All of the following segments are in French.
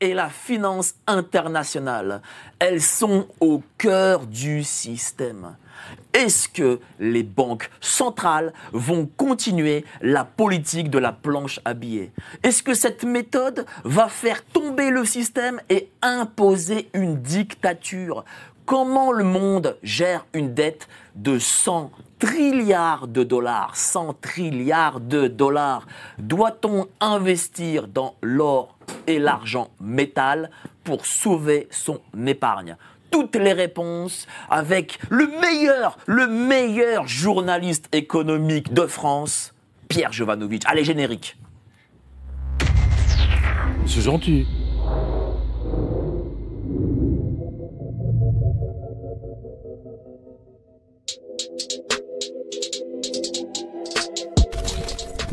et la finance internationale. Elles sont au cœur du système. Est-ce que les banques centrales vont continuer la politique de la planche à billets? Est-ce que cette méthode va faire tomber le système et imposer une dictature Comment le monde gère une dette de 100 trilliards de dollars 100 trilliards de dollars? Doit-on investir dans l'or et l'argent métal pour sauver son épargne? Toutes les réponses avec le meilleur, le meilleur journaliste économique de France, Pierre Jovanovic. Allez, générique. C'est gentil.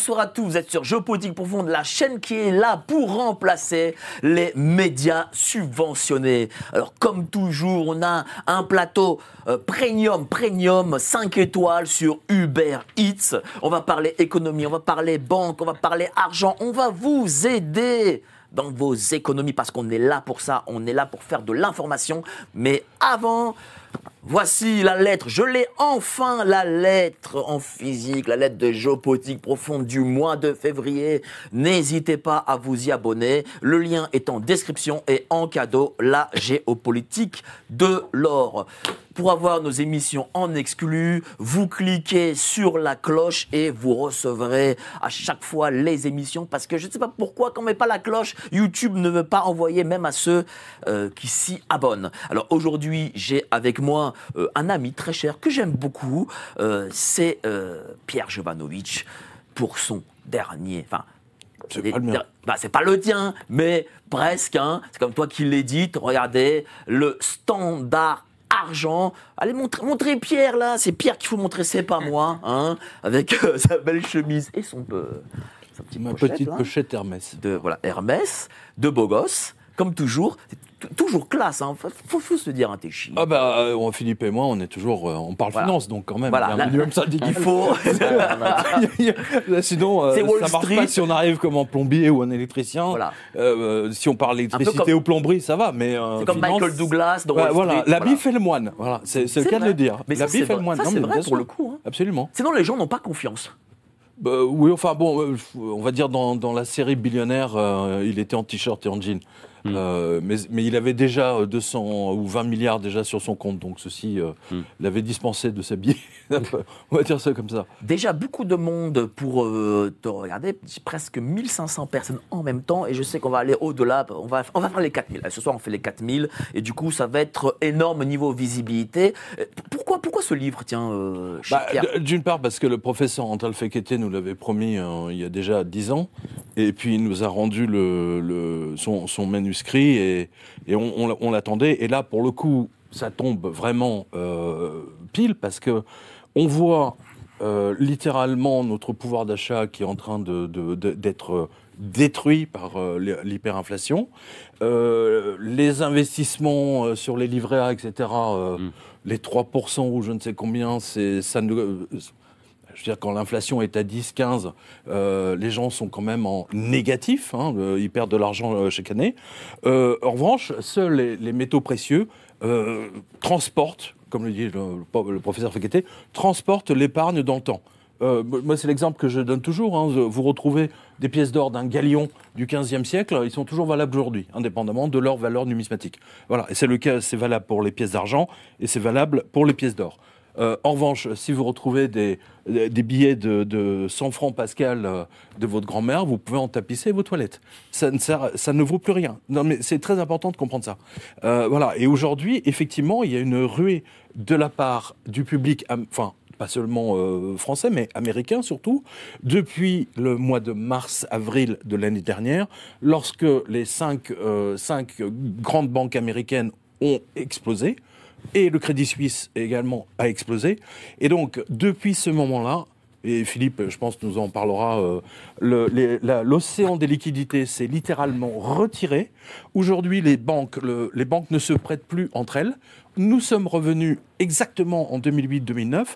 Bonsoir à tous, vous êtes sur Géopolitique Profonde, la chaîne qui est là pour remplacer les médias subventionnés. Alors comme toujours, on a un plateau euh, premium, premium, 5 étoiles sur Uber Eats. On va parler économie, on va parler banque, on va parler argent, on va vous aider dans vos économies parce qu'on est là pour ça, on est là pour faire de l'information. Mais avant, Voici la lettre, je l'ai enfin la lettre en physique, la lettre de géopolitique profonde du mois de février. N'hésitez pas à vous y abonner. Le lien est en description et en cadeau, la géopolitique de l'or. Pour avoir nos émissions en exclu, vous cliquez sur la cloche et vous recevrez à chaque fois les émissions parce que je ne sais pas pourquoi quand on met pas la cloche, YouTube ne veut pas envoyer même à ceux euh, qui s'y abonnent. Alors aujourd'hui, j'ai avec moi euh, un ami très cher que j'aime beaucoup, euh, c'est Pierre Jovanovic pour son dernier, enfin c'est pas, le bah, pas le tien, mais presque. Hein. C'est comme toi qui l'édite. Regardez, le standard argent. Allez, montrez, Pierre là. C'est Pierre qu'il faut montrer, c'est pas moi. Hein, avec euh, sa belle chemise et son, peu, sa petite Ma petite pochette Hermès. De, voilà, Hermès, de beau gosse. Comme toujours, toujours classe. Hein. Faut, faut, se dire un hein, Ah bah, euh, Philippe et moi, on est toujours, euh, on parle finance, donc quand même. Voilà, il y a un minimum Il faut. sinon, euh, ça marche pas si on arrive comme en plombier ou en électricien. Voilà. Euh, si on parle électricité ou plomberie, ça va, mais. c'est comme Michael Douglas dans Wall Voilà, l'habit fait le moine. Voilà, c'est le cas de le dire. Mais l'habit fait le moine. c'est vrai pour le coup. Hein. Absolument. Sinon, les gens n'ont pas confiance. Bah, oui, enfin bon, on va dire dans, dans la série Billionnaire, il était en t-shirt et en jean. Mm. Euh, mais, mais, il avait déjà 200 euh, ou 20 milliards déjà sur son compte, donc ceci euh, mm. l'avait dispensé de s'habiller. On va dire ça comme ça. Déjà beaucoup de monde pour te regarder, presque 1500 personnes en même temps, et je sais qu'on va aller au-delà, on va, on va faire les 4000. Ce soir on fait les 4000, et du coup ça va être énorme niveau visibilité. Pourquoi, pourquoi ce livre, tiens, bah, D'une part parce que le professeur Antal Fekete nous l'avait promis il y a déjà 10 ans, et puis il nous a rendu le, le son, son manuscrit et, et on, on, l'attendait. Et là, pour le coup, ça tombe vraiment euh, pile parce que on voit euh, littéralement notre pouvoir d'achat qui est en train de, d'être détruit par euh, l'hyperinflation. les investissements sur les livrets A, etc., mm. les 3% ou je ne sais combien, c'est, ça ne, je veux dire, quand l'inflation est à 10, 15, euh, les gens sont quand même en négatif, hein, euh, ils perdent de l'argent euh, chaque année. en revanche, seuls les, métaux précieux transportent, comme le dit le, professeur Fekete, transportent l'épargne dans moi, c'est l'exemple que je donne toujours. Hein. Vous retrouvez des pièces d'or d'un galion du XVe siècle, ils sont toujours valables aujourd'hui, indépendamment de leur valeur numismatique. Voilà, et c'est le cas, c'est valable pour les pièces d'argent et c'est valable pour les pièces d'or. Euh, en revanche, si vous retrouvez des, billets de, de 100 francs Pascal euh, de votre grand-mère, vous pouvez en tapisser vos toilettes. Ça ne, sert, ça ne vaut plus rien. Non, mais c'est très important de comprendre ça. Euh, voilà. Et aujourd'hui, effectivement, il y a une ruée de la part du public, enfin, pas seulement français, mais américain surtout, depuis le mois de mars-avril de l'année dernière, lorsque les cinq grandes banques américaines ont explosé, et le Crédit Suisse également a explosé. Et donc, depuis ce moment-là, et Philippe, je pense, nous en parlera, euh, l'océan des liquidités s'est littéralement retiré. Aujourd'hui, les les banques ne se prêtent plus entre elles. Nous sommes revenus exactement en 2008-2009.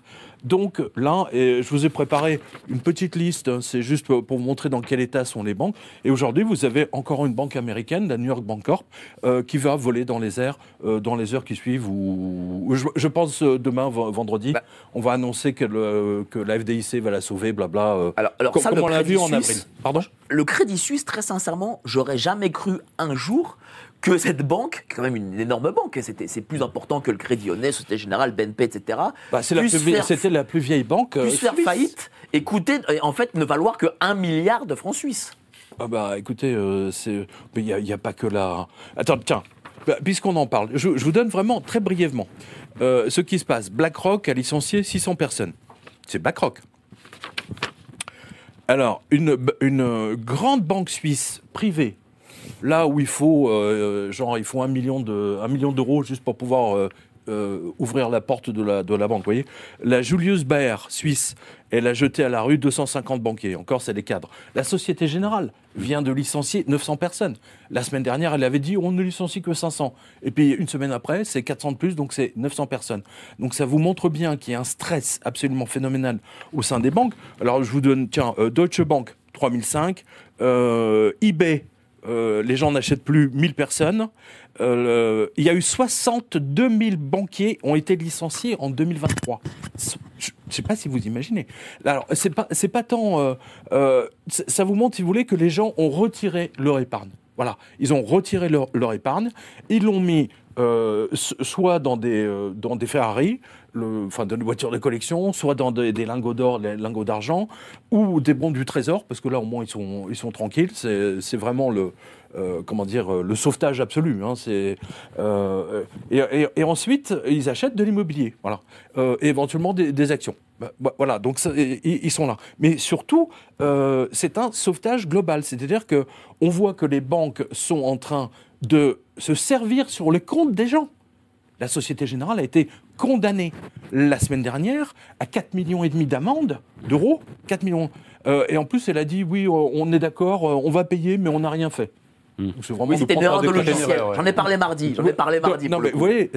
Donc là, je vous ai préparé une petite liste, hein, c'est juste pour vous montrer dans quel état sont les banques. Et aujourd'hui, vous avez encore une banque américaine, la New York Bank Corp, euh, qui va voler dans les airs euh, dans les heures qui suivent. Ou, je, je pense euh, demain, vendredi, Bah. on va annoncer que, le- que la FDIC va la sauver, blabla. euh, Alors, alors comme, ça, comme on l'a vu en avril. Pardon? Le Crédit Suisse, très sincèrement, j'aurais jamais cru un jour que cette banque, qui est quand même une énorme banque, c'était- c'est plus important que le Crédit Lyonnais, Société Générale, BNP, etc., Bah, C'était la plus vieille banque. euh, puisse faire faillite et coûter, en fait, ne valoir que 1 milliard de francs suisses. Ah bah écoutez, euh, il n'y a, il y a pas que la. Attends, tiens, bah, puisqu'on en parle, je, je vous donne vraiment très brièvement euh, ce qui se passe. BlackRock a licencié 600 personnes. C'est BlackRock. Alors, une, une grande banque suisse privée, là où il faut, euh, genre, il faut un million d'euros juste pour pouvoir euh, euh, ouvrir la porte de la, de la banque, vous voyez. La Julius Baer suisse, elle a jeté à la rue 250 banquiers. Encore, c'est des cadres. La Société Générale vient de licencier 900 personnes. La semaine dernière, elle avait dit on ne licencie que 500. Et puis, une semaine après, c'est 400 de plus, donc c'est 900 personnes. Donc, ça vous montre bien qu'il y a un stress absolument phénoménal au sein des banques. Alors, je vous donne, tiens, Deutsche Bank, 3005, euh, eBay, euh, les gens n'achètent plus 1000 personnes. Euh, il y a eu 62 000 banquiers ont été licenciés en 2023. Je ne sais pas si vous imaginez. Alors, c'est pas, pas tant. euh, ça vous montre, si vous voulez, que les gens ont retiré leur épargne. Voilà, ils ont retiré leur épargne, ils l'ont mis euh, soit dans des, euh, dans des Ferrari, enfin dans des voitures de collection, soit dans des, lingots d'or, des lingots d'argent, ou des bons du trésor, parce que là au moins ils sont, ils sont tranquilles. C'est vraiment le, euh, comment dire, euh, le sauvetage absolu. Hein, euh, et, ensuite, ils achètent de l'immobilier, voilà, et éventuellement des, actions. Bah, bah, voilà, donc ils, sont là. Mais surtout, c'est un sauvetage global, c'est-à-dire que on voit que les banques sont en train de se servir sur le compte des gens. La Société Générale a été condamnée la semaine dernière à 4 millions d'amende d'euros, 4 millions. Et en plus, elle a dit oui, on est d'accord, on va payer, mais on n'a rien fait. Vraiment Oui, de c'était une prendre erreur de des logiciel. ouais. J'en ai parlé mardi. J'en ai parlé mardi. Non, mais vous voyez,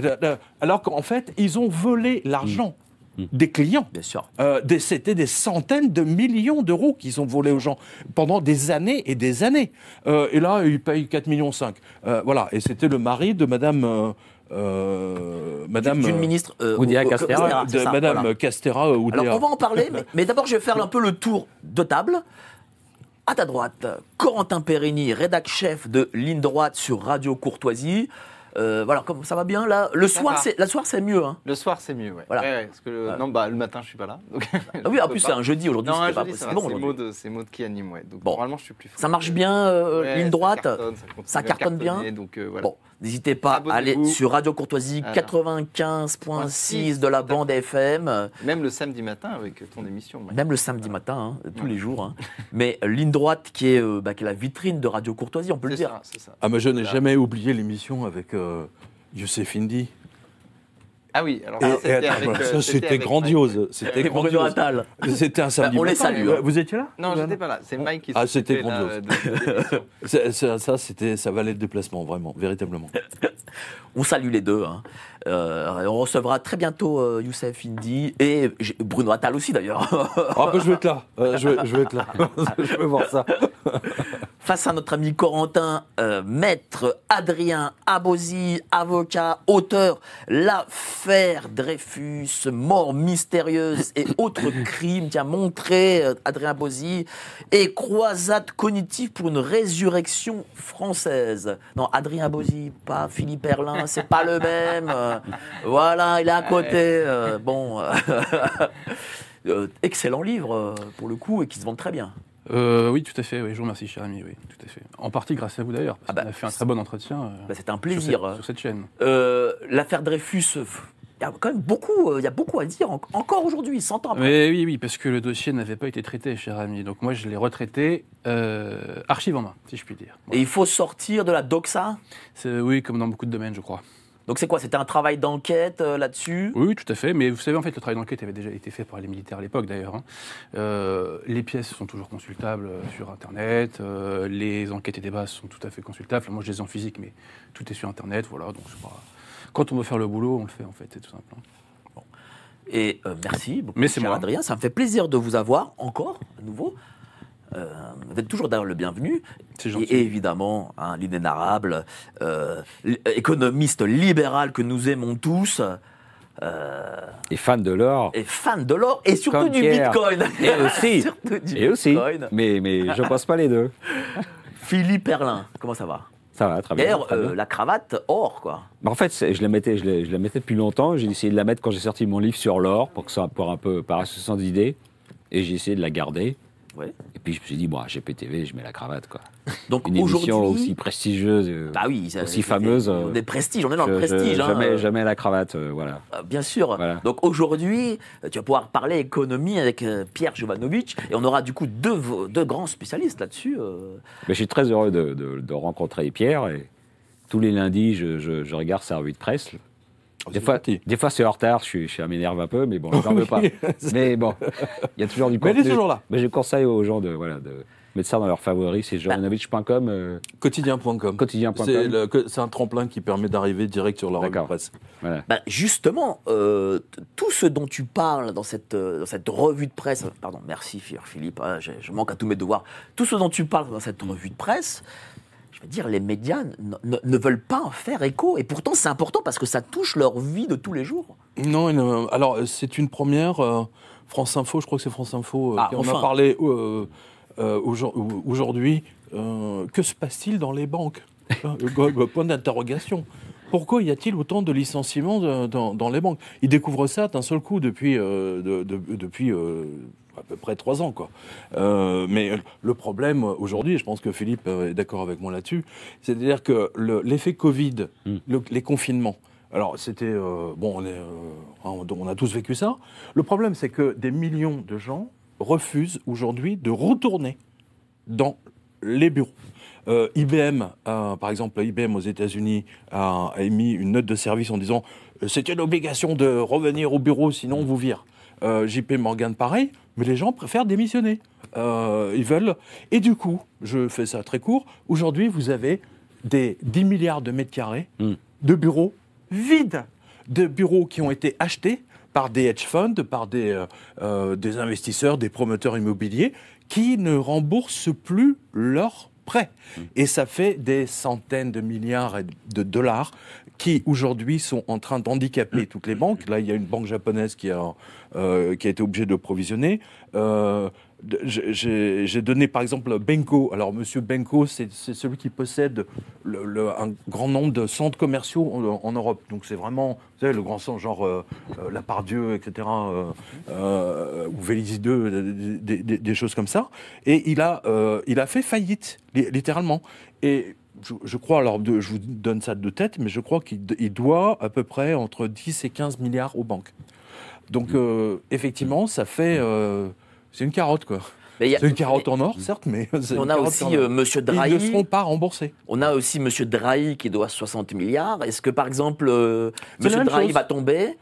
alors qu'en fait, ils ont volé l'argent des clients. Bien sûr. Euh, C'était des centaines de millions d'euros qu'ils ont volés aux gens pendant des années et des années. Euh, et là, ils payent 4 millions 5. voilà. Et c'était le mari de Madame. euh, euh, Madame. D'une euh, ministre. euh, Oudéa c'est de ça, Madame voilà. Castera euh, Oudéa. Alors on va en parler, mais, mais d'abord je vais faire un peu le tour de table. À ta droite, Corentin Périni, rédac chef de Ligne Droite sur Radio Courtoisie. Euh, voilà, comme ça va bien là? Le Ça soir, c'est la soir c'est mieux. Hein. Le soir, c'est mieux, ouais. Voilà. Ouais, ouais, parce que le, Voilà. non, bah, le matin, je suis pas là. donc Ah oui, en plus c'est un jeudi aujourd'hui. Un pas- va, bon c'est. Maud, c'est qui anime, ouais. Donc Bon. normalement, je suis plus fort. Ça marche bien, euh, ligne ça droite? cartonne, ça, continue Ça cartonne bien? Donc euh, voilà. Bon, n'hésitez pas à aller sur Radio Courtoisie Voilà. 95.6 de la bande FM. Même le samedi matin avec ton émission. Mike. Même le samedi matin, hein, tous Ouais. les jours. hein. Mais ligne droite qui est, euh, bah, qui est la vitrine de Radio Courtoisie, on peut le C'est dire. ça, c'est ça. Ah, mais je n'ai jamais oublié l'émission avec euh, Youssef Indy. Ah oui, alors Et- et c'était euh, ça, c'était avec grandiose. C'était grandiose. Attal. C'était un samedi on les salue, hein. Vous étiez là Non, j'étais pas là. C'est Mike qui Ah, c'était grandiose. de- de l'émission. C'est- c'est- Ça, c'était, ça valait le déplacement, vraiment, véritablement. On salue les deux. hein. Euh, on recevra très bientôt euh, Youssef Indy et Bruno Attal aussi d'ailleurs. Bah, je vais être là. Euh, je, vais, je vais être là. je vais voir ça. face à notre ami Corentin, maître Adrien Abosi, avocat, auteur, l'affaire Dreyfus, mort mystérieuse et autres crimes, a montré Adrien Abosi, et croisade cognitive pour une résurrection française. Non, Adrien Abosi, pas Philippe Erlin, c'est pas le même. Euh, voilà, il est à côté. euh, bon, euh, excellent livre euh, pour le coup et qui se vend très bien. Euh, oui, tout à fait. Oui, je vous remercie, cher ami. Oui, tout à fait. En partie grâce à vous d'ailleurs, parce Ah bah, qu'on a fait un très bon entretien euh, Bah, C'était un sur, plaisir. cette, sur cette chaîne. Euh, L'affaire Dreyfus, euh, il y a quand même beaucoup, euh, il y a beaucoup à dire en- encore aujourd'hui, 100 ans après. Mais oui, oui, parce que le dossier n'avait pas été traité, cher ami. Donc moi, je l'ai retraité euh, archive en main, si je puis dire. Et il faut sortir de la doxa? Oui, comme dans beaucoup de domaines, je crois. Donc c'est quoi? C'était un travail d'enquête euh, là-dessus? Oui, oui, tout à fait. Mais vous savez, en fait, le travail d'enquête avait déjà été fait par les militaires à l'époque, d'ailleurs. hein. Euh, les pièces sont toujours consultables euh, sur Internet. euh, les enquêtes et débats sont tout à fait consultables. Moi, je les ai en physique, mais tout est sur Internet. Voilà. Donc, pas- quand on veut faire le boulot, on le fait, en fait. C'est tout simple. hein. Et euh, merci beaucoup, Mais c'est cher moi. Adrien. Ça me fait plaisir de vous avoir encore, à nouveau. Euh, vous êtes toujours d'ailleurs le bienvenu. Gentil. Et évidemment, hein, l'inénarrable euh, économiste libéral que nous aimons tous, euh, Et fan de l'or. et fan de l'or et surtout Comme du Pierre. bitcoin. Et aussi. Du Et aussi. bitcoin. Mais, mais je pense pas les deux. Philippe Erlin, comment ça va? Ça va, très bien. D'ailleurs, euh, la cravate or, quoi. Bah, en fait, je la mettais, je la, je la mettais depuis longtemps. J'ai essayé de la mettre quand j'ai sorti mon livre sur l'or pour que ça pour un peu par association d'idées. Et j'ai essayé de la garder. Ouais. Et puis je me suis dit, bon, à GPTV, je mets la cravate. Quoi. Donc Une émission aussi prestigieuse, euh, bah oui, ça- aussi fameuse. c'est- euh, Des prestiges, on est dans le je- je- prestige. hein, jamais, jamais la cravate, euh, voilà. euh, Bien sûr. Voilà. Donc aujourd'hui, tu vas pouvoir parler économie avec Pierre Jovanovic et on aura du coup deux, grands spécialistes là-dessus. Mais je suis très heureux de, de- de rencontrer Pierre. Et tous les lundis, je, je- je regarde sa revue de presse. Des c'est fois, des fois c'est en retard, je, suis, je m'énerve un peu, mais bon, je n'en veux pas. Mais bon, il y a toujours du Mais elle est contenu. toujours là. Mais je conseille aux gens de, voilà, de mettre ça dans leurs favoris. C'est jovanovic.com. euh, Quotidien.com. Quotidien.com. C'est un tremplin qui permet d'arriver direct sur la revue presse. voilà. Bah, justement, euh, tout ce dont tu parles dans cette, euh, dans cette revue de presse, pardon, merci Philippe, hein, je, je manque à tous mes devoirs, tout ce dont tu parles dans cette revue de presse, je veux dire, les médias ne- veulent pas en faire écho. Et pourtant, c'est important parce que ça touche leur vie de tous les jours. Non, non, alors euh, c'est une première. euh, France Info, je crois que c'est France Info euh, Ah, qui en a parlé euh, euh, aujourd- aujourd'hui. Euh, que se passe-t-il dans les banques Hein, euh, Point d'interrogation. Pourquoi y a-t-il autant de licenciements dans, dans les banques? Ils découvrent ça d'un seul coup depuis, euh, de- de- depuis euh, à peu près trois ans. Quoi. Euh, mais le problème aujourd'hui, et je pense que Philippe euh, est d'accord avec moi là-dessus, c'est-à-dire que le- l'effet Covid, Mm. le- les confinements, alors c'était... euh, bon, on, est, euh, on on a tous vécu ça. Le problème, c'est que des millions de gens refusent aujourd'hui de retourner dans les bureaux. Euh, IBM, euh, par exemple, IBM aux États-Unis a, a émis une note de service en disant euh, c'est une obligation de revenir au bureau, sinon on vous vire. Euh, JP Morgan, pareil, mais les gens préfèrent démissionner. Euh, ils veulent. Et du coup, je fais ça très court. Aujourd'hui, vous avez des 10 milliards de mètres carrés Mm. de bureaux vides, de bureaux qui ont été achetés par des hedge funds, par des, euh, euh, des investisseurs, des promoteurs immobiliers, qui ne remboursent plus leurs prêts. Et ça fait des centaines de milliards de dollars qui aujourd'hui sont en train d'handicaper toutes les banques. Là, il y a une banque japonaise qui a, euh, qui a été obligée de provisionner. Euh, j'ai- donné par exemple Benko. Alors, monsieur Benko, c'est celui qui possède le- le- un grand nombre de centres commerciaux en, en Europe. Donc, c'est vraiment, vous savez, le grand centre genre euh, euh, La Pardieu, etc., euh, ou Vélizy 2, des, des- des choses comme ça. Et il a, il a fait faillite, li- littéralement. Et je, je crois, alors de- je vous donne ça de tête, mais je crois qu'il il doit à peu près entre 10 et 15 milliards aux banques. Donc, euh, effectivement, ça fait. euh, c'est une carotte, quoi. C'est une carotte en or, certes, mais. On a carotte aussi euh, Monsieur Et Ils ne Drahi. seront pas remboursés. On a aussi Monsieur Drahi qui doit 60 milliards. Est-ce que par exemple euh, Monsieur Drahi chose. va tomber?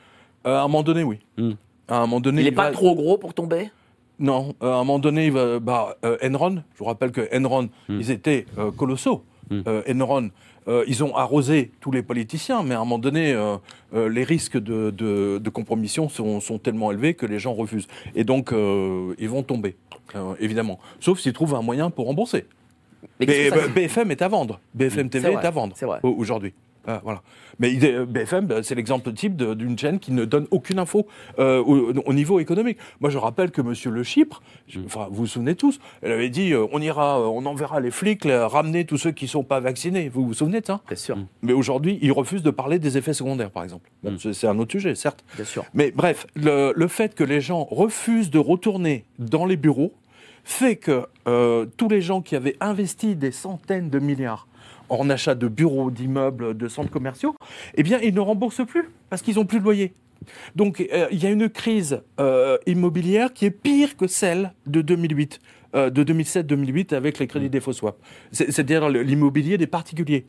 Euh, à un moment donné, oui. Hmm. À un moment donné. Il n'est pas va- trop gros pour tomber? Non, euh, à un moment donné, il va, bah, euh, Enron, je vous rappelle que Enron, ils étaient euh, colossaux. Mm. Euh, Enron, euh, ils ont arrosé tous les politiciens, mais à un moment donné, euh, euh, les risques de, de- de compromission sont, sont tellement élevés que les gens refusent. Et donc, ils vont tomber, évidemment. Sauf s'ils trouvent un moyen pour rembourser. Mais Mais BFM est à vendre. BFM TV C'est est, vrai, à vendre aujourd'hui. Ah, voilà. Mais est- BFM, bah, c'est l'exemple type d'une chaîne qui ne donne aucune info euh, au, au niveau économique. Moi, je rappelle que Monsieur Le Chypre, je- enfin, vous vous souvenez tous, elle avait dit euh, on ira, euh, on enverra les flics là, ramener tous ceux qui sont pas vaccinés. Vous vous souvenez de ça? Bien sûr, Mais aujourd'hui, il refuse de parler des effets secondaires, par exemple. Bon, c'est- c'est un autre sujet, certes. bien sûr. Mais bref, le, le fait que les gens refusent de retourner dans les bureaux fait que euh, tous les gens qui avaient investi des centaines de milliards en achat de bureaux, d'immeubles, de centres commerciaux, eh bien, ils ne remboursent plus parce qu'ils n'ont plus de loyer. Donc, euh, il y a une crise euh, immobilière qui est pire que celle de 2008, euh, de 2007-2008 avec les crédits des faux swaps. C'est- C'est-à-dire l'immobilier des particuliers.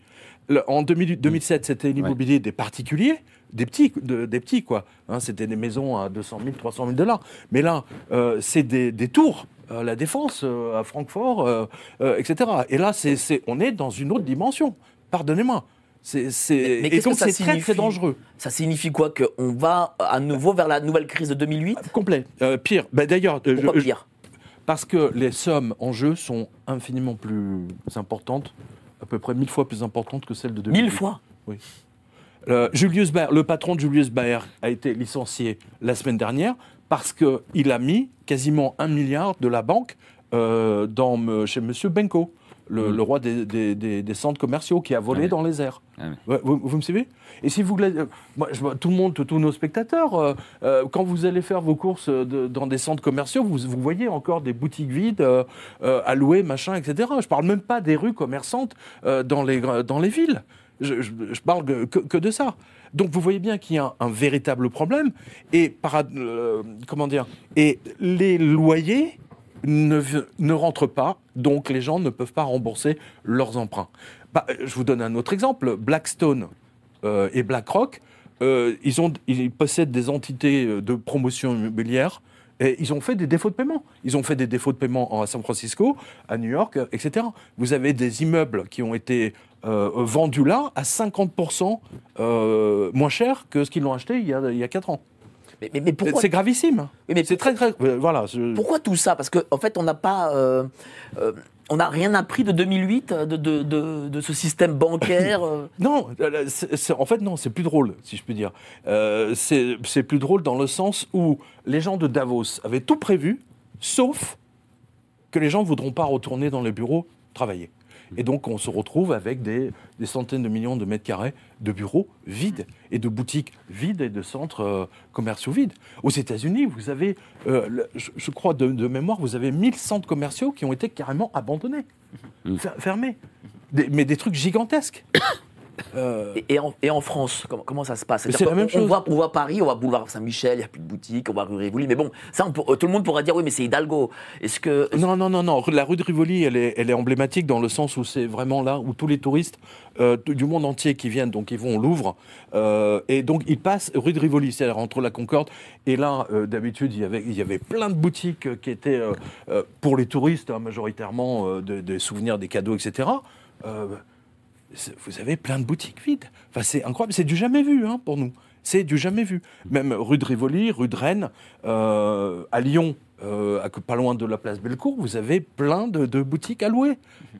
Le- en 2008 2007, c'était l'immobilier des particuliers, des petits, de- des petits quoi. Hein, c'était des maisons à 200 000, 300 000 dollars. Mais là, c'est des, des tours, euh, la défense euh, à Francfort, euh, etc. Et là, on est dans une autre dimension. Pardonnez-moi. C'est, c'est- Mais- ça c'est très, très dangereux. Ça signifie quoi Qu'on va à nouveau vers la nouvelle crise de 2008 Complet. Euh, pire. Bah, d'ailleurs, Pourquoi je- pire? Parce que les sommes en jeu sont infiniment plus importantes, à peu près mille fois plus importantes que celles de 2008. Mille fois? Euh, Julius Baer, le patron de Julius Baer a été licencié la semaine dernière parce qu'il a mis quasiment un milliard de la banque euh, dans, me- chez M. Benko, le, le roi des, des- des- des centres commerciaux qui a volé Ah oui. dans les airs. Ah oui. Ouais, vous, vous me suivez? Et si vous euh, moi, je vois tout le monde, tous nos spectateurs, euh, quand vous allez faire vos courses de- dans des centres commerciaux, vous, vous voyez encore des boutiques vides à louer, machin, etc. Je parle même pas des rues commerçantes dans, les, dans les villes. Je, je- je parle que, que de ça. Donc vous voyez bien qu'il y a un, véritable problème. Et, euh, les loyers ne, rentrent pas, donc les gens ne peuvent pas rembourser leurs emprunts. Bah, je vous donne un autre exemple. Blackstone euh, et BlackRock, euh, ils, ils possèdent des entités de promotion immobilière et ils ont fait des défauts de paiement. Ils ont fait des défauts de paiement à San Francisco, à New York, etc. Vous avez des immeubles qui ont été euh, vendus là à 50% euh, moins cher que ce qu'ils l'ont acheté il y, a, il y a 4 ans. mais, mais- mais pourquoi, C'est gravissime. Oui, mais c'est très, très. euh, Voilà. pourquoi tout ça? Parce qu'en en fait, on n'a pas. euh, on n'a rien appris de 2008, de, de, de- de ce système bancaire. Non, en fait, non, c'est plus drôle, si je puis dire. C'est c'est plus drôle dans le sens où les gens de Davos avaient tout prévu, sauf que les gens ne voudront pas retourner dans les bureaux travailler. Et donc, on se retrouve avec des, des centaines de millions de mètres carrés de bureaux vides, et de boutiques vides, et de centres euh, commerciaux vides. Aux États-Unis, vous avez, euh, le- je, je crois de, de mémoire, vous avez 1000 centres commerciaux qui ont été carrément abandonnés, fer- fermés. Des- mais des trucs gigantesques. Euh, Et, en, et en France, comment, comment ça se passe? C'est la même on, chose. voit, on voit Paris, on voit boulevard Saint-Michel, il n'y a plus de boutique, on voit rue Rivoli. Mais bon, ça, on peut- tout le monde pourra dire oui, mais c'est Hidalgo. Est-ce que. Non, non, non, non. La rue de Rivoli, elle est, elle est emblématique dans le sens où c'est vraiment là où tous les touristes euh, du monde entier qui viennent, donc ils vont au Louvre, euh, et donc ils passent rue de Rivoli, c'est-à-dire entre la Concorde. Et là, euh, d'habitude, il y avait, il y avait plein de boutiques euh, qui étaient euh, euh, pour les touristes, hein, majoritairement euh, de- des souvenirs, des cadeaux, etc. Vous avez plein de boutiques vides. Enfin, c'est incroyable. C'est du jamais vu hein, pour nous. C'est du jamais vu. Même rue de Rivoli, rue de Rennes, euh, à Lyon, euh, pas loin de la place Bellecour, vous avez plein de, boutiques à louer.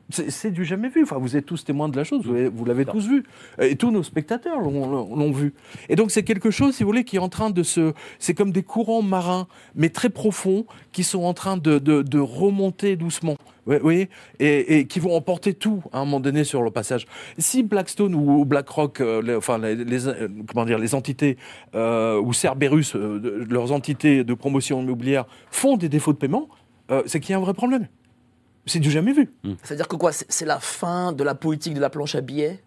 C'est du jamais vu. Enfin, vous êtes tous témoins de la chose. Vous l'avez- tous vu. Et tous nos spectateurs l'ont- vu. Et donc, c'est quelque chose, si vous voulez, qui est en train de se. C'est comme des courants marins, mais très profonds, qui sont en train de remonter doucement. Oui, oui, et, et qui vont emporter tout à un moment donné sur le passage. Si Blackstone ou BlackRock, euh, les, enfin les, les, euh, comment dire, les entités euh, ou Cerberus, euh, leurs entités de promotion immobilière font des défauts de paiement, euh, c'est qu'il y a un vrai problème. C'est du jamais vu. C'est-à-dire que quoi C'est c'est la fin de la politique de la planche à billets?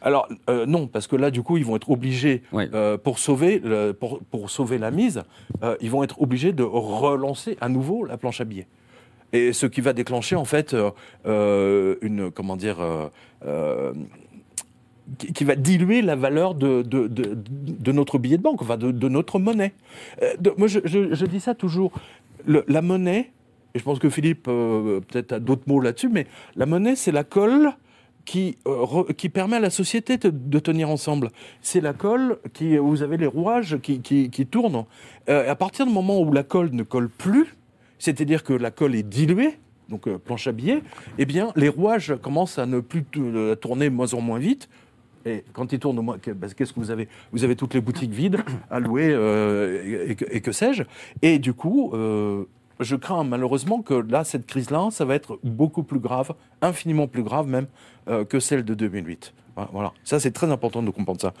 Alors euh, non, parce que là, du coup, ils vont être obligés, Ouais. euh, pour, sauver le- pour, pour sauver la mise, euh, ils vont être obligés de relancer à nouveau la planche à billets. Et ce qui va déclencher, en fait, euh, euh, une, comment dire, euh, qui, va diluer la valeur de, de, de, notre billet de banque, enfin de, notre monnaie. Moi, je, dis ça toujours. La monnaie, et je pense que Philippe peut-être a d'autres mots là-dessus, mais la monnaie, c'est la colle qui, qui permet à la société de, de tenir ensemble. C'est la colle qui, vous avez les rouages qui, qui, qui tournent. Euh, à partir du moment où la colle ne colle plus, c'est-à-dire que la colle est diluée donc euh, planche à billets, eh bien, les rouages commencent à ne plus euh, tourner moins en moins vite. Et quand ils tournent au moins, que qu'est-ce que vous avez? Vous avez toutes les boutiques vides à louer euh, et, que- sais-je. Et du coup, je crains malheureusement que là, cette crise-là, ça va être beaucoup plus grave, infiniment plus grave même que celle de 2008. Voilà, ça c'est très important de comprendre ça.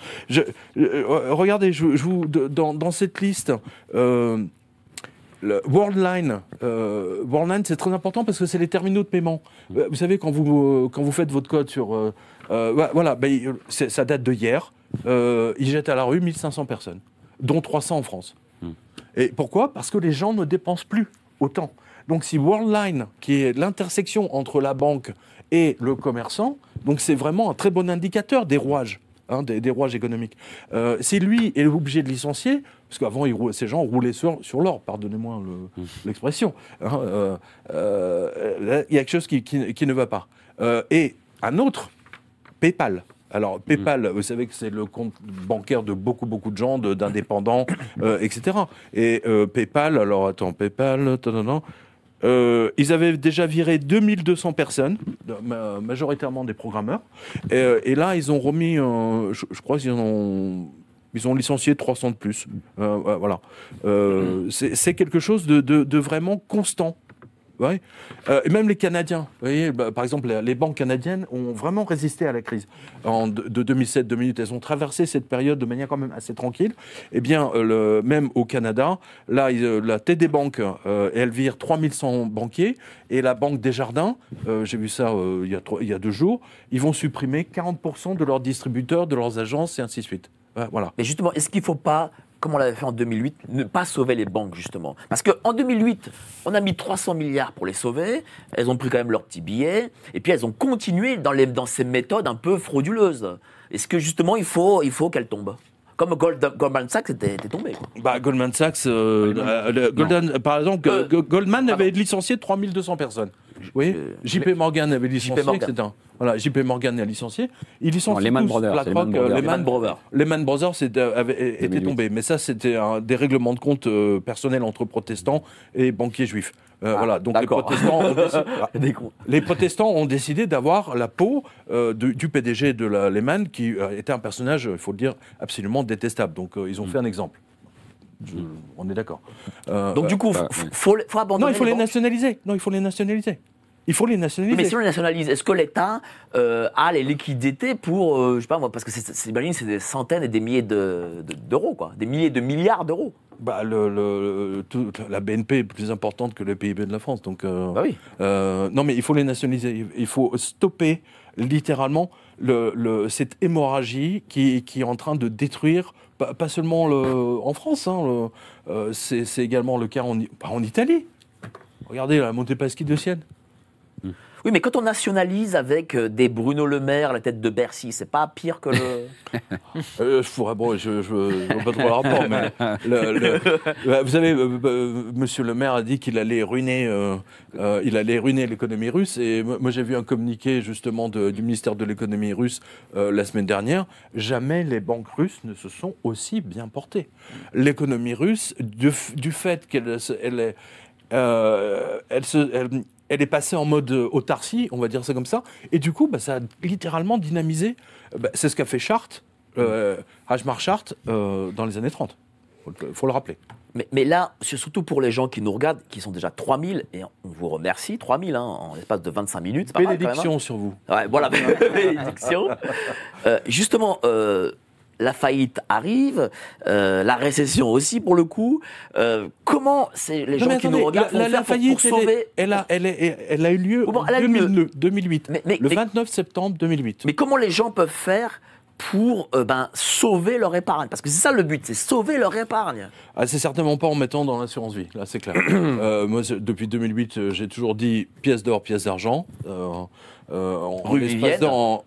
Regardez, je, vous, dans, cette liste, le Worldline, euh, Worldline c'est très important parce que c'est les terminaux de paiement. Euh, Vous savez, quand vous, euh, quand vous faites votre code sur. euh, euh, voilà, ben, ça date de hier. Ils jettent à la rue 1500 personnes, dont 300 en France. Et pourquoi? Parce que les gens ne dépensent plus autant. Donc si Worldline, qui est l'intersection entre la banque et le commerçant, donc c'est vraiment un très bon indicateur des rouages. hein, des, des rouages économiques. Si lui est obligé de licencier, parce qu'avant ces gens roulaient sur, sur l'or, pardonnez-moi le- l'expression, hein, euh, euh, il y a quelque chose qui, qui- qui ne va pas. Euh, et un autre, PayPal. Alors, PayPal, vous savez que c'est le compte bancaire de beaucoup, beaucoup de gens, d'indépendants, etc. Et PayPal, alors attends, PayPal, euh, ils avaient déjà viré 2200 personnes, majoritairement des programmeurs. Et, et là, ils ont remis, euh, je, je crois qu'ils en ont. Ils ont licencié 300 de plus. Euh, ouais, voilà. Euh, c'est c'est quelque chose de, de- de vraiment constant. Ouais. Euh, et même les Canadiens, vous voyez, bah, par exemple, les, banques canadiennes ont vraiment résisté à la crise. En, de, de 2007-2008, elles ont traversé cette période de manière quand même assez tranquille. Eh bien, euh, le, même au Canada, là, euh, la TD Bank, euh, elle vire 3100 banquiers, et la Banque des Jardins, euh, j'ai vu ça euh, il, y a trois- il y a deux jours, ils vont supprimer 40% de leurs distributeurs, de leurs agences, et ainsi de suite. Ouais, Voilà. Mais justement, est-ce qu'il ne faut pas, comme on l'avait fait en 2008, ne pas sauver les banques, justement? Parce qu'en 2008, on a mis 300 milliards pour les sauver, elles ont pris quand même leurs petits billets, et puis elles ont continué dans, les, dans ces méthodes un peu frauduleuses. Est-ce que justement, il faut, il faut qu'elles tombent? Comme Gold- Goldman Sachs était, était tombé. quoi. Bah, Goldman Sachs, euh, euh, Golden- par exemple, Euh, Go- Goldman avait licencié 3200 personnes. Oui, Euh, JP Morgan avait licencié, Morgan. etc. Voilà, JP Morgan a licencié. Il licencie Non, Lehman tous. Brothers, BlackRock, Lehman euh, Brothers. Lehman- Brothers. Lehman Brothers avait- était 2008. tombé. Mais ça, c'était un- des règlements de compte euh, personnels entre protestants et banquiers juifs. Euh, Ah, voilà, donc les protestants, ont décidé, Des cons. les protestants ont décidé d'avoir la peau euh, de- du PDG de la Lehman, qui euh, était un personnage, il faut le dire, absolument détestable. Donc euh, ils ont fait un exemple. Je- on est d'accord. Euh, Donc, du coup, il bah, faut, faut, faut abandonner non, il faut les nationaliser. Non, il faut les nationaliser. Il faut les nationaliser. mais si on les nationalise, est-ce que l'État euh, a les liquidités pour, euh, je sais pas moi, parce que j'imagine, c'est des centaines et des milliers de- de- d'euros, quoi, des milliers de milliards d'euros. Bah, le, le- tout- la BNP est plus importante que le PIB de la France. Donc, euh, Bah oui. euh, non, mais il faut les nationaliser. Il faut stopper littéralement le, le- cette hémorragie qui, qui est en train de détruire, pas, pas seulement le- en France, hein, euh, c'est également le cas en, Italie. Regardez la Montepaschi de Sienne. Oui, mais quand on nationalise avec euh, des Bruno Le Maire à la tête de Bercy, c'est pas pire que le. Euh, je pourrais, bon, je ne vois pas trop le rapport, mais vous savez, euh, euh, Monsieur le Maire a dit qu'il allait ruiner, il l'économie russe. Et moi, j'ai vu un communiqué justement du ministère de l'économie russe la semaine dernière. Jamais les banques russes ne se sont aussi bien portées. L'économie russe, du, fait qu'elle elle euh, elle, se, elle, est passée en mode euh, autarcie, on va dire ça comme ça, et du coup, bah, ça a littéralement dynamisé. Euh, bah, c'est ce qu'a fait Chartres, euh, Hajmar Chartres, euh, dans les années 30. Faut, le- faut le rappeler. mais, mais là, c'est surtout pour les gens qui nous regardent, qui sont déjà 3000, et on vous remercie, 3000 hein, en l'espace de 25 minutes. c'est pas mal, quand même, hein. Bénédiction sur vous. Ouais, voilà, bénédiction. Euh, justement, euh, la faillite arrive, euh, la récession aussi pour le coup. Euh, comment c'est les Non, gens qui attendez, nous regardent la, la- faire la pour- faillite, pour, elle, est- sauver elle a, elle, est- elle a eu lieu Bon, en elle a eu lieu. 2009, 2008, Mais- mais- le mais- 29 septembre 2008. Mais comment les gens peuvent faire pour euh, ben, sauver leur épargne? Parce que c'est ça le but, c'est sauver leur épargne. Ah, c'est certainement pas en mettant dans l'assurance vie, là c'est clair. Moi, depuis 2008, euh, j'ai toujours dit pièce d'or, pièce d'argent. Euh, en, en Rue d'un-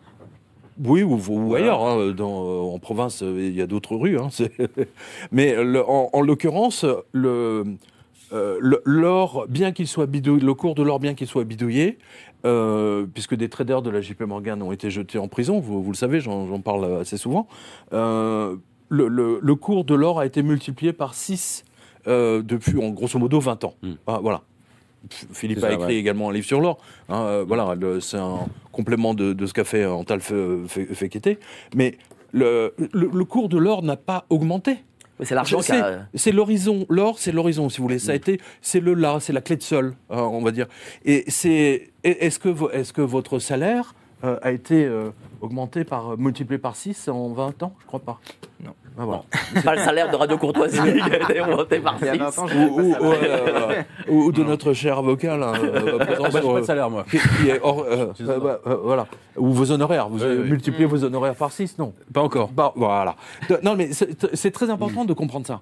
Oui, ou, ou ailleurs, hein, dans, euh, en province, euh, il y a d'autres rues. hein, Mais le- en, en l'occurrence, le, euh, le- l'or, bien qu'il soit bidouillé, le cours de l'or, bien qu'il soit bidouillé, euh, puisque des traders de la JP Morgan ont été jetés en prison, vous, vous le savez, j'en parle assez souvent, euh, le, le- le cours de l'or a été multiplié par 6 depuis, en grosso modo, 20 ans. Mm. Ah, voilà. Philippe a écrit ouais. également un livre sur l'or. hein, euh, voilà, c'est un complément de, de ce qu'a fait Antal Fe- Fe- Fekete. Mais le, le- le cours de l'or n'a pas augmenté. Oui, c'est l'argent qui C'est- l'horizon. L'or, c'est l'horizon, si vous voulez. Ça Mm. a été, c'est le là, c'est la clé de sol, euh, on va dire. Et c'est, est-ce que, vo- est-ce que votre salaire euh, a été euh, augmenté par, euh, multiplié par 6 en 20 ans? Je crois pas. Non. Ah, voilà. Pas le salaire de Radio Courtoisie qui a été monté par six. 20 ans, je Ou, euh, ou- ou de notre cher avocat, là, euh, présent Moi, j'ai sur, pas de salaire, moi. qui, qui est hors, euh, euh, pas. bah, euh, voilà. Ou vos honoraires. Vous oui. multiplié vos honoraires par 6, non? Pas encore. Bah, voilà. De- Non, mais c'est c'est très important de comprendre ça.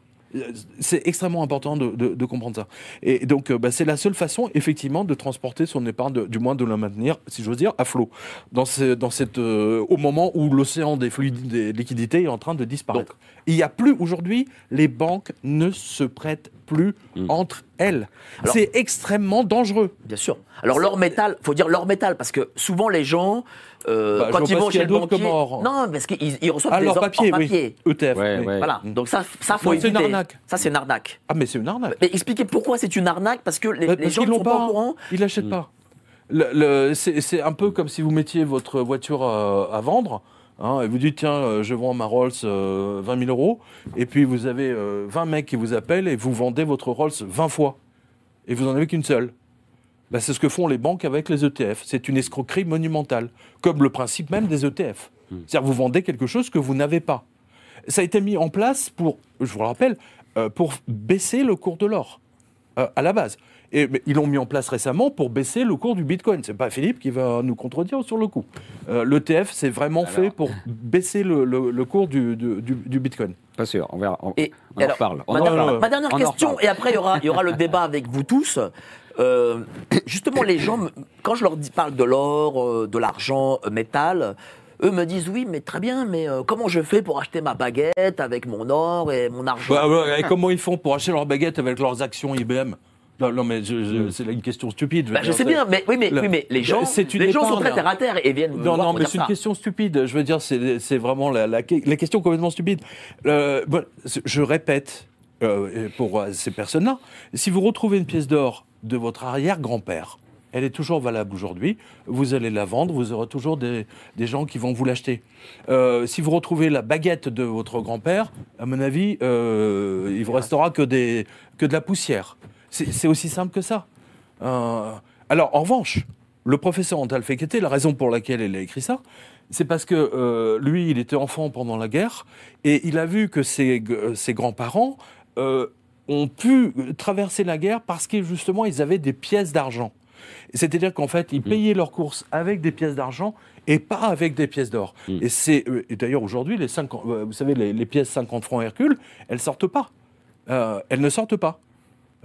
C'est extrêmement important de, de- de comprendre ça. Et donc, euh, bah, c'est la seule façon, effectivement, de transporter son épargne, du moins de la maintenir, si j'ose dire, à flot. Dans ce- dans cette, euh, au moment où l'océan des fluides, des liquidités est en train de disparaître. Il n'y a plus, aujourd'hui, les banques ne se prêtent plus Mm. entre elles. C'est extrêmement dangereux. Bien sûr. Alors l'or métal, faut dire l'or métal parce que souvent les gens euh, Bah, quand ils pas vont chez le banquier, non parce qu'ils ils reçoivent Ah, des papier, en oui. papier. ETF. Ouais, oui. ouais. Voilà. Donc ça, ça faut Non, c'est une éviter. arnaque. Ça c'est une arnaque. Ah, mais c'est une arnaque. Mais expliquez pourquoi c'est une arnaque parce que les, Bah, les gens ne sont pas pas. au courant. Ils l'achètent pas. Le- le- c'est c'est un peu comme si vous mettiez votre voiture à, à vendre. hein, et vous dites, tiens, euh, je vends ma Rolls euh, 20 000 euros. Et puis vous avez euh, 20 mecs qui vous appellent et vous vendez votre Rolls 20 fois. Et vous n'en avez qu'une seule. Bah, c'est ce que font les banques avec les ETF. C'est une escroquerie monumentale. Comme le principe même des ETF. C'est-à-dire que vous vendez quelque chose que vous n'avez pas. Ça a été mis en place pour, je vous le rappelle, euh, pour baisser le cours de l'or euh, à la base. Et mais ils l'ont mis en place récemment pour baisser le cours du Bitcoin. C'est pas Philippe qui va nous contredire sur le coup. Euh, L'ETF, c'est vraiment fait pour baisser le, le- le cours du, du- Bitcoin. Pas sûr, on verra. On, Et, on en reparle. On ma, en dernière- reparle. ma dernière On en question, et après il y aura, il y aura le débat avec vous tous. Euh, justement, les gens, me- quand je leur dis, parle de l'or, euh, de l'argent, euh, métal, eux me disent oui, mais très bien, mais euh, comment je fais pour acheter ma baguette avec mon or et mon argent? Bah, et comment ils font pour acheter leurs baguettes avec leurs actions IBM non, non, mais c'est une question stupide. Bah, je veux sais bien, mais oui, mais, Le- oui, mais les gens, les gens sont très terre à terre et viennent me Non, voir non, mais c'est une ça. question stupide. Je veux dire, c'est vraiment la, la, la question complètement stupide. Euh, bon, je répète euh, pour ces personnes-là, si vous retrouvez une pièce d'or de votre arrière-grand-père, elle est toujours valable aujourd'hui. Vous allez la vendre, vous aurez toujours des, gens qui vont vous l'acheter. Euh, si vous retrouvez la baguette de votre grand-père, à mon avis, euh, il vous restera que, des, que de la poussière. C'est aussi simple que ça. Euh, alors, en revanche, le professeur Antal la raison pour laquelle il a écrit ça, c'est parce que lui, il était enfant pendant la guerre et il a vu que ses, ses grands-parents ont pu traverser la guerre parce que justement, ils avaient des pièces d'argent. C'est-à-dire qu'en fait, ils payaient leurs courses avec des pièces d'argent et pas avec des pièces d'or. Mm. Et c'est euh, d'ailleurs aujourd'hui, les 50, euh, vous savez, les, les pièces 50 francs Hercule, elles sortent pas. Euh, elles ne sortent pas.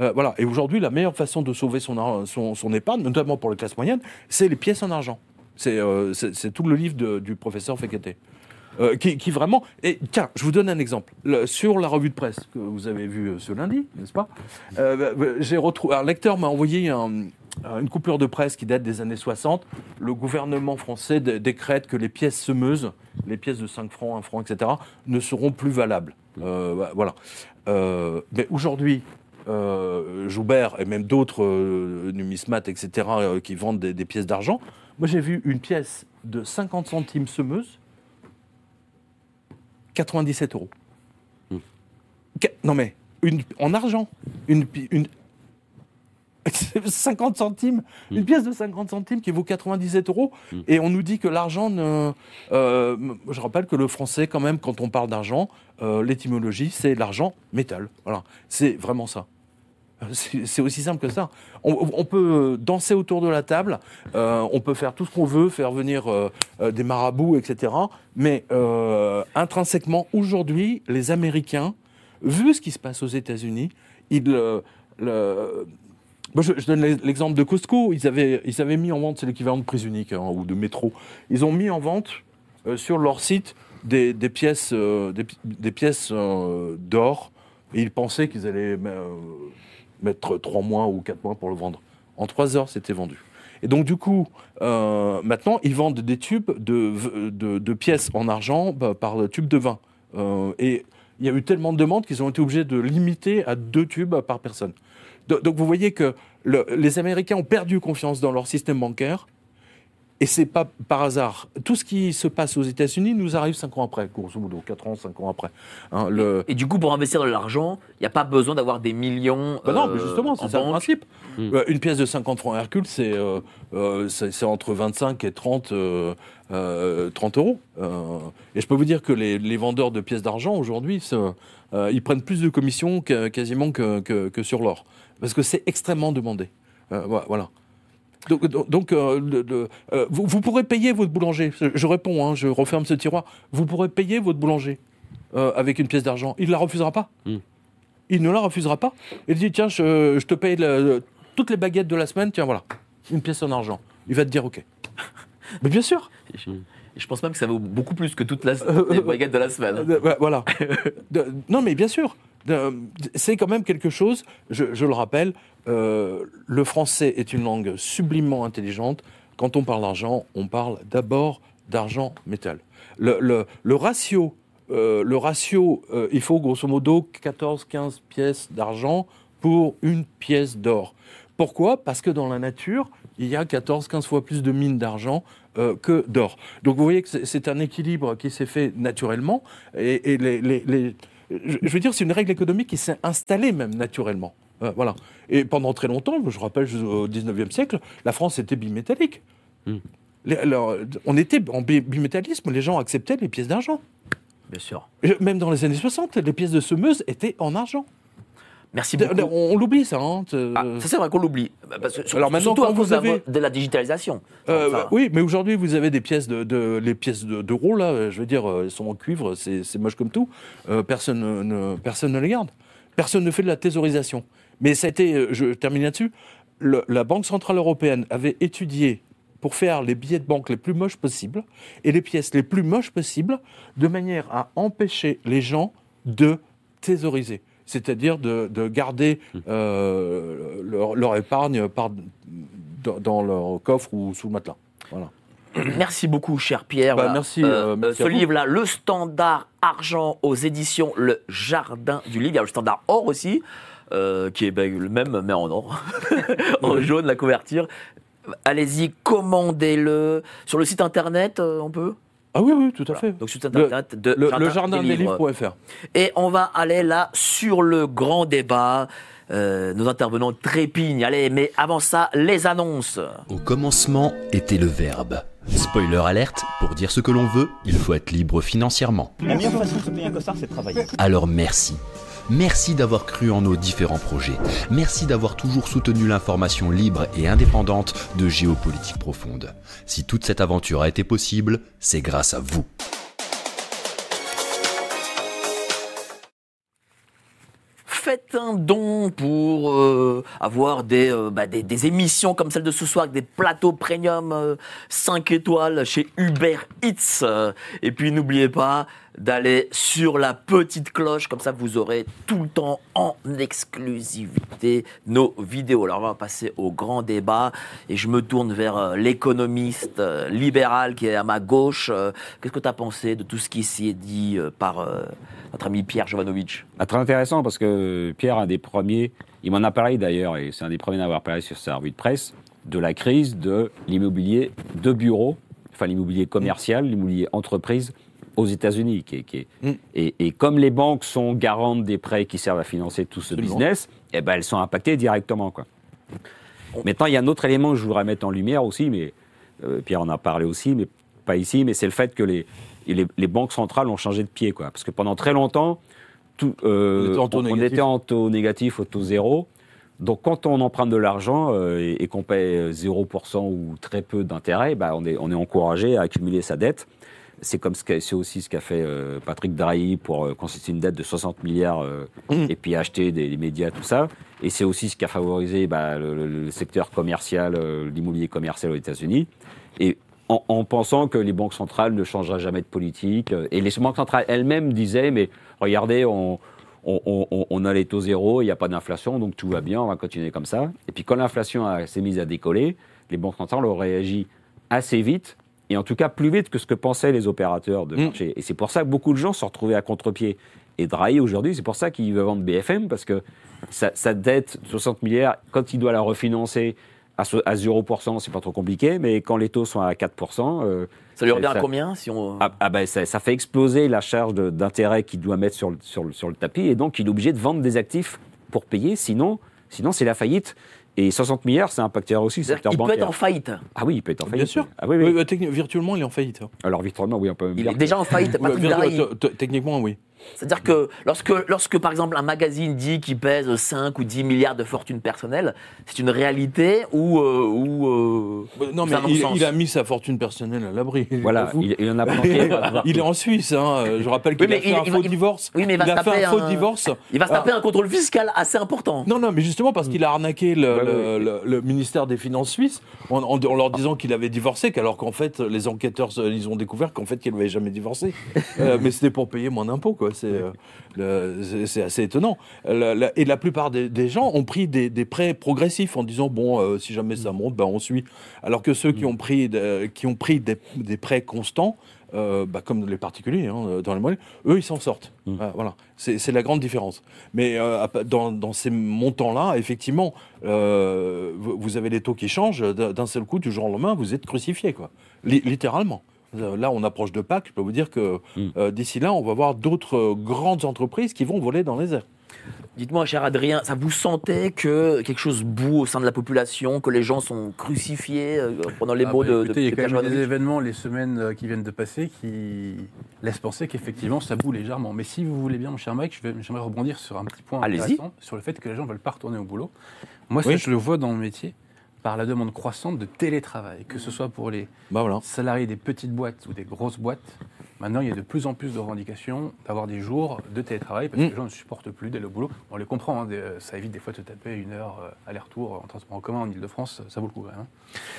Euh, voilà. Et aujourd'hui, la meilleure façon de sauver son, son, son épargne, notamment pour les classes moyennes, c'est les pièces en argent. C'est euh, tout le livre de- du professeur Fekete. Euh, qui, vraiment. Et tiens, je vous donne un exemple. Le- sur la revue de presse que vous avez vue euh, ce lundi, n'est-ce pas euh, bah, bah, J'ai retrouvé. Un lecteur m'a envoyé un- une coupure de presse qui date des années 60. Le gouvernement français dé- décrète que les pièces semeuses, les pièces de 5 francs, 1 franc, etc., ne seront plus valables. Bah, voilà. Mais aujourd'hui, Joubert et même d'autres numismates, etc., qui vendent des pièces d'argent. Moi, j'ai vu une pièce de 50 centimes semeuse, 97 euros. Non, mais en argent, une, pi- une 50 centimes, une pièce de 50 centimes qui vaut 97 euros, et on nous dit que l'argent ne. euh, je rappelle que le français, quand même, quand on parle d'argent, euh, l'étymologie, c'est l'argent métal. Voilà, c'est vraiment ça. Euh, C'est aussi simple que ça. On, peut danser autour de la table, euh, on peut faire tout ce qu'on veut, faire venir euh, euh, des marabouts, etc. Mais euh, intrinsèquement, aujourd'hui, les Américains, vu ce qui se passe aux États-Unis, ils. euh, le- je, donne l'exemple de Costco. Ils avaient, ils avaient mis en vente, c'est l'équivalent de prise unique hein, ou de métro. Ils ont mis en vente euh, sur leur site des, des pièces, euh, des, des pièces euh, d'or. Et ils pensaient qu'ils allaient euh, mettre trois mois ou quatre mois pour le vendre. En trois heures, c'était vendu. Et donc, du coup, euh, maintenant, ils vendent des tubes de, de, pièces en argent bah, par tube de vin. Euh, et il y a eu tellement de demandes qu'ils ont été obligés de limiter à deux tubes par personne. Do- Donc, vous voyez que le- les Américains ont perdu confiance dans leur système bancaire. Et c'est pas par hasard. Tout ce qui se passe aux États-Unis nous arrive cinq ans après, grosso modo, quatre ans, cinq ans après. Hein, le, Et du coup, pour investir de l'argent, il n'y a pas besoin d'avoir des millions. Bah non, euh, mais justement, c'est en ça le principe. Mm. Euh, une pièce de 50 francs Hercule, c'est euh, euh, entre 25 et 30, euh, euh, 30 euros. Euh, et je peux vous dire que les, les vendeurs de pièces d'argent, aujourd'hui, euh, ils prennent plus de commissions que- quasiment que, que- que sur l'or. Parce que c'est extrêmement demandé. Euh, voi- voilà. Donc, euh, le- le- euh, vous, vous pourrez payer votre boulanger. Je, je réponds, hein, je referme ce tiroir. Vous pourrez payer votre boulanger euh, avec une pièce d'argent. Il ne la refusera pas. Mm. Il ne la refusera pas. Il dit tiens, je, je te paye le- toutes les baguettes de la semaine. Tiens, voilà, une pièce en argent. Il va te dire ok. Mais bien sûr. Je pense même que ça vaut beaucoup plus que toute la, les baguettes de la semaine. Voilà. De- non, mais bien sûr. C'est quand même quelque chose, je, le rappelle, euh, le français est une langue sublimement intelligente. Quand on parle d'argent, on parle d'abord d'argent-métal. Le, le- ratio, euh, le ratio euh, il faut grosso modo 14-15 pièces d'argent pour une pièce d'or. Pourquoi? Parce que dans la nature, il y a 14-15 fois plus de mines d'argent euh, que d'or. Donc vous voyez que c'est- un équilibre qui s'est fait naturellement. Et, les- je je veux dire, c'est une règle économique qui s'est installée même naturellement. Euh, voilà. Et pendant très longtemps, je rappelle au 19e siècle, la France était bimétallique. Hmm. Les- alors, on était en bi- bimétallisme, les gens acceptaient les pièces d'argent. Bien sûr. Même dans les années 60, les pièces de semeuse étaient en argent. Merci On, beaucoup. on l'oublie ça. hein, Ah, ça, c'est vrai qu'on l'oublie. Bah, Alors maintenant, surtout quand à cause vous de la avez- de la digitalisation. Euh, Enfin, oui, mais aujourd'hui, vous avez des pièces de, de- les pièces de- d'euros là. euh, Je veux dire, euh, elles sont en cuivre, c'est moche comme tout. Euh, personne ne, ne- personne ne les garde. Personne ne fait de la thésaurisation. Mais ça a été, je termine là-dessus. la Banque centrale européenne avait étudié pour faire les billets de banque les plus moches possibles et les pièces les plus moches possibles, de manière à empêcher les gens de thésauriser. C'est-à-dire de, de garder euh, leur, leur épargne par, dans, leur coffre ou sous le matelas. Voilà. Merci beaucoup, cher Pierre. Bah, Voilà. merci, euh, merci ce livre-là, Le Standard Argent aux éditions Le Jardin du Livre. Il y a le Standard Or aussi, euh, qui est ben, le même, mais en or. en jaune, la couverture. Allez-y, commandez-le. Sur le site internet, euh, on peut? Ah oui, oui, tout à Voilà. fait. Donc, Le- internet de Le, Jardin le jardin des des livres. livres.fr. Et on va aller là sur le grand débat. Euh, nos intervenants trépignent. Allez, mais avant ça, les annonces. Au commencement était le verbe. Spoiler alerte, pour dire ce que l'on veut, il faut être libre financièrement. La meilleure façon de se payer un costard, c'est de travailler. Alors merci. Merci d'avoir cru en nos différents projets. Merci d'avoir toujours soutenu l'information libre et indépendante de géopolitique profonde. Si toute cette aventure a été possible, c'est grâce à vous. Faites un don pour euh, avoir des, euh, bah, des, des émissions comme celle de ce soir avec des plateaux premium euh, 5 étoiles chez Uber Eats. Euh, Et puis n'oubliez pas d'aller sur la petite cloche, comme ça vous aurez tout le temps en exclusivité nos vidéos. Alors on va passer au grand débat et je me tourne vers euh, l'économiste euh, libéral qui est à ma gauche. Euh, Qu'est-ce que tu as pensé de tout ce qui s'y est dit par notre ami Pierre Jovanovic Ah, très intéressant parce que Pierre, un des premiers, il m'en a parlé d'ailleurs, et c'est un des premiers à avoir parlé sur sa revue de presse, de la crise de l'immobilier de bureau, enfin l'immobilier commercial, l'immobilier entreprise aux États-Unis. Qui Mm. et, et comme les banques sont garantes des prêts qui servent à financer tout ce Absolument. business, eh ben, elles sont impactées directement. Quoi. Maintenant, il y a un autre élément que je voudrais mettre en lumière aussi, mais euh, Pierre en a parlé aussi, mais pas ici, mais c'est le fait que les, les, les banques centrales ont changé de pied. Quoi. Parce que pendant très longtemps, tout, euh, On était en taux on, on négatif. était en taux négatif, au taux zéro. Donc quand on emprunte de l'argent euh, et, et qu'on paie 0% ou très peu d'intérêt, bah, on, est, on est encouragé à accumuler sa dette. C'est comme ce c'est aussi ce qu'a fait euh, Patrick Drahi pour euh, constituer une dette de 60 milliards euh, et puis acheter des, des médias, tout ça. Et c'est aussi ce qui a favorisé bah, le, secteur commercial, euh, l'immobilier commercial aux États-Unis. Et en, en pensant que les banques centrales ne changeraient jamais de politique. Et les banques centrales elles-mêmes disaient, mais regardez, on, on, on- on a les taux zéro, il n'y a pas d'inflation, donc tout va bien, on va continuer comme ça. Et puis quand l'inflation a- s'est mise à décoller, les banques centrales ont réagi assez vite, et en tout cas plus vite que ce que pensaient les opérateurs de Mm. marché. Et c'est pour ça que beaucoup de gens se retrouvés à contre-pied. Et Drahi, aujourd'hui, c'est pour ça qu'il veut vendre BFM, parce que sa, sa dette, 60 milliards, quand il doit la refinancer à, à 0%, c'est pas trop compliqué, mais quand les taux sont à 4%, euh, Ça lui revient à combien si on... ah, ah ben, ça, ça fait exploser la charge d'intérêt qu'il doit mettre sur le, sur, le, sur le tapis, et donc il est obligé de vendre des actifs pour payer, sinon, sinon c'est la faillite. Et 60 milliards, ça impactera aussi le secteur qu'il peut bancaire. être en faillite. Ah oui, il peut être en Bien faillite. sûr. Ah oui, oui. Oui, bah, techni- virtuellement, il est en faillite. Alors, virtuellement, oui, on peut Il est déjà en faillite, Ouais, Patrick Drahi. Techniquement, oui. C'est-à-dire que lorsque, lorsque, par exemple, un magazine dit qu'il pèse 5 ou 10 milliards de fortune personnelle, c'est une réalité ou. euh, ou euh, Non, mais il, a mis sa fortune personnelle à l'abri. Voilà, il, il en a planqué. il est en Suisse, hein. je rappelle qu'il Oui, a fait il- un il faux divorce. oui, mais il va se a fait taper un faux divorce. Il va se taper Ah. un contrôle fiscal assez important. Non, non, mais justement parce qu'il a arnaqué le, Ouais, le- ouais. le- le ministère des Finances suisse en, en- en leur disant qu'il avait divorcé, qu'alors qu'en fait, les enquêteurs, ils ont découvert qu'en fait, qu'il n'avait jamais divorcé. Euh, mais c'était pour payer moins d'impôts, quoi. C'est euh, c'est- assez étonnant. La- la- et la plupart des, des gens ont pris des, des prêts progressifs en disant, bon, euh, si jamais ça monte, ben, on suit. Alors que ceux qui ont pris, de- qui ont pris des, des prêts constants, euh, bah, comme les particuliers hein, dans les moyens, eux ils s'en sortent. Ah, voilà, c'est la grande différence. Mais euh, dans, dans ces montants-là, effectivement, euh, vous, avez les taux qui changent d'un seul coup, du jour au lendemain, vous êtes crucifié, quoi, Li- littéralement. Euh, Là, on approche de Pâques. Je peux vous dire que Mm. euh, d'ici là, on va voir d'autres euh, grandes entreprises qui vont voler dans les airs. Dites-moi, cher Adrien, ça vous sentait que quelque chose boue au sein de la population, que les gens sont crucifiés, euh, prenant les Ah mots bah, de, écoutez, de il y a quand même des événements les semaines qui viennent de passer qui laissent penser qu'effectivement ça boue légèrement. Mais si vous voulez bien, mon cher Mike, je vais- j'aimerais rebondir sur un petit point intéressant, sur le fait que les gens ne veulent pas retourner au boulot. Moi, ça, je le vois dans le métier par la demande croissante de télétravail, que ce soit pour les Bah voilà. salariés des petites boîtes ou des grosses boîtes. Maintenant, il y a de plus en plus de revendications d'avoir des jours de télétravail parce que Mm. les gens ne supportent plus d'aller au boulot. On les comprend, hein, des- ça évite des fois de se taper une heure euh, aller-retour en transport en commun en Ile-de-France, ça vaut le coup quand même. hein.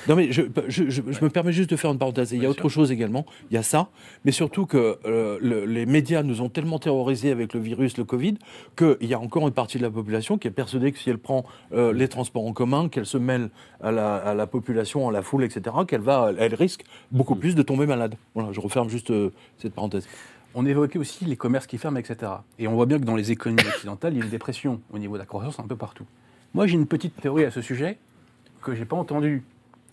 Non, mais je, je- je- je me permets juste de faire une parenthèse. Il y a autre sûr. chose également. Il y a ça, mais surtout que euh, le- les médias nous ont tellement terrorisés avec le virus, le Covid, qu'il y a encore une partie de la population qui est persuadée que si elle prend euh, les transports en commun, qu'elle se mêle à la, à la population, à la foule, etc., qu'elle va, elle risque beaucoup plus de tomber malade. Voilà, je referme juste euh, On évoquait aussi les commerces qui ferment, etc. Et on voit bien que dans les économies occidentales, il y a une dépression au niveau de la croissance un peu partout. Moi, j'ai une petite théorie à ce sujet que j'ai pas entendue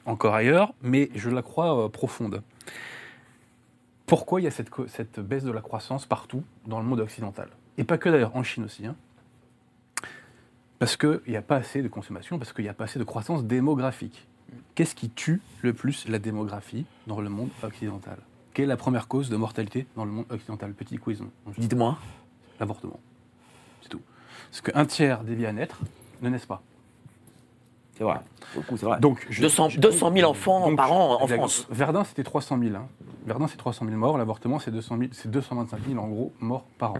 encore ailleurs, mais je la crois euh, profonde. Pourquoi il y a cette baisse de la croissance partout dans le monde occidental? Et pas que d'ailleurs, en Chine aussi. hein. Parce qu'il n'y a pas assez de consommation, parce qu'il n'y a pas assez de croissance démographique. Qu'est-ce qui tue le plus la démographie dans le monde occidental? Quelle est la première cause de mortalité dans le monde occidental Petit quiz. Dites-moi. L'avortement. C'est tout. Parce qu'un tiers des vies à naître ne naissent pas. C'est vrai. C'est. Donc, je- 200, je- 200 000 enfants donc, par an en. France. Verdun, c'était 300 000. hein. Verdun, c'est 300 000 morts. L'avortement, c'est 200 000 c'est 225 000 en gros morts par an.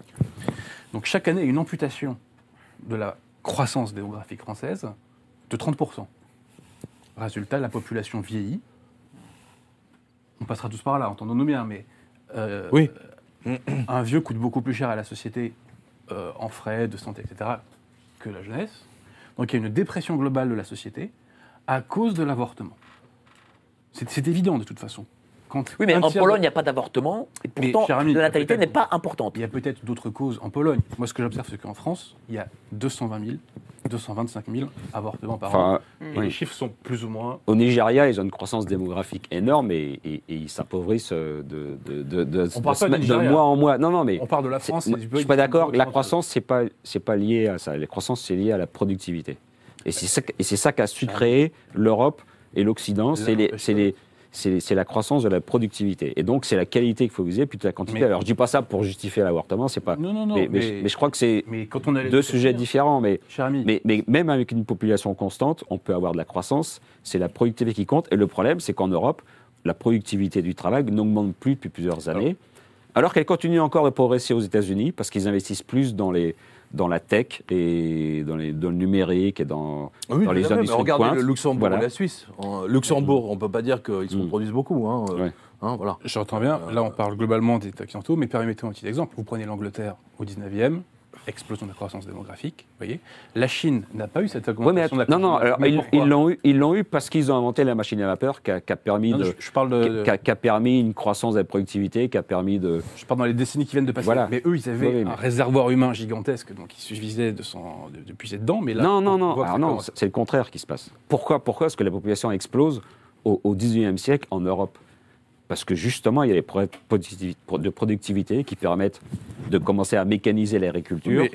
Donc chaque année, une amputation de la croissance démographique française de 30% Résultat, la population vieillit. On passera tous par là, entendons-nous bien, mais euh, Oui. un vieux coûte beaucoup plus cher à la société euh, en frais de santé, etc., que la jeunesse. Donc il y a une dépression globale de la société à cause de l'avortement. C'est c'est évident de toute façon. Quand Oui, mais en Pologne, il n'y a pas d'avortement. Et Mais, pourtant, ami, la natalité n'est pas importante. Il y a peut-être d'autres causes en Pologne. Moi, ce que j'observe, c'est qu'en France, il y a 220 000, 225 000 avortements par an. Enfin, Et oui. les chiffres sont plus ou moins. Au Nigeria, ils ont une croissance démographique énorme et, et- et ils s'appauvrissent de, de, de, de- On de parle pas Nigeria. mois en mois. Non, non, mais On parle de la France. moi, je pays suis pas d'accord. La croissance, c'est pas c'est pas lié à ça. La croissance, c'est lié à la productivité. Et c'est ça, et c'est ça qu'a su créer l'Europe et l'Occident. C'est les, c'est la croissance de la productivité. Et donc, c'est la qualité qu'il faut viser plutôt que la quantité. Mais- Alors, je dis pas ça pour justifier l'avortement, c'est pas. Non, non, non. mais, mais- mais- je crois que c'est deux sujets différents. Mais mais, mais même avec une population constante, on peut avoir de la croissance. C'est la productivité qui compte. Et le problème, c'est qu'en Europe, la productivité du travail n'augmente plus depuis plusieurs années, alors qu'elle continue encore de progresser aux États-Unis parce qu'ils investissent plus dans, les, dans la tech et dans, les, dans le numérique et dans, dans les tout à fait, mais industries de regardez pointe. le Luxembourg Voilà. et la Suisse. En Luxembourg, on ne peut pas dire qu'ils se Mm. reproduisent beaucoup. Hein, euh, Ouais. hein, voilà. j'entends bien. Là, on parle globalement des occidentaux, mais permettez-moi un petit exemple. Vous prenez l'Angleterre au 19e, explosion de la croissance démographique. Vous voyez, la Chine n'a pas eu cette augmentation de la non, non, alors, ils- l'ont eu, ils l'ont eu parce qu'ils ont inventé la machine à vapeur qui a, qui a permis Non, de, je, je parle de, qui a, qui a permis une croissance de la productivité, qui a permis de. je parle dans les décennies qui viennent de passer. Voilà. Mais eux, ils avaient Oui, oui, mais- un réservoir humain gigantesque, donc il suffisait de, de, de puiser dedans. Mais là, non, non, on non, alors non, c'est le contraire qui se passe. Pourquoi, pourquoi est-ce que la population explose au, au 19e siècle en Europe? Parce que justement, il y a des projets de productivi- de productivité qui permettent de commencer à mécaniser l'agriculture. Oui,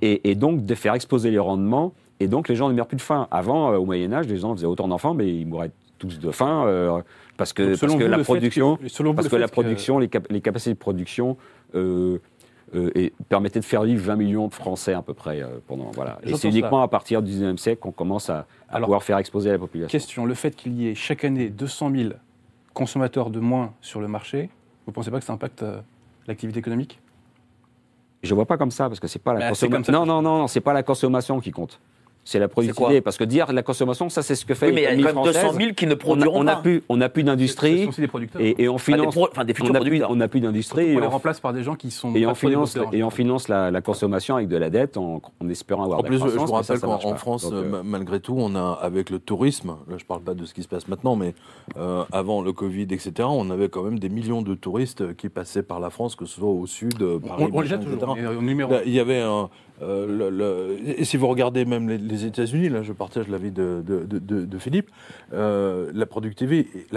Et donc de faire exploser les rendements. Et donc les gens ne meurent plus de faim. Avant, euh, au Moyen Âge, les gens faisaient autant d'enfants, mais ils mouraient tous de faim euh, parce que, parce la production, que- parce que la que- production, les, cap- les capacités de production euh, euh, et permettaient de faire vivre 20 millions de Français à peu près euh, pendant voilà. Et c'est uniquement à partir du 19e siècle qu'on commence à, à Alors, pouvoir faire exploser la population. Question le fait qu'il y ait chaque année 200 000 consommateurs de moins sur le marché, vous ne pensez pas que ça impacte euh, l'activité économique? Je vois pas comme ça parce que c'est pas la Bah, consommation. Non, non, non, non, c'est pas la consommation qui compte. C'est la productivité. Parce que dire la consommation, ça c'est ce que fait Oui, mais il y a l'économie quand même 200 française. 000 qui ne On a- produiront on n'a pas. plus, on n'a plus Ce d'industrie sont aussi des producteurs. et, et on Enfin, des finance. pro- enfin, des futurs on n'a plus, producteurs. on n'a plus d'industrie on et les on, remplace par des gens qui sont. et on des finance, et en on finance la, la consommation avec de la dette en, en espérant avoir En de plus, la je- vous rappelle qu'en. France, Donc, euh, euh, ma- malgré tout, on a, avec le tourisme, là je parle pas de ce qui se passe maintenant, mais euh, avant le Covid, etc., on avait quand même des millions de touristes qui passaient par la France, que ce soit au sud, Paris, On, on les jette toujours. Là, Il y avait un. Euh, et si vous regardez même les, États-Unis, là, je partage l'avis de, Philippe, euh, la,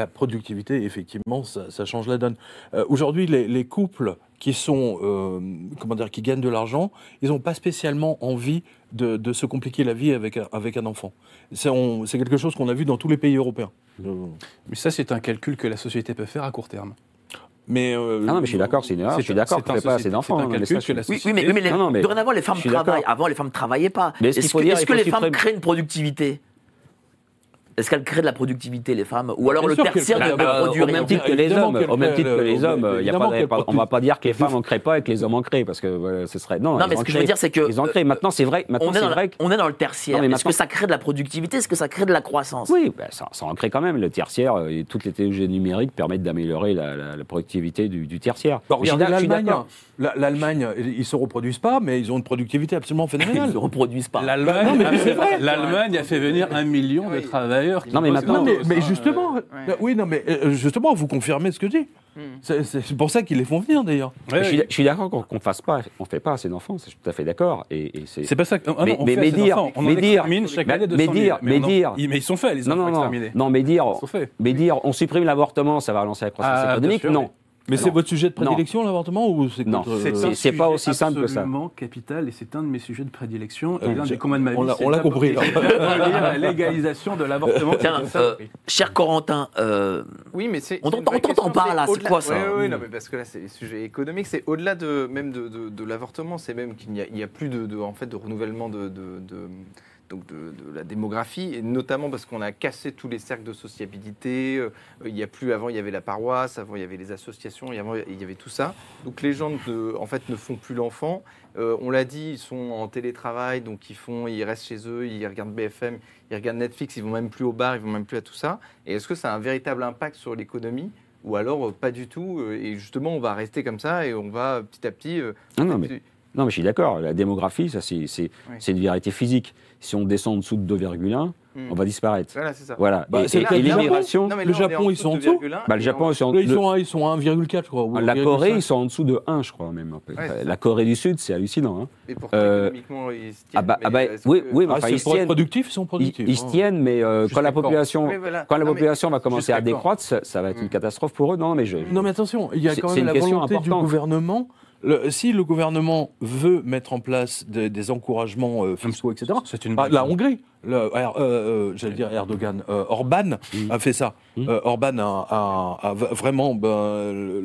productivité, effectivement, ça, change la donne. Euh, Aujourd'hui, les, les couples qui sont, comment dire, qui gagnent de l'argent, ils n'ont pas spécialement envie de, se compliquer la vie avec avec un enfant. C'est quelque chose qu'on a vu dans tous les pays européens. Mais ça, c'est un calcul que la société peut faire à court terme. Mais, euh, Ah non, mais je suis d'accord, c'est une erreur. Je suis d'accord c'est qu'on ne fait pas assez d'enfants. Oui, oui, mais, mais les- Non, non, mais dorénavant, les femmes travaillent. Avant, les femmes ne travaillaient pas. Mais est-ce faut que, il que les femmes créent une productivité? Est-ce qu'elles créent de la productivité, les femmes Ou alors Bien le tertiaire ne Bah, produire au même titre que les hommes, au même titre que les euh, hommes, il y a évidemment pas, qu'elle pas- on produit- va pas dire que les femmes en créent pas et que les hommes en créent parce que ce serait non. Non, ils mais ce que je veux dire, c'est que. ils en créent. Maintenant, c'est vrai. Maintenant, on, est c'est dans, vrai. que- on est dans le tertiaire. Est-ce maintenant- que ça crée de la productivité Est-ce que ça crée de la croissance Oui, ben, ça, ça en crée quand même. Le tertiaire euh, et toutes les technologies numériques permettent d'améliorer la, la- la productivité du, du tertiaire. Bah, regardez l'Allemagne. ils se reproduisent pas, mais ils ont une productivité absolument Ils phénoménale. ne se reproduisent pas. L'Allemagne non, mais a, c'est vrai. l'Allemagne a fait venir un million de Oui. Qui Non, mais maintenant- mais, mais ça, justement, ouais. euh, oui, non, mais euh, justement, vous confirmez ce que je dis. C'est- C'est pour ça qu'ils les font venir d'ailleurs. Ouais, Je je suis d'accord qu'on qu'on fasse pas, on fait pas assez d'enfants. Je suis tout à fait d'accord. Et, et c'est. C'est pas ça. que- ah non, Mais- on mais- fait mais assez dire- on mais dire- extermine chaque mais- année 200 mais 000. dire- mais dire- ils- mais ils sont faits, les non, enfants non, non, exterminés. non, mais dire, Ils sont faits. mais dire, on supprime l'avortement, ça va relancer la croissance Ah, économique. non, Mais c'est votre sujet de prédilection, l'avortement, ou c'est Non. C'est euh, c'est pas aussi simple que ça. absolument capital et c'est un de mes sujets de prédilection. Et Euh, l'un des combats de ma vie, on l'a- c'est compris, la légalisation de l'avortement. Tiens, C'est euh, oui. cher Corentin, euh, Oui, mais c'est. On c'est t'entend- pas, là, c'est quoi, ça ouais, non, mais parce que là, c'est les sujets économiques. C'est au-delà de même de, de- de l'avortement, c'est même qu'il n'y a, il y a plus de, de- en fait de renouvellement de, de- de- donc de, de la démographie, et notamment parce qu'on a cassé tous les cercles de sociabilité. euh, Il y a plus avant, il y avait la paroisse, avant il y avait les associations, et avant il y avait tout ça. Donc les gens ne, en fait ne font plus l'enfant. Euh, on l'a dit, ils sont en télétravail, donc ils font, ils restent chez eux, ils regardent BFM, ils regardent Netflix, ils vont même plus au bar, ils vont même plus à tout ça. Et est-ce que ça a un véritable impact sur l'économie? Ou alors euh, pas du tout Et justement, on va rester comme ça et on va petit à petit. Non, mais- non, mais je suis d'accord. La démographie, ça, c'est c'est- Oui. c'est une vérité physique. Si on descend en dessous de 2,1, Hmm. on va disparaître. Voilà, c'est ça. Voilà. Bah, et c'est et- l'immigration, Le Japon, ils sont en dessous 2,1, bah, le Japon, on- ils sont, sont, à- ils sont à 1,4, je crois. ou la 1,5. Corée, ils sont en dessous de 1, je crois même. la Corée du Sud, c'est hallucinant. hein. Et pourtant, Euh, économiquement, ils se tiennent. ah bah- ah mais bah, est-ce oui, oui, mais Ah, ils se tiennent. productifs, ils sont productifs. ils se hein. tiennent, mais euh, quand la population, va commencer à décroître, ça, va être une Mm. catastrophe pour eux. Non, mais je. Non, mais attention, il y a quand même une la question volonté du importante. gouvernement. Le- si le gouvernement veut mettre en place des, des encouragements euh, fiscaux, etc., C'est une Ah, bonne la. Hongrie, le, euh, euh, j'allais dire Erdogan, euh, Orban Mm. a fait ça. Mm. Euh, Orban a, a- a v- vraiment, ben,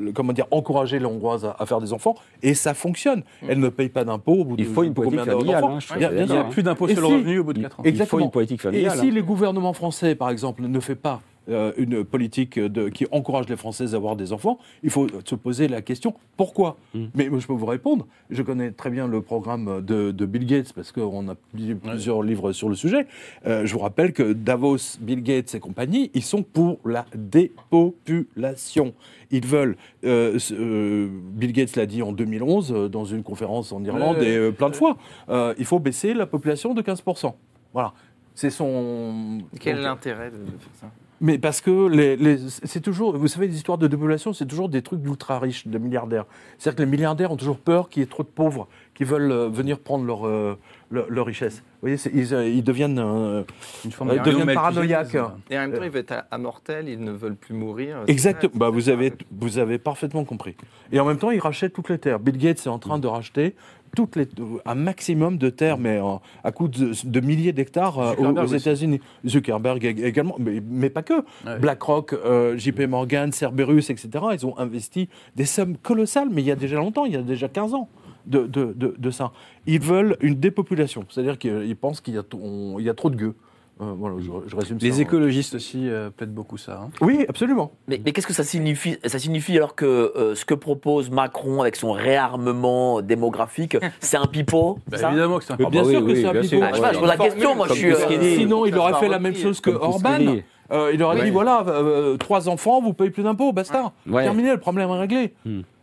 le- comment dire, encouragé les Hongroises à, à faire des enfants, et ça fonctionne. Elle ne paye pas d'impôts au bout de Il faut une politique familiale. hein, bien Il n'y a hein. plus d'impôt Et sur le si- revenu au bout de Il- 4 ans. Il faut Exactement. une politique Et familiale. si hein. les gouvernements français, par exemple, ne fait pas euh, une politique de, qui encourage les Français à avoir des enfants, il faut se poser la question pourquoi? Mm. Mais moi, je peux vous répondre. Je connais très bien le programme de, de Bill Gates parce qu'on a publié plusieurs livres sur le sujet. Euh, je vous rappelle que Davos, Bill Gates et compagnie, ils sont pour la dépopulation. Ils veulent. euh, euh, Bill Gates l'a dit en 2011 euh, dans une conférence en Irlande Ouais. et euh, plein de fois. euh, il faut baisser la population de 15%. Voilà. C'est son. Quel est donc, l'intérêt de faire ça? Mais parce que les, les- c'est toujours, vous savez, les histoires de dépopulation, c'est toujours des trucs d'ultra riches, de milliardaires. C'est-à-dire que les milliardaires ont toujours peur qu'il y ait trop de pauvres qui veulent euh, venir prendre leur, euh, leur, leur richesse. Vous voyez, ils, euh, ils deviennent, euh, Une forme de deviennent paranoïaques. Et en même temps, ils veulent être immortels, ils ne veulent plus mourir. exactement. Bah, vous avez, vous avez parfaitement compris. Et en même temps, ils rachètent toutes les terres. Bill Gates est en train de racheter toutes les, un maximum de terres, mais euh, à coût de, de milliers d'hectares euh, aux. États-Unis. Zuckerberg ég- également, mais, mais pas que. Ouais. BlackRock, euh, JP Morgan, Cerberus, etc. Ils ont investi des sommes colossales, mais il y a déjà longtemps, il y a déjà 15 ans de, de, de, ça. Ils veulent une dépopulation, c'est-à-dire qu'ils pensent qu'il y, y a trop de gueux. Euh, voilà, je, je résume ça. Les écologistes aussi euh, plaident beaucoup ça. hein. Oui, absolument. Mais, mais qu'est-ce que ça signifie Ça signifie alors que euh, ce que propose Macron avec son réarmement démographique, c'est un pipeau Bah, évidemment que c'est un Mais bien bah sûr oui, que oui, c'est un pipeau. Ah, je sais pas, je pose la question, moi je suis. Sinon, il aurait fait la même chose que Orban. Euh, il aurait dit voilà, euh, trois enfants, vous payez plus d'impôts, basta. Ouais. Terminé, le problème est réglé.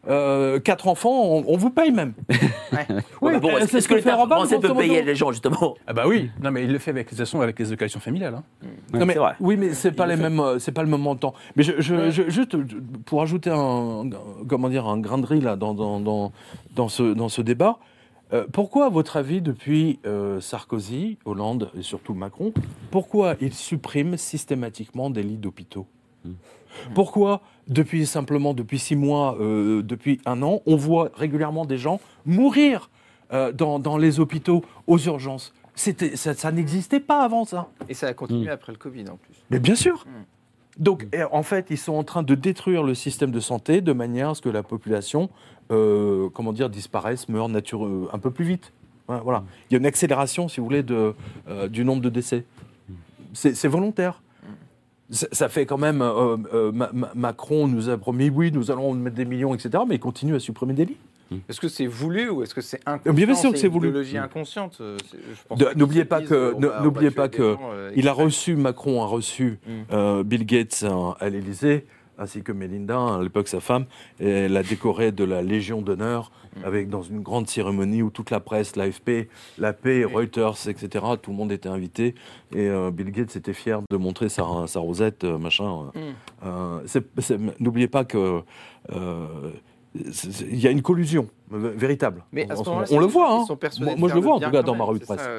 Euh, quatre enfants, on, on vous paye même. Ouais, mais bon, c'est est-ce que ce que fait Orban, français peut payer les gens, justement Ah bah oui, non mais il le fait avec, de toute façon avec les allocations familiales. hein. Non, mais, c'est vrai. Oui, mais c'est pas les mêmes, euh, c'est pas le même montant. Mais je, je- je- juste pour ajouter un, comment dire, un grain de riz là dans, dans, dans, dans ce, dans ce débat. euh, pourquoi, à votre avis, depuis euh, Sarkozy, Hollande et surtout Macron, pourquoi ils suppriment systématiquement des lits d'hôpitaux? Pourquoi, depuis simplement depuis six mois, euh, depuis un an, on voit régulièrement des gens mourir euh, dans, dans les hôpitaux aux urgences? C'était, ça, ça n'existait pas avant ça. Et ça a continué après le Covid en plus. Mais bien sûr. Mm. Donc, en fait, ils sont en train de détruire le système de santé de manière à ce que la population, euh, comment dire, disparaisse, meure nature, un peu plus vite. Voilà. Il y a une accélération, si vous voulez, de, euh, du nombre de décès. C'est c'est volontaire. Ça, fait quand même. euh, euh, Ma- Ma- Macron nous a promis, oui, nous allons mettre des millions, etc., mais il continue à supprimer des lits. Est-ce que c'est voulu ou est-ce que c'est inconscient? Bien sûr que c'est voulu. idéologie inconsciente. euh, n'oubliez se pas que- euh, n'oubliez pas que gens, euh, Il a reçu, Macron a reçu Mm. euh, Bill Gates à l'Élysée, ainsi que Melinda, à l'époque sa femme, et elle l'a décoré de la Légion d'honneur. Avec dans une grande cérémonie où toute la presse, l'AFP, l'AP, Reuters, etc., tout le monde était invité, et euh, Bill Gates était fier de montrer sa, sa rosette, euh, machin. Mm. Euh, c'est- c'est- N'oubliez pas que euh, il y a une collusion véritable. Mais à ce moment. on le voit, hein. Moi, je le vois en tout cas dans ma rue de presse. ça,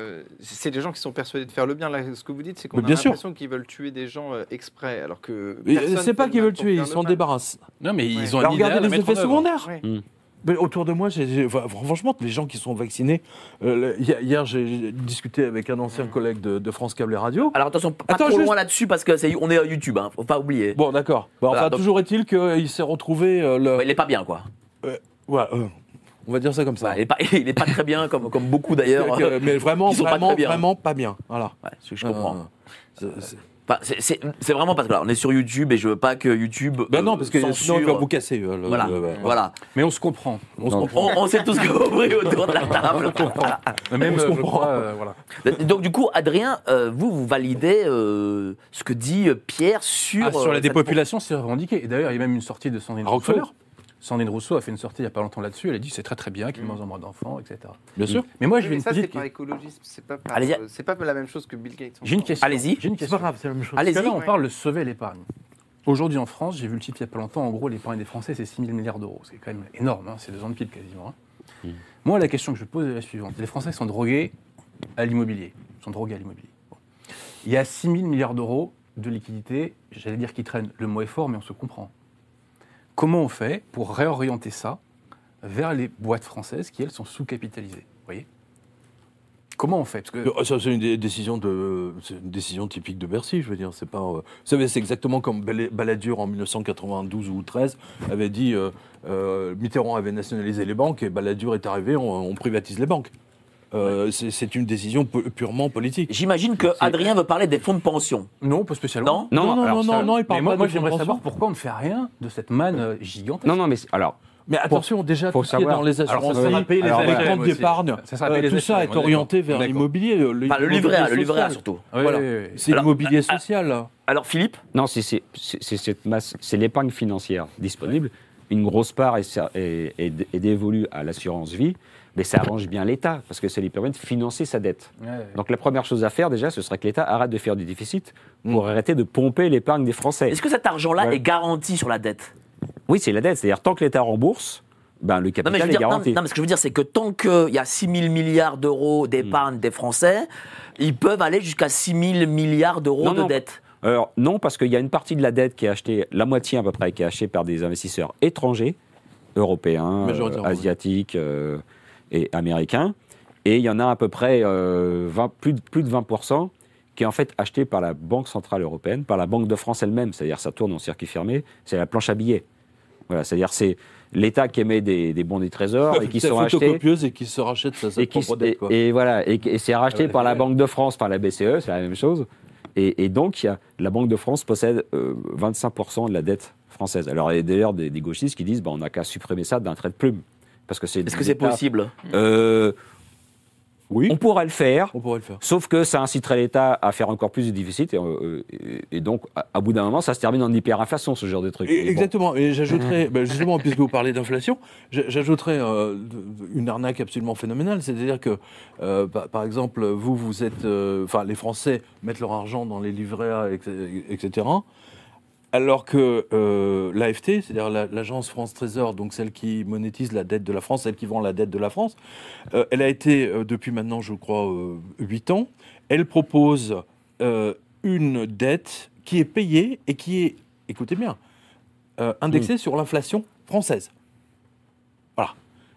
C'est des gens qui sont persuadés de faire le bien. Là, ce que vous dites, c'est qu'on a l'impression qu'ils veulent tuer des gens exprès, alors que. C'est pas qu'ils le veulent tuer, ils s'en débarrassent. Non mais ils ont un regardez les effets secondaires. Ouais. Mm. Mais autour de moi, enfin, franchement, les gens qui sont vaccinés. euh, hier, j'ai discuté avec un ancien collègue de, de France Câble et Radio. Alors attention, pas Attends, trop juste- loin là-dessus parce que c'est on est à YouTube, hein, faut pas oublier. Bon, d'accord. Bah, Voilà, enfin, donc- toujours est-il qu'il s'est retrouvé. euh, le... Ouais, il est pas bien quoi. Euh, on va dire ça comme ça. Ouais, il, est pas, il est pas très bien comme, comme beaucoup d'ailleurs. Mais vraiment, sont pas vraiment, vraiment pas bien. Voilà. Ouais, c'est ce que je comprends. Euh, c'est c'est vraiment parce que là, on est sur YouTube et je veux pas que YouTube. Ben euh, non, parce que sinon, censure- il va vous casser. euh, le- Voilà, le- le- voilà. Mais on se comprend. On se comprend. On, on sait tous compris autour de la table. Même On se euh, comprend. crois, euh, voilà. Donc du coup, Adrien, euh, vous vous validez euh, ce que dit euh, Pierre sur Ah, sur euh, la dépopulation, c'est revendiqué. Et d'ailleurs, il y a même une sortie de Sandrine. Rockefeller Sandrine Rousseau a fait une sortie il n'y a pas longtemps là-dessus. Elle a dit c'est très très bien qu'il y ait moins en moins d'enfants, etc. Bien sûr. Mais moi, Oui, j'ai mais une ça, c'est par écologisme, c'est pas, par- Allez-y. euh, c'est pas la même chose que Bill Gates. J'ai une question. Allez-y. J'ai une C'est question. pas grave, c'est la même chose. Allez-y. Là, on Ouais. parle de sauver l'épargne. Aujourd'hui en France, j'ai vu le titre il n'y a pas longtemps, en gros, l'épargne des Français, c'est 6 000 milliards d'euros. C'est quand même énorme, hein, c'est deux ans de PIB quasiment. hein. Moi, la question que je pose est la suivante. Les Français sont drogués à l'immobilier. Ils sont drogués à l'immobilier. Bon. Il y a 6 000 milliards d'euros de liquidités, j'allais dire qui traînent, le mot est fort, mais on se comprend. Comment on fait pour réorienter ça vers les boîtes françaises qui, elles, sont sous-capitalisées voyez? Comment on fait? Parce que Ça, c'est une dé- décision typique de Bercy, je veux dire. C'est pas, euh, vous savez, c'est exactement comme Balladur en 1992 ou 13 avait dit, euh, euh, Mitterrand avait nationalisé les banques et Balladur est arrivé, on privatise les banques. Euh, c'est- une décision pu- purement politique. J'imagine que Adrien veut parler des fonds de pension. Non, pas spécialement. Non Non, non, alors non, ça- non, non, il Mais parle moi, pas moi de j'aimerais savoir pourquoi on ne fait rien de cette manne euh, gigantesque. Non, non, mais alors, Mais attention, déjà, faut tout ce qui est savoir- dans les Alors, ça assurances, sera vie, payer les alors, les comptes d'épargne, Ça euh, tout ça est orienté vers l'immobilier. Enfin, le livret A, le livret A social. surtout. Oui, Voilà. oui, oui, oui. C'est Alors, l'immobilier ah, social. là. Alors Philippe, non, c'est cette masse, c'est l'épargne financière disponible. Une grosse part est, ser- est- est- est dévolue à l'assurance vie, mais ça arrange bien l'État parce que ça lui permet de financer sa dette. Ouais. Donc la première chose à faire déjà, ce serait que l'État arrête de faire du déficit pour arrêter de pomper l'épargne des Français. est-ce que cet argent-là Ouais. est garanti sur la dette? Oui, c'est la dette, c'est-à-dire tant que l'État rembourse, ben, le Non mais, capital je veux est dire, non, garanti. non, mais ce que je veux dire, c'est que tant qu'il y a 6 000 milliards d'euros d'épargne Hmm. des Français, ils peuvent aller jusqu'à 6 000 milliards d'euros Non, de non. dette. Alors non, parce qu'il y a une partie de la dette qui est achetée, la moitié à peu près, qui est achetée par des investisseurs étrangers, européens, euh, asiatiques euh, et américains. Et il y en a à peu près euh, 20 plus, de, plus de 20% qui est en fait acheté par la Banque Centrale Européenne, par la Banque de France elle-même, c'est-à-dire ça tourne en circuit fermé, c'est la planche à billets. Voilà, c'est-à-dire c'est l'État qui émet des, des bons du Trésor et qui sont achetés et qui se rachète sa, sa et, qui, dette. quoi. et, et voilà, et, et c'est racheté Ouais, par la. Banque de France, par la BCE, c'est la même chose. Et, et donc, a, la Banque de France possède euh, 25% de la dette française. Alors, il y a d'ailleurs des, des gauchistes qui disent bah, on n'a qu'à supprimer ça d'un trait de plume. Parce que c'est Est-ce que c'est possible Euh, Oui, On pourrait le faire, on pourrait le faire. sauf que ça inciterait l'État à faire encore plus de déficit. Et, euh, et- donc, à, à bout d'un moment, ça se termine en hyperinflation, ce genre de truc. Et- Et bon. Exactement. Et j'ajouterais, ben, justement, puisque vous parlez d'inflation, j'ajouterais euh, une arnaque absolument phénoménale. C'est-à-dire que, euh, par, par exemple, vous, vous êtes, enfin, les Français mettent leur argent dans les livrets A, etc. Alors que euh, l'AFT, c'est-à-dire la- l'agence France Trésor, donc celle qui monétise la dette de la France, celle qui vend la dette de la France, euh, elle a été euh, depuis maintenant, je crois, euh, 8 ans. Elle propose une dette qui est payée et qui est, écoutez bien, indexée sur l'inflation française. Voilà.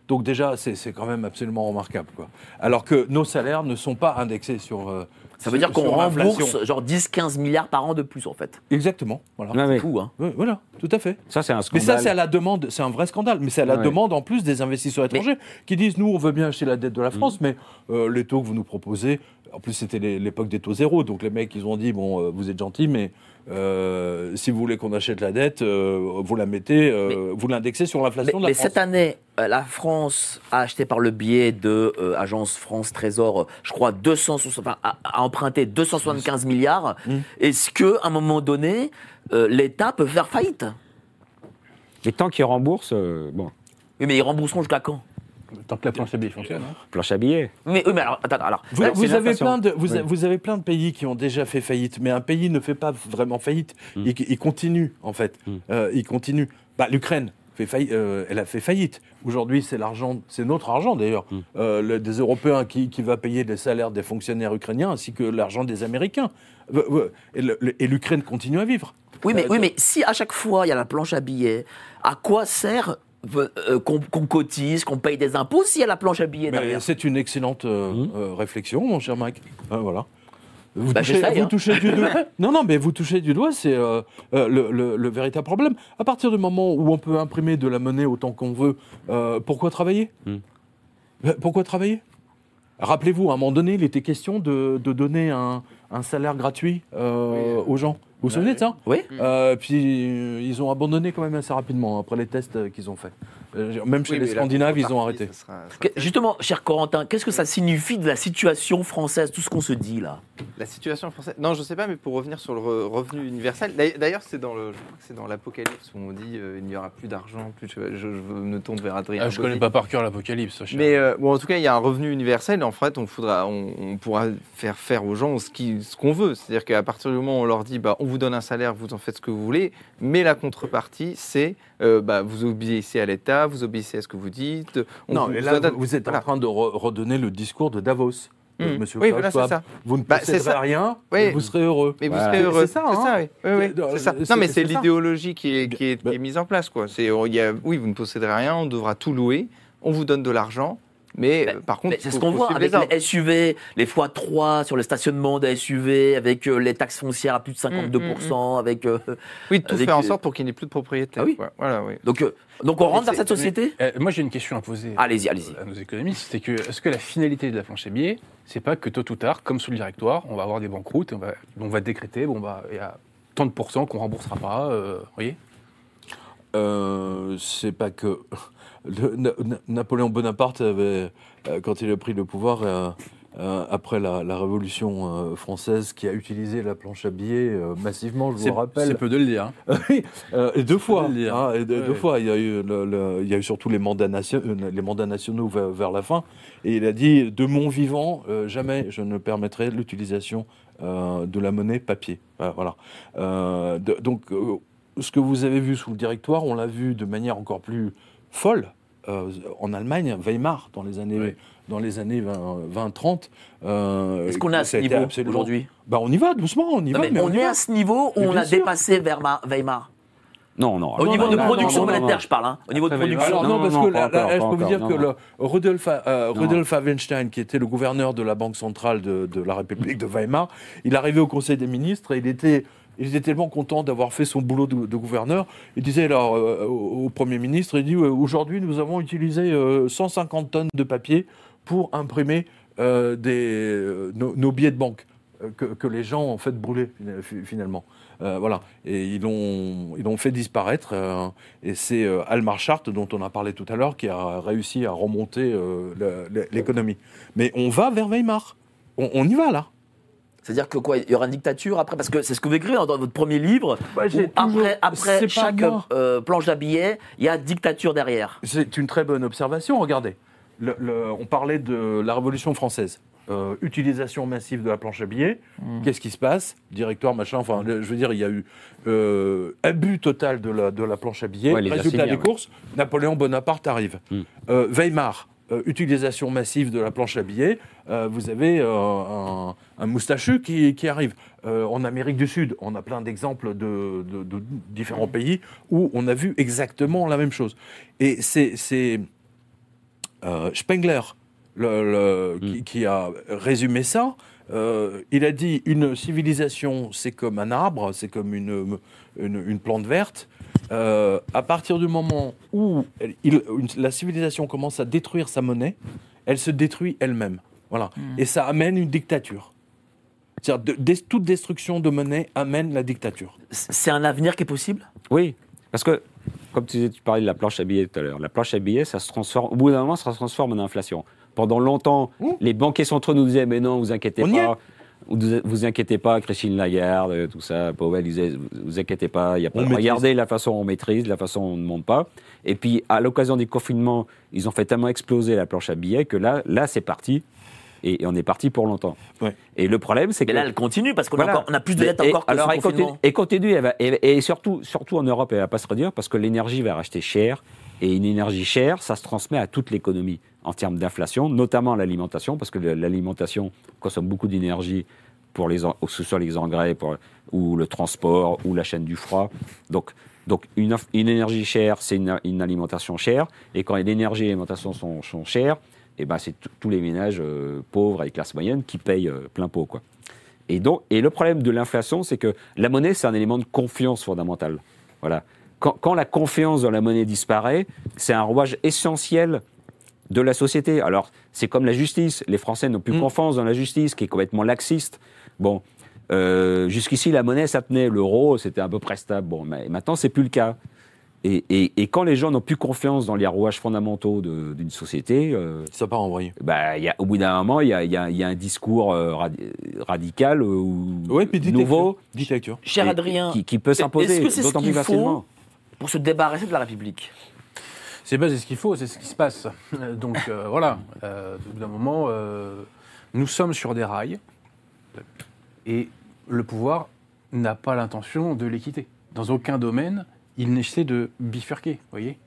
Donc déjà, c'est c'est quand même absolument remarquable. Quoi. Alors que nos salaires ne sont pas indexés sur... Ça veut dire qu'on rembourse genre 10-15 milliards par an de plus en fait. Exactement. Voilà. Ouais, ouais. Fou, hein voilà, tout à fait. Ça, c'est un Mais scandale. ça, c'est à la demande, c'est un vrai scandale, mais c'est à la demande en plus des investisseurs étrangers qui disent nous, on veut bien acheter la dette de la France, mais euh, les taux que vous nous proposez, en plus, c'était l'époque des taux zéro, donc les mecs, ils ont dit bon, euh, vous êtes gentils, mais euh, si vous voulez qu'on achète la dette, euh, vous la mettez, euh, vous l'indexez sur Mais, l'inflation de la mais France. cette année, la France a acheté par le biais de euh, Agence France Trésor, je crois, 260, enfin, a, a emprunté 275 milliards. Mmh. Est-ce que, à un moment donné, euh, l'État peut faire faillite? Et tant qu'ils remboursent, euh, bon, Oui, mais ils rembourseront jusqu'à quand? Tant que la planche à billets fonctionne. hein. planche à billets. mais, oui, mais alors, attends, alors. Vous, là, vous c'est avez plein de, vous, a- Oui. vous avez plein de pays qui ont déjà fait faillite, mais un pays ne fait pas vraiment faillite. Mm. Il, il continue, en fait. Mm. Euh, il continue. Bah, L'Ukraine, fait euh, elle a fait faillite. Aujourd'hui, c'est l'argent, c'est notre argent d'ailleurs, Mm. euh, le- des Européens qui, qui va payer les salaires des fonctionnaires ukrainiens ainsi que l'argent des Américains. Et l'Ukraine continue à vivre. Oui, mais, Euh, oui, mais si à chaque fois il y a la planche à billets, à quoi sert euh, qu'on cotise, qu'on paye des impôts s'il y a la planche à billets derrière C'est une excellente euh, Mm. euh, réflexion, mon cher Mike. Euh, voilà. Vous, Bah, touchez, j'essaye, vous hein. touchez du doigt. Non, non, mais vous touchez du doigt, c'est euh, euh, le, le- le véritable problème. À partir du moment où on peut imprimer de la monnaie autant qu'on veut, euh, pourquoi travailler Mm. Euh, Pourquoi travailler? Rappelez-vous, à un moment donné, il était question de, de donner un, un salaire gratuit euh, aux gens. Vous vous souvenez de ça? Oui Euh, Puis euh, ils ont abandonné quand même assez rapidement après les tests euh, qu'ils ont faits. Euh, même chez Oui, les Scandinaves, ils ont arrêté. sera- sera- Justement, cher Corentin, qu'est-ce que ça signifie de la situation française, tout ce qu'on se dit là? La situation française. Non, je sais pas, mais pour revenir sur le re- revenu universel. d'ailleurs- c'est dans le, je crois que c'est dans l'Apocalypse où on dit euh, il n'y aura plus d'argent, plus. Je, je- je me tourne vers Adrien. Ah, je connais Bozzi. pas par cœur l'Apocalypse. Mais euh, bon, en tout cas, il y a un revenu universel. En fait, on, faudra, on, on pourra faire faire aux gens ce qui- ce qu'on veut. C'est-à-dire qu'à partir du moment où on leur dit, bah, on vous donne un salaire, vous en faites ce que vous voulez, mais la contrepartie, c'est, euh, bah, vous obéissez à l'État, vous obéissez à ce que vous dites. on Non, vous- là, vous, vous êtes voilà. en train de re- redonner le discours de Davos, Mmh. monsieur Oui, Klaus voilà, ça. Vous ne Bah, posséderez ça. rien, Oui. vous serez heureux. Mais vous Voilà. serez heureux. C'est ça, hein. oui. Oui, oui, ça. c'est- Non, mais c'est l'idéologie qui est, qui, est, qui Bah- est mise en place. Quoi. Y a, oui, vous ne posséderez rien, on devra tout louer, on vous donne de l'argent, Mais euh, par contre, c'est ce qu'on voit avec les SUV, les x3 sur le stationnement des SUV, avec euh, les taxes foncières à plus de 52%, avec. euh, Oui, de tout avec faire en les- sorte pour qu'il n'y ait plus de propriétaires. Ah oui. Voilà, oui. donc, euh, donc on rentre dans cette société? Euh, moi, j'ai une question à poser Allez-y, allez-y. à nos économistes. C'est que, est-ce que la finalité de la planche à billets, c'est pas que tôt ou tard, comme sous le directoire, on va avoir des banqueroutes, et on va, on va décréter, bon, bah, il y a tant de pourcents qu'on remboursera pas, euh, vous voyez? Euh, c'est pas que le- Na- Na- Napoléon Bonaparte avait, euh, quand il a pris le pouvoir euh, euh, après la, la Révolution euh, française, qui a utilisé la planche à billets euh, massivement, je vous rappelle. c'est peu de le dire. hein. Oui, et deux fois. le dire. hein, et deux, Ouais. deux fois. Il y, a eu le- le- il y a eu surtout les mandats, nation- les mandats nationaux vers, vers la fin. Et il a dit De mon vivant, jamais je ne permettrai l'utilisation de la monnaie papier. Voilà. De- donc, ce que vous avez vu sous le directoire, on l'a vu de manière encore plus folle euh, en Allemagne, Weimar, dans les années. Oui. Dans les années 20-30. euh, Est-ce qu'on est à ce niveau absolument- aujourd'hui? Bah, On y va, doucement, on y Non, va. mais mais On est va. à ce niveau où Mais on a sûr. dépassé Weimar. Weimar. Non, non. Au non, niveau non, de non, production monétaire, je parle. hein. Au niveau de production. Alors non, Non, parce non, que là, encore, là, je peux vous dire que non, le Rudolf, euh. Rudolf Havenstein, qui était le gouverneur de la Banque centrale de, de la République de Weimar, il arrivait au Conseil des ministres et il était, il était tellement content d'avoir fait son boulot de, gouverneur. Il disait alors euh, au, Premier ministre, il dit euh, aujourd'hui nous avons utilisé euh, 150 tonnes de papier pour imprimer euh, des, euh, nos, billets de banque euh, que, les gens ont fait brûler fina- finalement. Euh, voilà, et ils l'ont ils l'ont fait disparaître. euh, et c'est euh, Almar Chart, dont on a parlé tout à l'heure, qui a réussi à remonter euh, l'économie. Mais on va vers Weimar. On y va là. C'est-à-dire que quoi, il y aura une dictature après? Parce que c'est ce que vous écrivez dans votre premier livre. Bah, où après après chaque euh, planche à billets, il y a dictature derrière. C'est une très bonne observation. Regardez, Le- le- on parlait de la Révolution française. Euh, utilisation massive de la planche à billets. Qu'est-ce qui se passe? Directoire, machin. Enfin, le- je veux dire, il y a eu euh, abus total de la, de la planche à billets. Ouais, Résultat des ouais. courses, Napoléon Bonaparte arrive. Mm. Euh, Weimar, euh, utilisation massive de la planche à billets. Euh, vous avez euh, un, un moustachu qui, qui arrive. En Amérique du Sud, on a plein d'exemples de, de- de différents pays où on a vu exactement la même chose. Et c'est Spengler le- le- qui, qui a résumé ça. Il a dit une civilisation, c'est comme un arbre, c'est comme une, une, une plante verte. Euh, à partir du moment où elle- il- une- la civilisation commence à détruire sa monnaie, elle se détruit elle-même. Voilà. Et ça amène une dictature. C'est-à-dire, de- des- toute destruction de monnaie amène la dictature. C'est un avenir qui est possible? Oui, parce que, comme tu disais, tu parlais de la planche à billets tout à l'heure. La planche à billets, ça se transforme, au bout d'un moment, ça se transforme en inflation. Pendant longtemps, les banquiers centraux nous disaient, mais non, vous inquiétez On pas. Vous, vous inquiétez pas, Christine Lagarde, euh, tout ça, Powell disait, vous, vous inquiétez pas, il y a pas, maîtrise. regardez la façon on maîtrise, la façon on ne monte pas. Et puis, à l'occasion des confinements, ils ont fait tellement exploser la planche à billets que là, là, c'est parti. Et, et on est parti pour longtemps. Ouais. Et le problème, c'est que Mais là, elle continue parce qu'on a, voilà. encore- on a plus de dettes et- encore que alors, ce elle continue, confinement. et continue, elle va- et, et surtout, surtout en Europe, elle va pas se réduire parce que l'énergie va racheter cher. Et une énergie chère, ça se transmet à toute l'économie en termes d'inflation, notamment l'alimentation, parce que l'alimentation consomme beaucoup d'énergie pour les, que ce soit les engrais ou le transport ou la chaîne du froid. Donc, donc une, une énergie chère, c'est une, une alimentation chère. Et quand l'énergie et l'alimentation sont, sont chères, et ben c'est tous les ménages euh, pauvres et classe moyenne qui payent euh, plein pot. Quoi. Et, donc, et le problème de l'inflation, c'est que la monnaie, c'est un élément de confiance fondamental. Voilà. Quand, quand la confiance dans la monnaie disparaît, c'est un rouage essentiel de la société. Alors, c'est comme la justice. Les Français n'ont plus Mm. confiance dans la justice, qui est complètement laxiste. Bon, euh, jusqu'ici, la monnaie, ça tenait. L'euro, c'était à peu près stable. Bon, mais maintenant, c'est plus le cas. Et, et- et quand les gens n'ont plus confiance dans les rouages fondamentaux d'une société, euh, Ça part en vrille. bah, il y a, au bout d'un moment, il y a, il y a- il y a un discours euh, radi- radical euh, ou Ouais, puis dictature. nouveau Dictature. Cher Adrien, qui, qui peut s'imposer est-ce que c'est ce d'autant plus qu'il facilement. Pour se débarrasser de la République C'est pas c'est ce qu'il faut, c'est ce qui se passe. Euh, Donc euh, voilà, Euh, au bout d'un moment, euh, nous sommes sur des rails et le pouvoir n'a pas l'intention de les quitter. Dans aucun domaine, il n'essaie de bifurquer, vous voyez?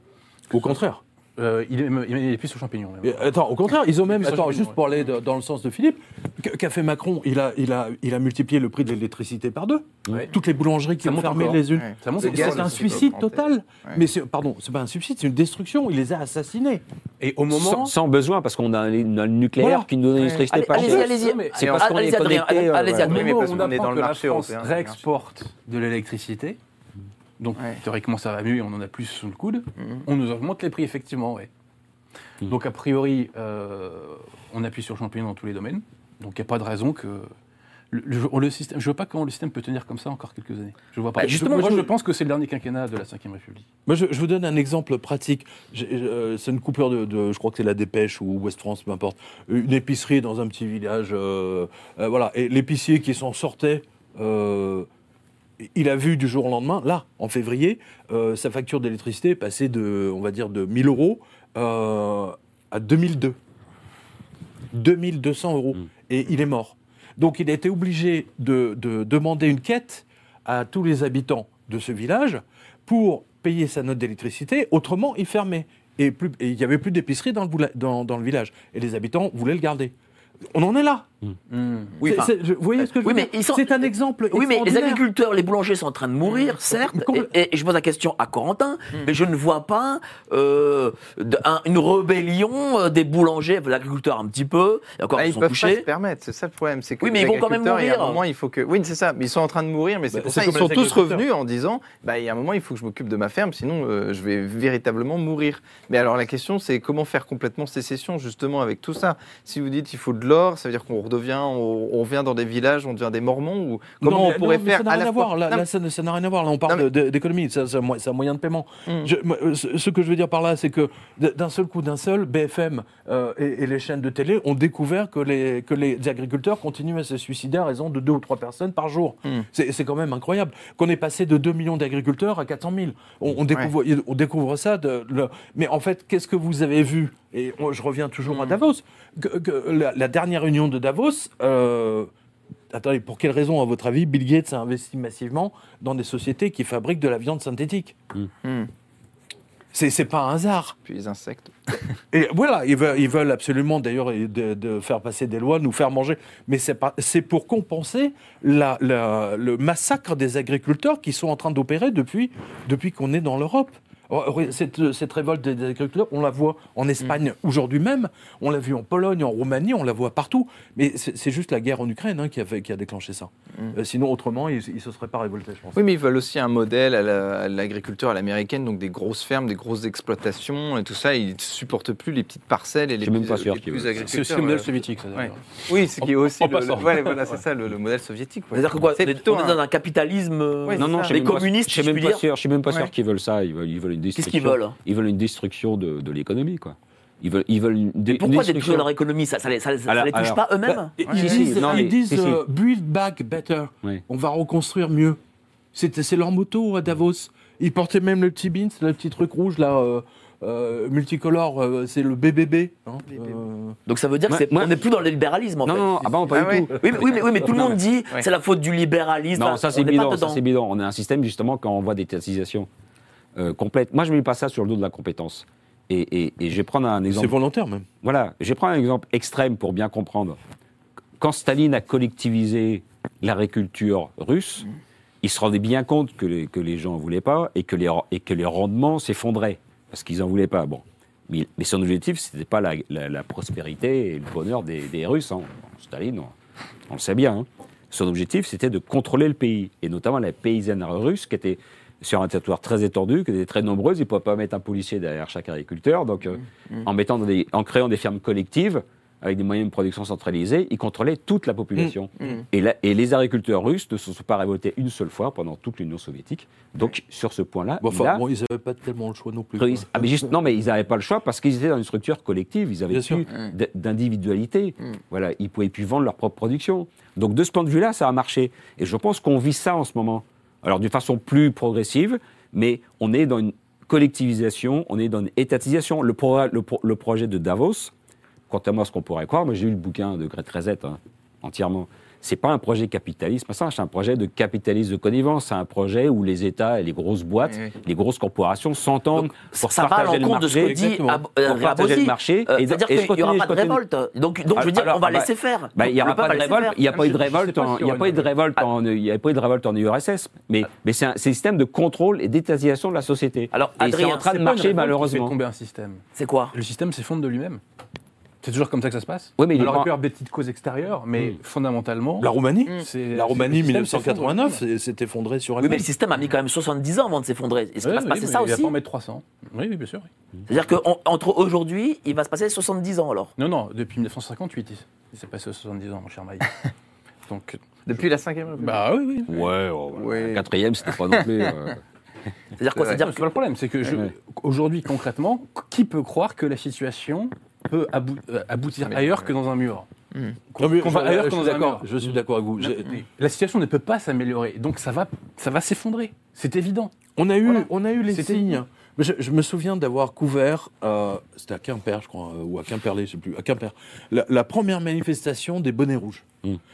Au contraire. Euh, il, est, il est plus aux champignons. même. Et, attends, au contraire, ils ont même, attends, juste pour aller de- dans le sens de Philippe, qu- qu'a fait Macron Il a, il, a, il a multiplié le prix de l'électricité par deux. Ouais. Toutes les boulangeries qui Ça ont fermé encore. les unes. Ouais. C'est un suicide total. Ouais. Mais pardon, c'est pas un suicide, c'est une destruction. Il les a assassinés. Et au moment. Sans, sans besoin, parce qu'on a, un- le nucléaire Voilà. qui nous donne l'électricité pas Allez-y, chère. allez-y. mais c'est parce qu'on Allez-y, est Adrien, connecté, euh, allez-y, on dans apprend le que marché la France réexporte de l'électricité. Donc Ouais. théoriquement ça va mieux et on en a plus sous le coude. Mhm. On nous augmente les prix effectivement, ouais. Mhm. Donc a priori, euh, on appuie sur le champignon dans tous les domaines. Donc il n'y a pas de raison que le, le- le système. Je vois pas comment le système peut tenir comme ça encore quelques années. Je vois pas. Bah, justement, moi je- je pense que c'est le dernier quinquennat de la Ve République. Moi, je, je vous donne un exemple pratique. Euh, c'est une coupure de, de- je crois que c'est la Dépêche ou West France, peu importe. Une épicerie dans un petit village, euh, euh, voilà. Et l'épicier qui s'en sortait, euh, il a vu du jour au lendemain, là, en février, euh, sa facture d'électricité est passée de, on va dire, de 1000 euros euh, à 2002. 2200 euros. Mm. Et il est mort. Donc il a été obligé de, de demander une quête à tous les habitants de ce village pour payer sa note d'électricité. Autrement, il fermait. Et il n'y avait plus d'épicerie dans, le boula- dans, dans le village. Et les habitants voulaient le garder. On en est là. Oui, C'est- enfin, c'est- je- vous voyez ce que je veux oui, mais dire ils sont- C'est un exemple. Oui, mais les agriculteurs, les boulangers sont en train de mourir, certes. Compl- Et, et je pose la question à Corentin, Hmm. mais je ne vois pas euh, de- un- une rébellion euh, des boulangers, des agriculteurs un petit peu. Et encore, Ah, ils ils sont peuvent pas se permettre, c'est ça le problème. C'est que Oui, mais les ils vont quand même agriculteurs, il y a mourir. un moment, il faut que. Oui, c'est ça. Mais ils sont en train de mourir, mais c'est Bah, pour c'est ça ils sont tous revenus en disant, bah, il y a un moment, il faut que je m'occupe de ma ferme, sinon euh, je vais véritablement mourir. Mais alors la question, c'est comment faire complètement sécession justement avec tout ça? Si vous dites il faut de l'or, ça veut dire qu'on on, on revient dans des villages, on devient des Mormons ou comment Non, on pourrait non, mais faire ça n'a rien la à voir. Là, ça n'a rien à voir. Là, on parle mais- d'économie. C'est un, moyen de paiement. Mm. Je- euh, ce ce que je veux dire par là, c'est que d'un seul coup, d'un seul, BFM euh, et, et les chaînes de télé ont découvert que les, que les agriculteurs continuent à se suicider à raison de deux ou trois personnes par jour. Mm. C'est quand même incroyable. Qu'on est passé de 2 millions d'agriculteurs à 400 000. On, on découvre, on découvre ça. De, le- mais en fait, qu'est-ce que vous avez vu? Et je reviens toujours Mm. à Davos. Que, que la, la dernière réunion de Davos. Euh, Attendez, pour quelle raison, à votre avis, Bill Gates a investi massivement dans des sociétés qui fabriquent de la viande synthétique Hmm. C'est c'est pas un hasard. Puis les insectes. Et voilà, ils veulent, ils veulent absolument d'ailleurs de, de faire passer des lois, nous faire manger. Mais c'est pour compenser la, la- le massacre des agriculteurs qui sont en train d'opérer depuis, depuis qu'on est dans l'Europe. Oh, Cette, cette révolte des agriculteurs, on la voit en Espagne aujourd'hui même, on l'a vu en Pologne, en Roumanie, on la voit partout. Mais c'est juste la guerre en Ukraine hein, qui, a fait- qui a déclenché ça. Euh, sinon, autrement, ils ne se seraient pas révoltés, je pense. Oui, mais ils veulent aussi un modèle à la- à l'agriculture à l'américaine, donc des grosses fermes, des grosses exploitations et tout ça. Ils ne supportent plus les petites parcelles et les même plus, pas sûr les qu'ils plus veulent. C'est agriculteurs. aussi le modèle euh, soviétique, ça. ouais. d'ailleurs. Oui, ce qui est aussi en le, le- ouais, voilà, c'est ça, le, le modèle soviétique. ouais. C'est-à-dire que quoi est plutôt on est un- dans un capitalisme. euh, Non, non, Les communistes, je. Je suis même pas sûr qu'ils veulent ça. Ils veulent, ils veulent une Qu'est-ce destruction. qu'ils veulent? Ils veulent une destruction de, de l'économie, quoi. Ils veulent, ils veulent une Pourquoi détruire destruction. leur économie Ça, ça, les, ça les- ça Alors- les touche alors- pas eux-mêmes Bah, ils disent, non, ils mais- disent, si, si. euh, build back better. Oui. On va reconstruire mieux. C'est c'est leur moto à Davos. Ils portaient même le petit beans, le petit truc rouge là, euh, euh, multicolore, euh, c'est le BBB. hein, BBB. euh, Donc ça veut dire qu'on n'est plus dans le libéralisme en Non, fait. non, ah bon, pas Ah du ouais. tout. Oui, mais, oui, mais, oui, mais tout le Non, monde dit Ouais. c'est la faute du libéralisme. Non, ça c'est bidon, c'est bidon. On a un système justement quand on voit des théatisations euh, complètes. Moi, je ne mets pas ça sur le dos de la compétence. Et, et- et je vais prendre un C'est exemple. volontaire même. Voilà, je vais prendre un exemple extrême pour bien comprendre. Quand Staline a collectivisé l'agriculture russe, il se rendait bien compte que les, que les gens ne voulaient pas et que les, et que les rendements s'effondraient parce qu'ils n'en voulaient pas. Bon. Mais, mais son objectif, ce n'était pas la, la- la prospérité et le bonheur des, des Russes. hein. Staline, on, on le sait bien. hein. Son objectif, c'était de contrôler le pays, et notamment la paysanne russe, qui était sur un territoire très étendu, qui était très nombreuse. Il ne pouvait pas mettre un policier derrière chaque agriculteur. Donc, euh, en, mettant dans des- en créant des fermes collectives, avec des moyens de production centralisés, il contrôlait toute la population. Et, là- et les agriculteurs russes ne se sont pas révoltés une seule fois pendant toute l'Union soviétique. Donc, sur ce point-là, Bon, enfin, bon, ils n'avaient pas tellement le choix non plus. Ah, mais juste, non, mais ils n'avaient pas le choix parce qu'ils étaient dans une structure collective, ils avaient Bien plus d'individualité. Mm. Voilà, ils pouvaient plus vendre leur propre production. Donc de ce point de vue-là, ça a marché. Et je pense qu'on vit ça en ce moment. Alors d'une façon plus progressive, mais on est dans une collectivisation, on est dans une étatisation. Le, pro- le, pro- le projet de Davos, contrairement à ce qu'on pourrait croire, moi j'ai lu le bouquin de Grete Rezet hein, entièrement. C'est pas un projet capitaliste, ça, c'est un projet de capitalisme de connivence. C'est un projet où les États et les grosses boîtes, Oui, oui. les grosses corporations s'entendent Ça, pour ça va à partager le l'encontre de ce que marché. dit. Ab- euh, Pour partager le marché. Euh, Et- C'est-à-dire qu'il n'y aura pas de continue. révolte. Donc, donc je veux dire, Alors, on va bah, laisser faire. Bah, il n'y aura pas de révolte. Il n'y a pas eu de révolte. Il n'y a pas eu de révolte en. Il y a pas eu de révolte en URSS. Mais, mais c'est un, système de contrôle et d'étatisation de la société. Alors, et c'est en train de marcher malheureusement. tomber un système? C'est quoi? Le système s'effondre de lui-même. C'est toujours comme ça que ça se passe. Oui, mais il On est aurait pas- pu avoir des petites causes extérieures, mais Mm. fondamentalement, La Roumanie c'est La Roumanie, le système s'effondre 1989, de lui-même. c'est- s'est effondré sur Oui, mais le système a mis quand même 70 ans avant de s'effondrer. Est-ce qu'il va se passer ça Il va aussi pas en mettre 300. Oui, oui, bien sûr. oui. C'est-à-dire qu'entre aujourd'hui, il va se passer 70 ans alors Non, non, depuis 1958, il- il s'est passé aux 70 ans, mon cher Maï. Donc, Depuis la cinquième République. bah oui, oui. Ouais, ouais. La quatrième, c'était pas non plus. euh, C'est-à-dire quoi. C'est-à-dire C'est pas le problème, c'est que je- Ouais. aujourd'hui, concrètement, qui peut croire que la situation peut abou- euh, aboutir Mais- ailleurs que dans un mur Hmm. Qu'on va ailleurs je que suis dans un d'accord, mur. Je suis d'accord avec vous. La situation ne peut pas s'améliorer, donc ça va, ça va s'effondrer. C'est évident. On a eu, Voilà. on a eu les signes. Je, je me souviens d'avoir couvert, euh, c'était à Quimper, je crois, euh, ou à Quimperlé, je sais plus, à Quimper, la, la première manifestation des bonnets rouges.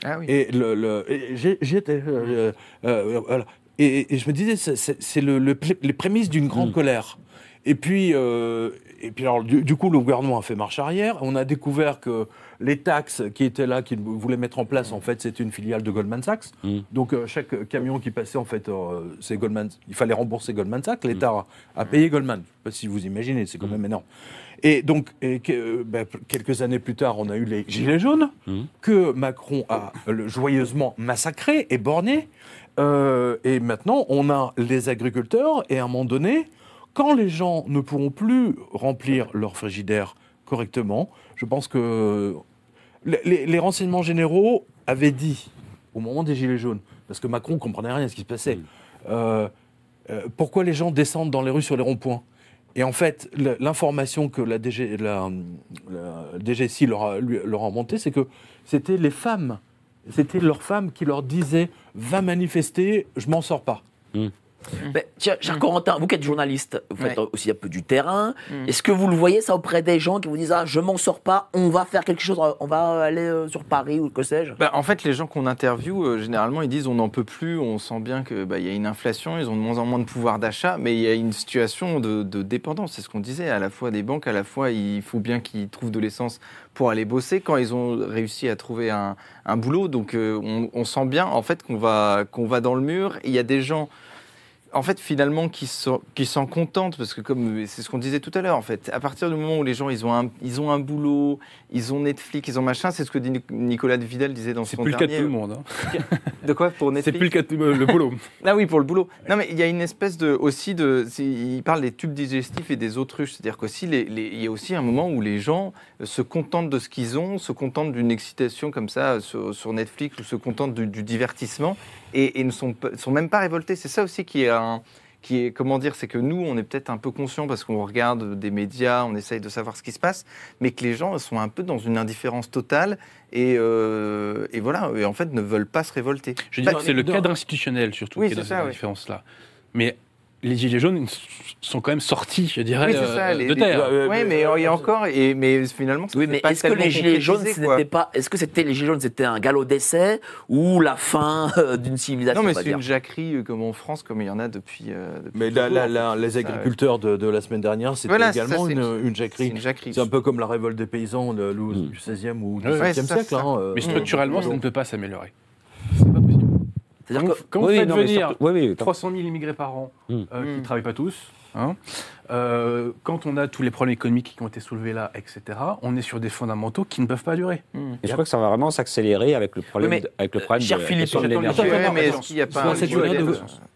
Ah oui. Et le, le- j'étais, euh, euh, voilà. Et, et je me disais, c'est- le, le les prémices d'une grande Mm. colère. Et puis, euh, et puis alors, du, du coup, le gouvernement a fait marche arrière. On a découvert que les taxes qui étaient là, qu'ils voulaient mettre en place, en fait, c'était une filiale de Goldman Sachs. Mm. Donc, euh, chaque camion qui passait, en fait, euh, c'est Goldman. Il fallait rembourser Goldman Sachs. L'État a, a payé Goldman. Je sais pas si vous imaginez, c'est quand même énorme. Et donc, et que, euh, ben, quelques années plus tard, on a eu les Gilets jaunes, que Macron a euh, joyeusement massacré et borné. Euh, et maintenant, on a les agriculteurs, et à un moment donné, quand les gens ne pourront plus remplir leur frigidaire correctement, je pense que les, les- les renseignements généraux avaient dit, au moment des Gilets jaunes, parce que Macron comprenait rien à ce qui se passait, euh, euh, pourquoi les gens descendent dans les rues sur les ronds-points. Et en fait, l'information que la, DG, la, la DGSI leur a, lui- leur a remontée, c'est que c'était les femmes, c'était leurs femmes qui leur disaient va manifester, je m'en sors pas. Mais, tiens, cher Corentin, vous qui êtes journaliste, vous faites Ouais. aussi un peu du terrain. Mm. Est-ce que vous le voyez ça auprès des gens qui vous disent ah je m'en sors pas, on va faire quelque chose, on va aller euh, sur Paris ou que sais-je? Bah, en fait, les gens qu'on interviewe, euh, généralement, ils disent on n'en peut plus, on sent bien qu'il bah, y a une inflation, ils ont de moins en moins de pouvoir d'achat, mais il y a une situation de, de dépendance. C'est ce qu'on disait, à la fois des banques, à la fois il faut bien qu'ils trouvent de l'essence pour aller bosser quand ils ont réussi à trouver un, un boulot. Donc euh, on, on sent bien en fait qu'on va, qu'on va dans le mur. Il y a des gens en fait, finalement, qui sont, qui s'en contentent, parce que comme c'est ce qu'on disait tout à l'heure, en fait, à partir du moment où les gens, ils ont un, ils ont un boulot, ils ont Netflix, ils ont machin, c'est ce que Nicolas de Vidal disait dans C'est son plus le cas de dernier. tout le monde. hein. De quoi pour C'est Netflix plus le cas de tout- le boulot. Ah oui, pour le boulot. Non, mais il y a une espèce de aussi de. c'est- Il parle des tubes digestifs et des autruches, c'est-à-dire qu'aussi les, les- il y a aussi un moment où les gens se contentent de ce qu'ils ont, se contentent d'une excitation comme ça euh, sur, sur Netflix ou se contentent du, du divertissement et, et ne sont, même pas révoltés. C'est ça aussi qui est un qui est, comment dire, c'est que nous, on est peut-être un peu conscients parce qu'on regarde des médias, on essaye de savoir ce qui se passe, mais que les gens sont un peu dans une indifférence totale et, euh, et voilà, et en fait ne veulent pas se révolter. Je dis Bah, que c'est le cadre institutionnel surtout Oui, qui est dans ça, cette oui. différence-là. Mais les gilets jaunes sont quand même sortis, je dirais, Oui, euh, ça, les- de les- terre. Euh, Oui, mais- il y a encore, et, mais finalement, Oui, mais pas est-ce que les gilets jaunes, n'était pas, est-ce que c'était les gilets jaunes, c'était un galop d'essai ou la fin euh, d'une civilisation Non, mais c'est une jacquerie euh, comme en France, comme il y en a depuis. euh, depuis Mais les Ça, agriculteurs de, de la semaine dernière, c'était Voilà, ça, également une, une- jacquerie. C'est un peu comme la révolte des paysans de- du Mm. du 16e ou du Ouais, 17e ouais, c'est ça, siècle. hein, Mais structurellement, ça ne peut pas s'améliorer. C'est-à-dire Quand, que quand vous Oui, faites non, mais venir surtout- oui, oui, 300 000 immigrés par an Mm. euh, qui ne travaillent pas tous, hein, euh, quand on a tous les problèmes économiques qui ont été soulevés là, etc., on est sur des fondamentaux qui ne peuvent pas durer. Mmh. Et je crois que ça va vraiment s'accélérer avec le problème, Oui, mais, de, avec le problème cher de Philippe, de l'énergie.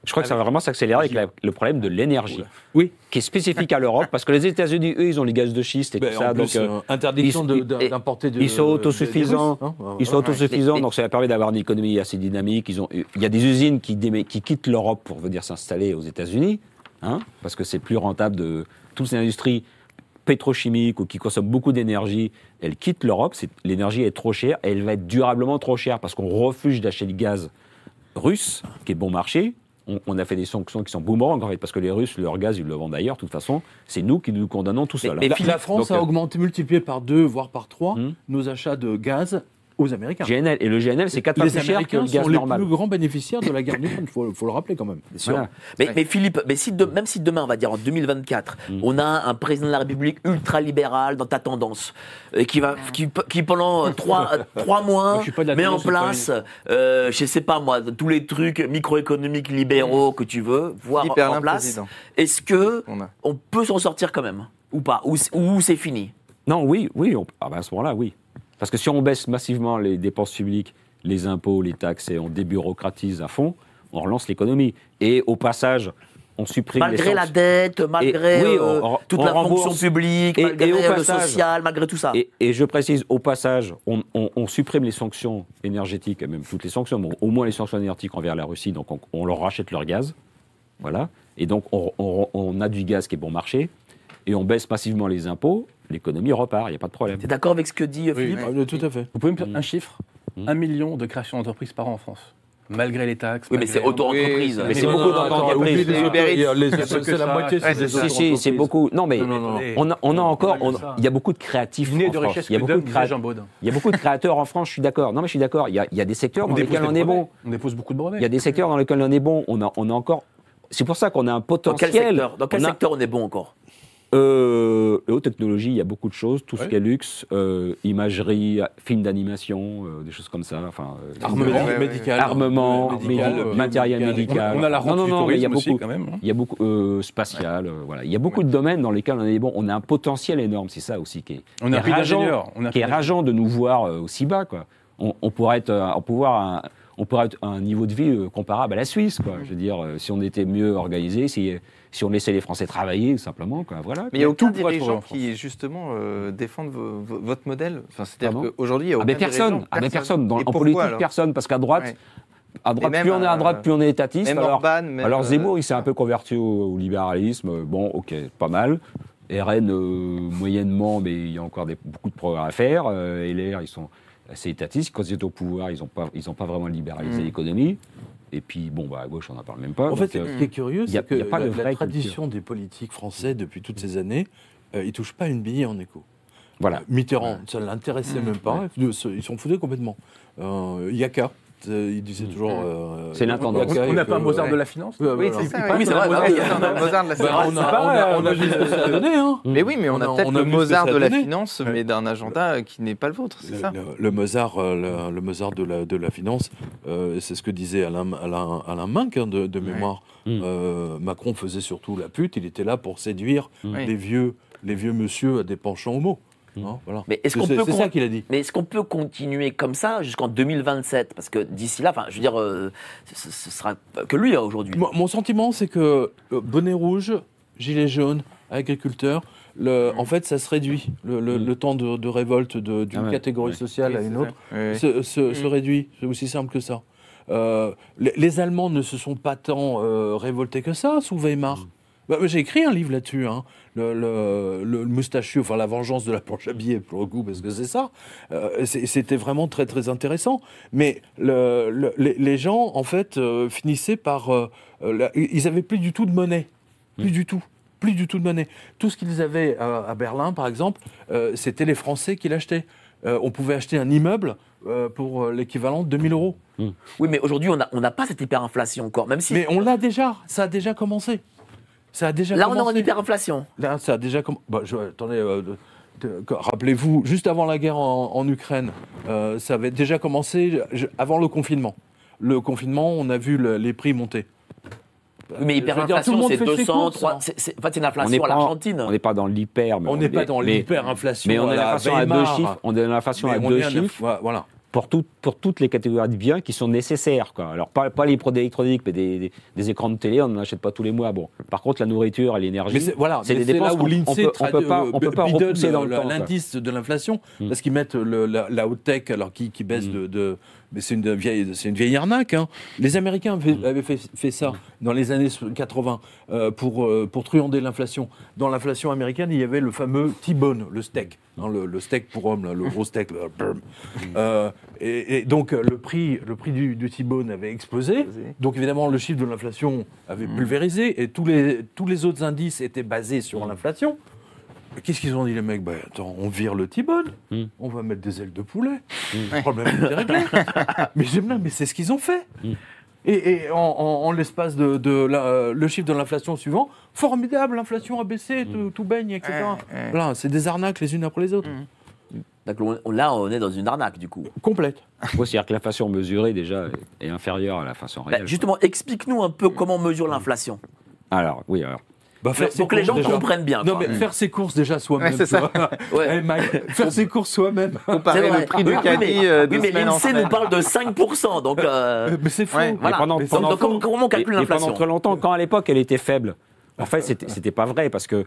Je crois que ça va vraiment s'accélérer avec la- le problème de l'énergie, Oui. qui est spécifique à l'Europe, parce que les États-Unis, eux, ils ont les gaz de schiste et Ben, tout ça, plus, donc euh, euh, interdiction d'importer de- ils sont autosuffisants. Russes, hein, ils sont autosuffisants, Les- donc ça permet d'avoir une économie assez dynamique. Ils ont, il y a des usines qui quittent l'Europe pour venir s'installer aux États-Unis, hein, parce que c'est plus rentable de toutes ces industries pétrochimiques ou qui consomment beaucoup d'énergie, elles quittent l'Europe. L'énergie est trop chère et elle va être durablement trop chère parce qu'on refuse d'acheter du gaz russe, qui est bon marché. On, on a fait des sanctions qui sont boomerang, en fait, parce que les Russes, leur gaz, ils le vendent ailleurs, de toute façon. C'est nous qui nous condamnons tout seuls. mais hein. La, France donc, a euh, augmenté, multiplié par deux, voire par trois, Hmm. nos achats de gaz aux Américains. GNL. Et le GNL, c'est quatre fois Les plus cher que le gaz sont les normal. plus grands bénéficiaires de la guerre du Front, il faut, faut le rappeler quand même. Bien sûr. Voilà. Mais, Ouais. mais Philippe, mais si de- même si demain, on va dire en 2024, Mm. on a un président de la République ultra-libéral dans ta tendance, et qui, va, qui, qui pendant euh, trois, euh, trois Moi, mois met en place, euh, je sais pas moi, tous les trucs microéconomiques libéraux que tu veux, voir Philippe en Erlin, place, président. est-ce que On on peut s'en sortir quand même Ou pas? Ou, c'est- ou c'est fini? Non, oui, oui. on- ah ben, à ce moment-là, oui. Parce que si on baisse massivement les dépenses publiques, les impôts, les taxes et on débureaucratise à fond, on relance l'économie. Et au passage, on supprime les Malgré la dette, malgré oui, euh, on- toute on la rembourse. fonction publique, Et- malgré et au le social, malgré tout ça. Et, et je précise, au passage, on, supprime les sanctions énergétiques, et même toutes les sanctions, mais au moins les sanctions énergétiques envers la Russie, donc on, leur rachète leur gaz. Voilà. Et donc on, on- on a du gaz qui est bon marché, et on baisse massivement les impôts, l'économie repart, il n'y a pas de problème. T'es d'accord avec ce que dit euh, Oui, Philippe ah, tout à fait. Vous pouvez me dire Mm. un chiffre Mm. Un million de créations d'entreprises par an en France. Malgré les taxes. Oui, mais c'est auto-entreprise. Oui, Mais c'est beaucoup d'entreprises. C'est la moitié, c'est. Si, beaucoup. Non, mais on a, encore. Il y a beaucoup de créatifs. De richesse Il y a beaucoup de. Il y a beaucoup de créateurs en France, je suis d'accord. Non, mais je suis d'accord. Il y a, des secteurs dans lesquels on est bon. On dépose beaucoup de brevets. Il y a des secteurs dans lesquels on est bon. On a, encore. C'est pour ça qu'on a un potentiel. Dans quel secteur on est bon encore? Euh, les hautes technologies, il y a beaucoup de choses, tout ce qui est luxe, euh, imagerie, films d'animation, euh, des choses comme ça. Enfin, euh, Armement. Médical. armement, médical, euh, matériel médical. On a la Non, rente non, du non, mais il y a tourisme aussi, beaucoup. quand même. hein. Il y a beaucoup euh, spatial, euh, voilà. Il y a beaucoup de domaines dans lesquels on est bon. On a un potentiel énorme, c'est ça aussi qui est, On qui a est rageant. On a un qui est rageant de nous voir euh, aussi bas, quoi. On, on pourrait être, euh, on pourrait avoir un, on pourrait être à un niveau de vie comparable à la Suisse, quoi. Je veux dire, si on était mieux organisé, si, si on laissait les Français travailler, simplement, quoi. Voilà. Mais il n'y a aucun dirigeant qui, justement, euh, défendent vo- vo- votre modèle. Enfin, C'est-à-dire qu'aujourd'hui, il n'y a Ah, aucun mais personne, ah, mais personne. Dans, Et en pourquoi, politique, personne, parce qu'à droite, Ouais. à droite, plus on est à droite, euh, plus on est étatiste. Alors, Orban, même, alors euh, Zemmour, il s'est un peu converti au, au libéralisme. Bon, ok, pas mal. RN, euh, moyennement, mais il y a encore des- beaucoup de progrès à faire. Euh, LR, ils sont assez étatistes. Quand ils étaient au pouvoir, ils n'ont pas, ils ont pas vraiment libéralisé Mm. l'économie. Et puis, bon, bah, à gauche, on n'en parle même pas. En fait, euh, ce qui est curieux, c'est que y a pas de la, vraie la culture. tradition des politiques français depuis toutes ces années, euh, ils touchent pas une bille en écho. voilà. Mitterrand, ça ne l'intéressait Mmh. même pas. Ils se- Ils s'en foutaient complètement. Euh, Yaka, euh, il disait toujours. Mmh. euh, C'est l'intendance. Yaka On n'a pas un Mozart ouais. de la finance Oui, c'est ça. Oui, c'est Mozart de la finance. on, a, on, a, on a vu ce que ça a donné. Hein. Mais oui, mais on, On a a- peut-être on a le Mozart de la finance, Ouais. mais d'un agenda qui n'est pas le vôtre, c'est ça le- le Mozart, euh, le, le Mozart de la, de la finance, euh, c'est ce que disait Alain, Alain, Alain Minck hein, de, de mémoire. Mm. Euh, Macron faisait surtout la pute, il était là pour séduire les vieux, les vieux monsieur à des penchants homo. Hein, voilà. Mais est-ce C'est- qu'on peut ça qu'il a dit. Mais est-ce qu'on peut continuer comme ça jusqu'en 2027 Parce que d'ici là, enfin, je veux dire, euh, ce, ce sera que lui hein, aujourd'hui. Mon sentiment, c'est que euh, bonnet rouge, gilet jaune, agriculteur, le, en fait, ça se réduit. Le, le- Mm. le temps de, de révolte de- d'une Ah ouais, catégorie ouais. sociale à une autre. Oui, se, se- se Mm. réduit. C'est aussi simple que ça. Euh, les, les Allemands ne se sont pas tant euh, révoltés que ça sous Weimar. Bah, J'ai écrit un livre là-dessus, hein. le, le, enfin la vengeance de la planche à billets pour le coup, parce que c'est ça. Euh, C'était vraiment très très intéressant. Mais le, le- les, les gens, en fait, euh, finissaient par... euh, la- ils avaient plus du tout de monnaie. Plus du tout. Plus du tout de monnaie. Tout ce qu'ils avaient à, à Berlin, par exemple, euh, c'était les Français qui l'achetaient. Euh, on pouvait acheter un immeuble euh, pour l'équivalent de 2000 euros. Oui, mais aujourd'hui, on n'a on n'a pas cette hyperinflation encore, même si. Mais on l'a déjà, ça a déjà commencé. Ça a déjà là, on est en hyperinflation. Là, ça a déjà commencé. attendez, euh, rappelez-vous, juste avant la guerre en, en Ukraine, euh, ça avait déjà commencé je- avant le confinement. Le confinement, on a vu le- les prix monter. Oui, mais hyperinflation, monde c'est fait ses 200, courses, 300. hein. c'est- c'est- En fait, c'est une On inflation n'est à pas, l'Argentine. on n'est pas dans l'hyper, mais On n'est pas est- dans l'hyperinflation. Mais on a la l'inflation à deux chiffres. On a l'inflation Mais à deux est chiffres. Voilà. Pour, tout- pour toutes les catégories de biens qui sont nécessaires. Quoi. Alors, pas, pas les produits électroniques, mais des, des- des écrans de télé, on n'en achète pas tous les mois. Bon. Par contre, la nourriture et l'énergie, c'est voilà, des dépenses là où qu'on- on l'INSEE peut- on peut pas- on peut pas repousser dans quoi. l'indice de l'inflation Mm. parce qu'ils mettent le- la, la haute tech alors qui, qui baisse Mm. de, de- mais c'est une vieille c'est une vieille arnaque. hein. Les Américains avaient, Mm. avaient fait, fait ça dans les années 80 euh, pour euh, pour truander l'inflation. Dans l'inflation américaine, il y avait le fameux T-bone, le steak, hein, le, le steak pour homme, là, le gros steak. là, brrm. Euh, et, et donc euh, le prix le prix du, du T-bone avait explosé. Donc évidemment, le chiffre de l'inflation avait pulvérisé et tous les, tous les autres indices étaient basés sur l'inflation. Qu'est-ce qu'ils ont dit les mecs? Bah attends, on vire le T-bone, on va mettre des ailes de poulet. Le problème est réglé. mais j'aime bien, mais c'est ce qu'ils ont fait. Et, et en, en- en l'espace de, de la- euh, le chiffre de l'inflation suivant, formidable, l'inflation a baissé, tout, tout baigne, etc. Voilà, c'est des arnaques les unes après les autres. Donc, on- là, on est dans une arnaque, du coup. Complète. Faut c'est-à-dire que l'inflation mesurée déjà est inférieure à l'inflation Bah, réelle. justement, explique-nous un peu comment on mesure l'inflation. Alors, oui, alors. Bah, faire Pour que les gens déjà. comprennent bien. Non, quoi. mais faire ses courses déjà soi-même. Ouais, ça. Ouais. Eh, Mike, faire ses courses soi-même. Comparer le prix du Oui, caddie mais, euh, oui, mais l'INSEE entre nous parle de 5%. Donc, euh, Mais c'est faux. Ouais. voilà. pendant- Donc, pendant- donc, comment, on calcule et pendant l'inflation très longtemps, quand à l'époque elle était faible, en fait, c'était pas vrai parce que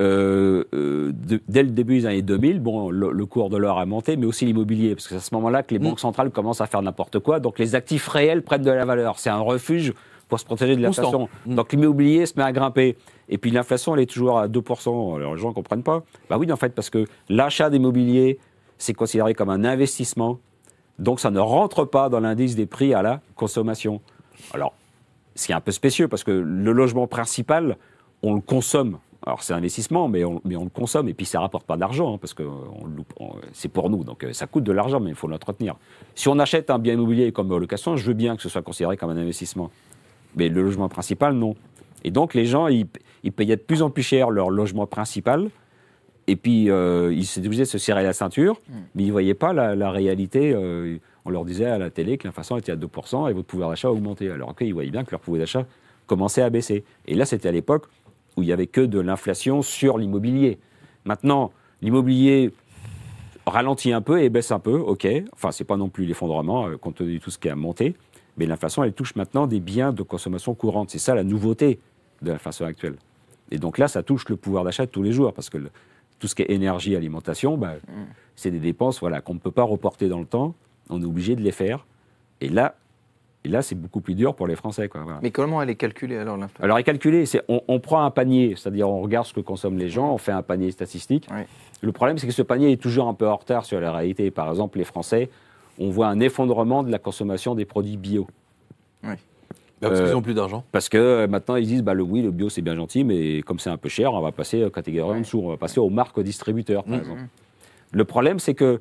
euh, euh, de- dès le début des années 2000, bon, le, le cours de l'or a monté, mais aussi l'immobilier, parce que c'est à ce moment-là que les banques centrales commencent à faire n'importe quoi. Donc les actifs réels prennent de la valeur. C'est un refuge pour se protéger de l'inflation. Constant. Donc l'immobilier se met à grimper. Et puis l'inflation, elle est toujours à 2%. Alors les gens ne comprennent pas. Bah oui, en fait, parce que l'achat d'immobilier, c'est considéré comme un investissement. Donc ça ne rentre pas dans l'indice des prix à la consommation. Alors, ce qui est un peu spécieux, parce que le logement principal, on le consomme. Alors c'est un investissement, mais on, le consomme, et puis ça rapporte pas d'argent, hein, parce que c'est pour nous, donc euh, ça coûte de l'argent, mais il faut l'entretenir. Si on achète un bien immobilier comme location, je veux bien que ce soit considéré comme un investissement. Mais le logement principal, non. Et donc les gens, ils, ils payaient de plus en plus cher leur logement principal, et puis euh, ils s'étaient obligés de se serrer la ceinture, mais ils ne voyaient pas la, la réalité. euh, on leur disait à la télé que l'inflation était à 2% et votre pouvoir d'achat augmentait. Alors qu'ils voyaient bien que leur pouvoir d'achat commençait à baisser. Et là, c'était à l'époque où il n'y avait que de l'inflation sur l'immobilier. Maintenant, l'immobilier ralentit un peu et baisse un peu, ok. Enfin, c'est pas non plus l'effondrement, euh, compte tenu de tout ce qui a monté. Mais l'inflation, elle touche maintenant des biens de consommation courante. C'est ça la nouveauté de l'inflation actuelle. Et donc là, ça touche le pouvoir d'achat de tous les jours, parce que le- tout ce qui est énergie, alimentation, bah, c'est des dépenses voilà, qu'on ne peut pas reporter dans le temps. On est obligé de les faire. Et là, et là c'est beaucoup plus dur pour les Français. Quoi, voilà. Mais comment elle est calculée alors l'inflation? Alors, à calculer, c'est on, on prend un panier, c'est-à-dire on regarde ce que consomment les gens, on fait un panier statistique. Le problème, c'est que ce panier est toujours un peu en retard sur la réalité. Par exemple, les Français, on voit un effondrement de la consommation des produits bio. Bah, parce Euh, qu'ils n'ont plus d'argent. Parce que euh, maintenant, ils disent, bah, le, oui, le bio, c'est bien gentil, mais comme c'est un peu cher, on va passer euh, catégorie en dessous. On va passer aux marques distributeurs, par Mhm. exemple. Le problème, c'est que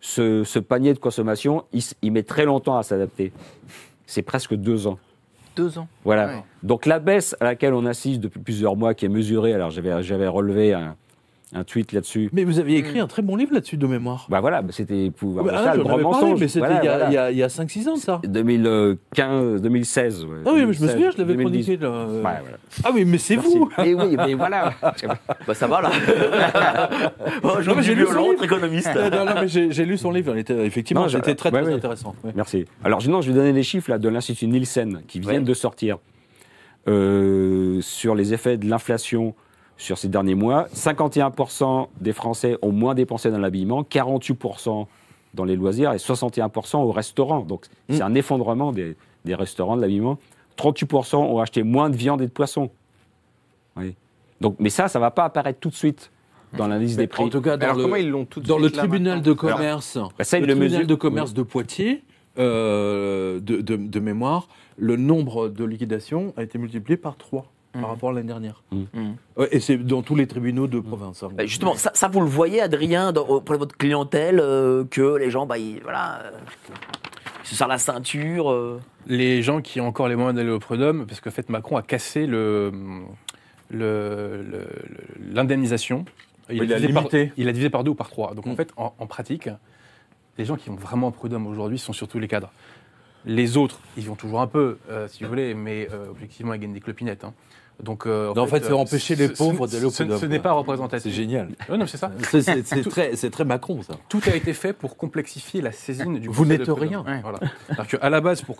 ce, ce panier de consommation, il, met très longtemps à s'adapter. C'est presque deux ans. Deux ans. Voilà. Ouais. Donc la baisse à laquelle on assiste depuis plusieurs mois, qui est mesurée, alors j'avais j'avais relevé un, un tweet là-dessus. Mais vous aviez écrit un très bon livre là-dessus de mémoire. Bah voilà, bah, c'était pouvoir Bah, d'achat, ah, le grand avais parlé, mensonge. mais c'était Voilà, il y a- voilà. a, il y a 5-6 ans, ça. 2015, 2016. ouais. Ah oui, mais je me 2016, souviens, je l'avais 2010. chroniqué. là, euh. Ouais, voilà. Ah oui, mais c'est vous Mais oui, mais voilà. Bah, ça va là. oh, je Non, mais j'ai lu son livre. économiste. non, non, mais j'ai lu son livre, il était, effectivement, c'était très, ouais, très ouais. intéressant. ouais. Merci. Alors, non, je vais donner les chiffres là, de l'Institut Nielsen qui viennent de sortir euh, sur les effets de l'inflation sur ces derniers mois. 51% des Français ont moins dépensé dans l'habillement, 48% dans les loisirs et 61% au restaurant. Donc, c'est un effondrement des, des restaurants, de l'habillement. 38% ont acheté moins de viande et de poisson. Oui. Donc, mais ça, ça ne va pas apparaître tout de suite dans l'indice des prix. En tout cas, dans Alors le, comment ils l'ont tout dans le tribunal de commerce, Bah, ça, le le tribunal de commerce de Poitiers, euh, de, de- de mémoire, le nombre de liquidations a été multiplié par 3 par rapport à l'année dernière. Mm. Mm. Ouais, et c'est dans tous les tribunaux de province. hein. Bah, Justement, ça, ça, vous le voyez, Adrien, dans- auprès de votre clientèle, euh, que les gens, bah, ils, voilà, euh, ils se serrent la ceinture. euh. Les gens qui ont encore les moyens d'aller au prud'homme, parce qu'en fait Macron a cassé le le- le- le- l'indemnisation. Il a divisé par- limité. il a divisé par deux ou par trois. Donc en Mm. fait, en, en pratique, les gens qui ont vraiment un prud'homme aujourd'hui sont surtout les cadres. Les autres, ils vont toujours un peu, euh, si vous voulez, mais euh, objectivement, ils gagnent des clopinettes. hein. Donc, euh, Non, en fait, c'est euh, empêcher les ce- pauvres d'aller au ce- Ce n'est pas représentatif. C'est génial. Ouais, non, c'est ça. C'est- très, c'est très Macron, ça. Tout a été fait pour complexifier la saisine du Vous Conseil n'êtes de prud'homme. rien. Ouais, voilà. Alors qu'à la base, pour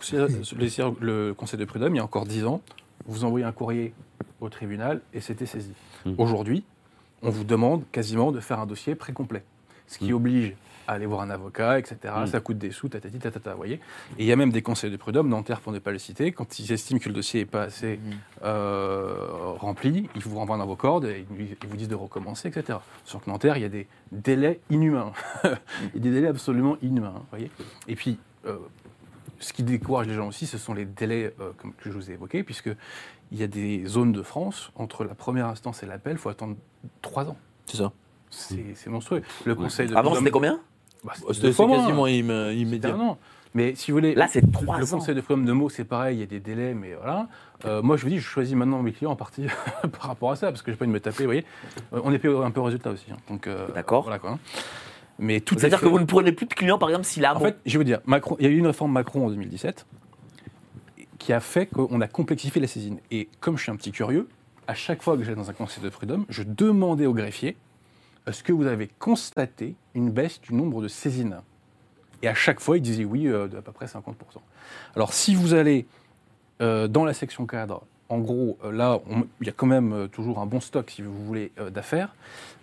les- le Conseil de prud'homme, il y a encore 10 ans, vous envoyez un courrier au tribunal et c'était saisi. Mmh. Aujourd'hui, on vous demande quasiment de faire un dossier précomplet, ce qui oblige à aller voir un avocat, etc. Mmh. Ça coûte des sous, tatati, tatata, vous voyez. Et il y a même des conseils de prud'homme, Nanterre pour ne pas le citer, quand ils estiment que le dossier n'est pas assez euh, rempli, ils vous renvoient un avocat et ils vous disent de recommencer, etc. Sur que Nanterre, il y a des délais inhumains. il y a des délais absolument inhumains, vous voyez. Et puis, euh, ce qui décourage les gens aussi, ce sont les délais euh, comme que je vous ai évoqués, puisque il y a des zones de France, entre la première instance et l'appel, il faut attendre trois ans. C'est ça. C'est monstrueux. Le conseil de Avant, c'était combien? Bah, C'était c'est moins. quasiment C'était immédiat. un an. Mais si vous voulez, Là, c'est le 3 ans. conseil de prud'homme de mots, c'est pareil, il y a des délais, mais voilà. Euh, moi, je vous dis, je choisis maintenant mes clients en partie par rapport à ça, parce que j'ai pas envie de me taper, vous voyez. Euh, on est payé un peu au résultat aussi. hein. Donc, euh, D'accord. Voilà quoi. Mais tout est C'est-à-dire fait- que vous ne prenez plus de clients, par exemple, s'il a un En bon- fait, je vais vous dire, Macron, il y a eu une réforme Macron en 2017 qui a fait qu'on a complexifié la saisine. Et comme je suis un petit curieux, à chaque fois que j'allais dans un conseil de prud'homme, je demandais au greffier est-ce que vous avez constaté une baisse du nombre de saisines? Et à chaque fois, il disait oui, euh, d'à peu près 50%. Alors, si vous allez euh, dans la section cadre, en gros, euh, là, il y a quand même toujours un bon stock, si vous voulez, d'affaires.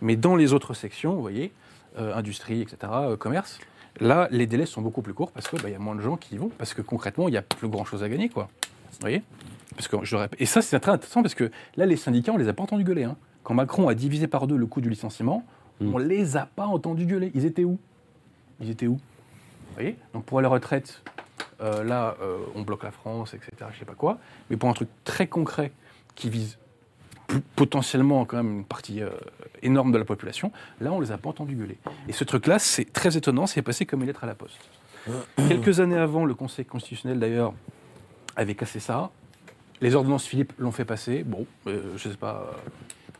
Mais dans les autres sections, vous voyez, industrie, etc., commerce, là, les délais sont beaucoup plus courts parce qu'il y a moins de gens qui y vont, parce que concrètement, il n'y a plus grand-chose à gagner, quoi. Vous voyez? Et ça, c'est très intéressant parce que là, les syndicats, on les a pas entendus gueuler. hein. Quand Macron a divisé par deux le coût du licenciement, on les a pas entendus gueuler. Ils étaient où? Ils étaient où? Vous voyez? Donc pour la retraite, euh, là, euh, on bloque la France, etc., je sais pas quoi. Mais pour un truc très concret qui vise plus- potentiellement quand même une partie euh, énorme de la population, là, on les a pas entendus gueuler. Et ce truc-là, c'est très étonnant, c'est passé comme une lettre à la poste. Quelques années avant, le Conseil constitutionnel, d'ailleurs, avait cassé ça. Les ordonnances Philippe l'ont fait passer. Bon, je ne sais pas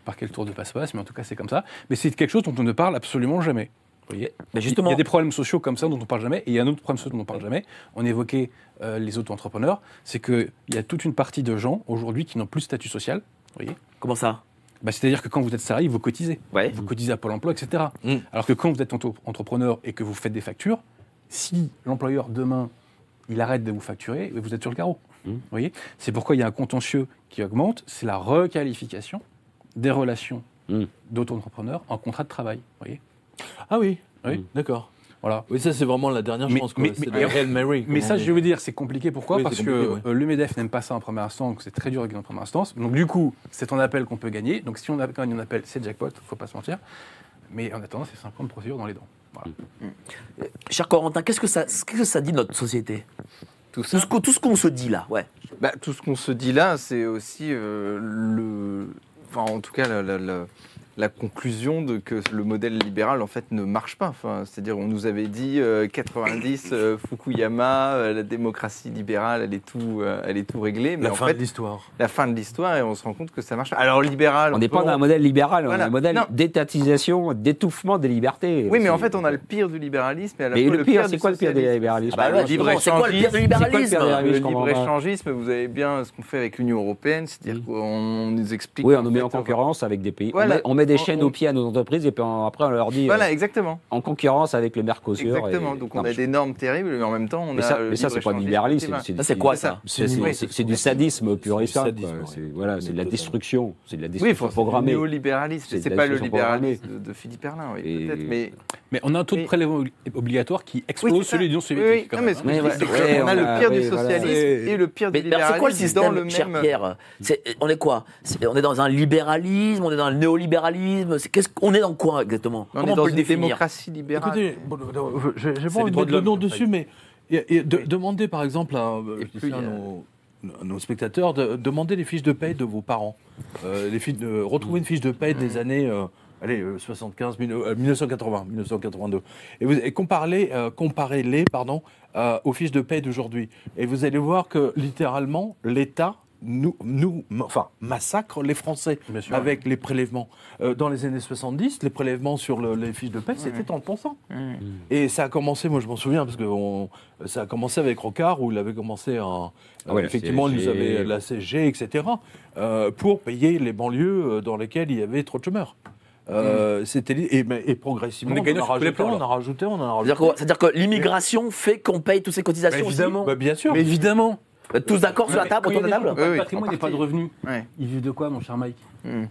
par quel tour de passe-passe, mais en tout cas, c'est comme ça. Mais c'est quelque chose dont on ne parle absolument jamais. Vous voyez Mais Il y a des problèmes sociaux comme ça dont on ne parle jamais, et il y a un autre problème social dont on ne parle jamais. On évoquait euh, les auto-entrepreneurs. C'est qu'il y a toute une partie de gens aujourd'hui qui n'ont plus de statut social. Vous voyez comment ça? Bah, C'est-à-dire que quand vous êtes salarié, vous cotisez. Ouais. Vous cotisez à Pôle emploi, etc. Mm. Alors que quand vous êtes entrepreneur et que vous faites des factures, si l'employeur demain il arrête de vous facturer, vous êtes sur le carreau. Mm. Vous voyez? C'est pourquoi il y a un contentieux qui augmente, c'est la requalification des relations Mm. d'auto-entrepreneurs en contrat de travail. Voyez Ah oui, Oui. d'accord. Voilà. Oui, ça c'est vraiment la dernière Mais- chance. quoi. mais- C'est mais- la Hail Mary. Mais ça, je vais vous dire, c'est compliqué. Pourquoi? Oui, Parce que euh, le MEDEF n'aime pas ça en première instance, donc c'est très dur de gagner en première instance. Donc du coup, c'est en appel qu'on peut gagner. Donc si on a- gagne en appel, c'est jackpot, faut pas se mentir. Mais en attendant, c'est 50 procédures dans les dents. Voilà. Cher Corentin, qu'est-ce que ça, qu'est-ce que ça dit de notre société? Tout Tout ça. ce, que- tout ce qu'on se dit là, ouais. Bah, tout ce qu'on se dit là, c'est aussi euh, le. En tout cas, la- la conclusion de que le modèle libéral, en fait, ne marche pas. Enfin, C'est-à-dire, on nous avait dit euh, 90, euh, Fukuyama, euh, la démocratie libérale, elle est tout, euh, elle est tout réglée. Mais La en fin fait, de l'histoire. la fin de l'histoire, et on se rend compte que ça marche pas. Alors, libéral. On n'est pas dans un modèle libéral, on Voilà. a un modèle d'étatisation, d'étouffement des libertés. Oui, mais en fait, on a le pire du libéralisme et à la Mais fois le pire, du c'est quoi le pire des socialisme. libéralismes Ah bah justement, c'est quoi le pire du C'est quoi le pire libéralisme Le libéralisme, libre-échangisme, vous avez bien ce qu'on fait avec l'Union européenne, c'est-à-dire qu'on nous explique. Oui, on nous met en concurrence avec des pays. On, met, on met des On- chaînes on- aux pieds à nos entreprises et puis on- après on leur dit Voilà, euh, exactement. en concurrence avec le Mercosur. Exactement. et- Donc Non, on a mais des normes terribles, mais en même temps, on Mais a. ça, le mais ça c'est pas du libéralisme. va. c'est- quoi, ça C'est du sadisme pur et simple. voilà, c'est de la destruction. C'est de la destruction programmée. Néolibéralisme, C'est pas le libéralisme de, Philippe Erlin, peut-être, mais Mais on a un taux de prélèvement obli- obligatoire qui explose celui de l'Union soviétique. Non, qu'on a on le a- pire du socialisme et le pire du alors, c'est quoi le libéralisme système, dans le cher même. Pierre On est quoi On est dans un libéralisme On est dans le néolibéralisme Qu'est-ce qu'on est dans quoi exactement On Comment est dans peut le une définir démocratie libérale. Écoutez, bon, non, j'ai C'est pas envie de mettre le nom dessus, mais et- et de- demandez par exemple à, euh, je dis ça à a- nos, spectateurs, de, demandez les fiches de paye de vos parents. Euh, les fiches de, retrouvez une fiche de paye des années euh, allez, euh, 75, mille- euh, 1980, 1982. Et, vous, et comparez-les, euh, comparez-les, pardon, euh, aux fiches de paye d'aujourd'hui. Et vous allez voir que littéralement, l'État nous, nous, enfin, massacre les Français sûr. avec les prélèvements. Euh, dans les années 70, les prélèvements sur le- les fiches de paie, c'était 30%. Mmh. Et ça a commencé, moi je m'en souviens, parce que on- ça a commencé avec Rocard, où il avait commencé un. Ah ouais, effectivement, il nous avait la CSG, etc., euh, pour payer les banlieues euh, dans lesquelles il y avait trop de chômeurs. Euh, C'était li- et, progressivement, On en a rajouté, plans, on en a rajouté, on en a rajouté. C'est-à-dire que l'immigration fait qu'on paye toutes ces cotisations Bah, aussi? Évidemment. Bah, bien sûr. Mais évidemment. Vous êtes tous d'accord sur la table, autour de la table oui, patrimoine en et pas de revenus. Ouais. Ils vivent de quoi, mon cher Mike Mmh.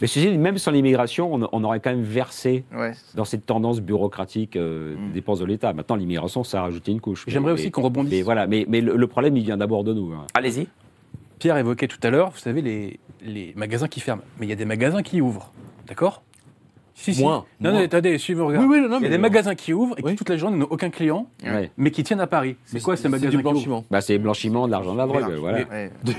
Mais ceci dit, même sans l'immigration, on, on aurait quand même versé Ouais. dans cette tendance bureaucratique euh, Mm. des dépenses de l'État. Maintenant, l'immigration, ça a rajouté une couche. J'aimerais aussi qu'on rebondisse. Mais voilà, mais, mais le, le problème, il vient d'abord de nous. hein. Allez-y. Pierre évoquait tout à l'heure, vous savez, les, les magasins qui ferment. Mais il y a des magasins qui ouvrent. D'accord? Si, si. Moins. Non, Moins. non, attendez, suivez, regarde. Oui, oui, non, Il y a mais des non. magasins qui ouvrent et qui Oui. toute la journée n'ont aucun client, mais qui tiennent à Paris. C'est quoi ces magasins du qui ouvrent blanchiment. Bah, c'est blanchiment de l'argent de la drogue, Voilà.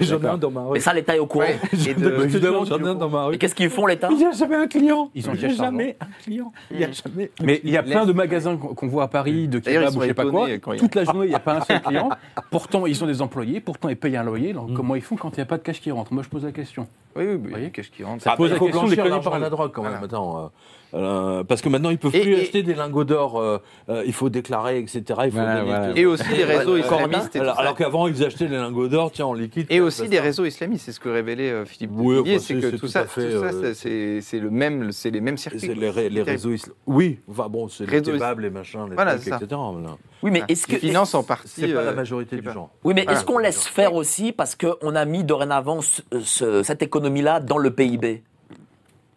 J'en ai un dans ma rue. Mais ça, l'État est au courant. Ouais. Et de- Bah, évidemment, j'en ai un dans ma rue. Et qu'est-ce qu'ils font, l'État Il n'y a jamais un client. Ils ont Il y a caché jamais un client. Il n'y a jamais. un Mais il y a plein de magasins qu'on voit à Paris, de D'ailleurs, ils kebab sont ou je sais pas quoi. Toute la journée, il n'y a pas un seul client. Pourtant, ils ont des employés, pourtant, ils payent un loyer. Donc, comment ils font quand il n'y a pas de cash qui rentre? Moi, je pose la question. Oui, oui, voyez oui. Qu'est-ce qui rentre? Ça Ah, pose la question des conneries par à la drogue quand même. Voilà. Attends, euh, parce que maintenant ils peuvent Et- plus et- acheter des lingots d'or. euh, euh, il faut déclarer, etc. Il faut Voilà, donner- voilà. Et aussi des réseaux islamistes. et Alors, alors qu'avant ils achetaient les lingots d'or, tiens, en liquide. Et aussi des réseaux islamistes, c'est ce que révélait euh, Philippe Oui, enfin, c'est que tout tout ça, euh, c'est- le même, c'est les mêmes circuits. C'est les, ré- les réseaux islamistes. Oui, enfin bon, c'est les kebabs, les machins, les Voilà, trucs, etc. voilà. Oui, mais est-ce que. Finance en partie. C'est pas la majorité du genre. Oui, mais est-ce qu'on laisse faire aussi parce qu'on a mis dorénavant ce- ce- cette économie-là dans le PIB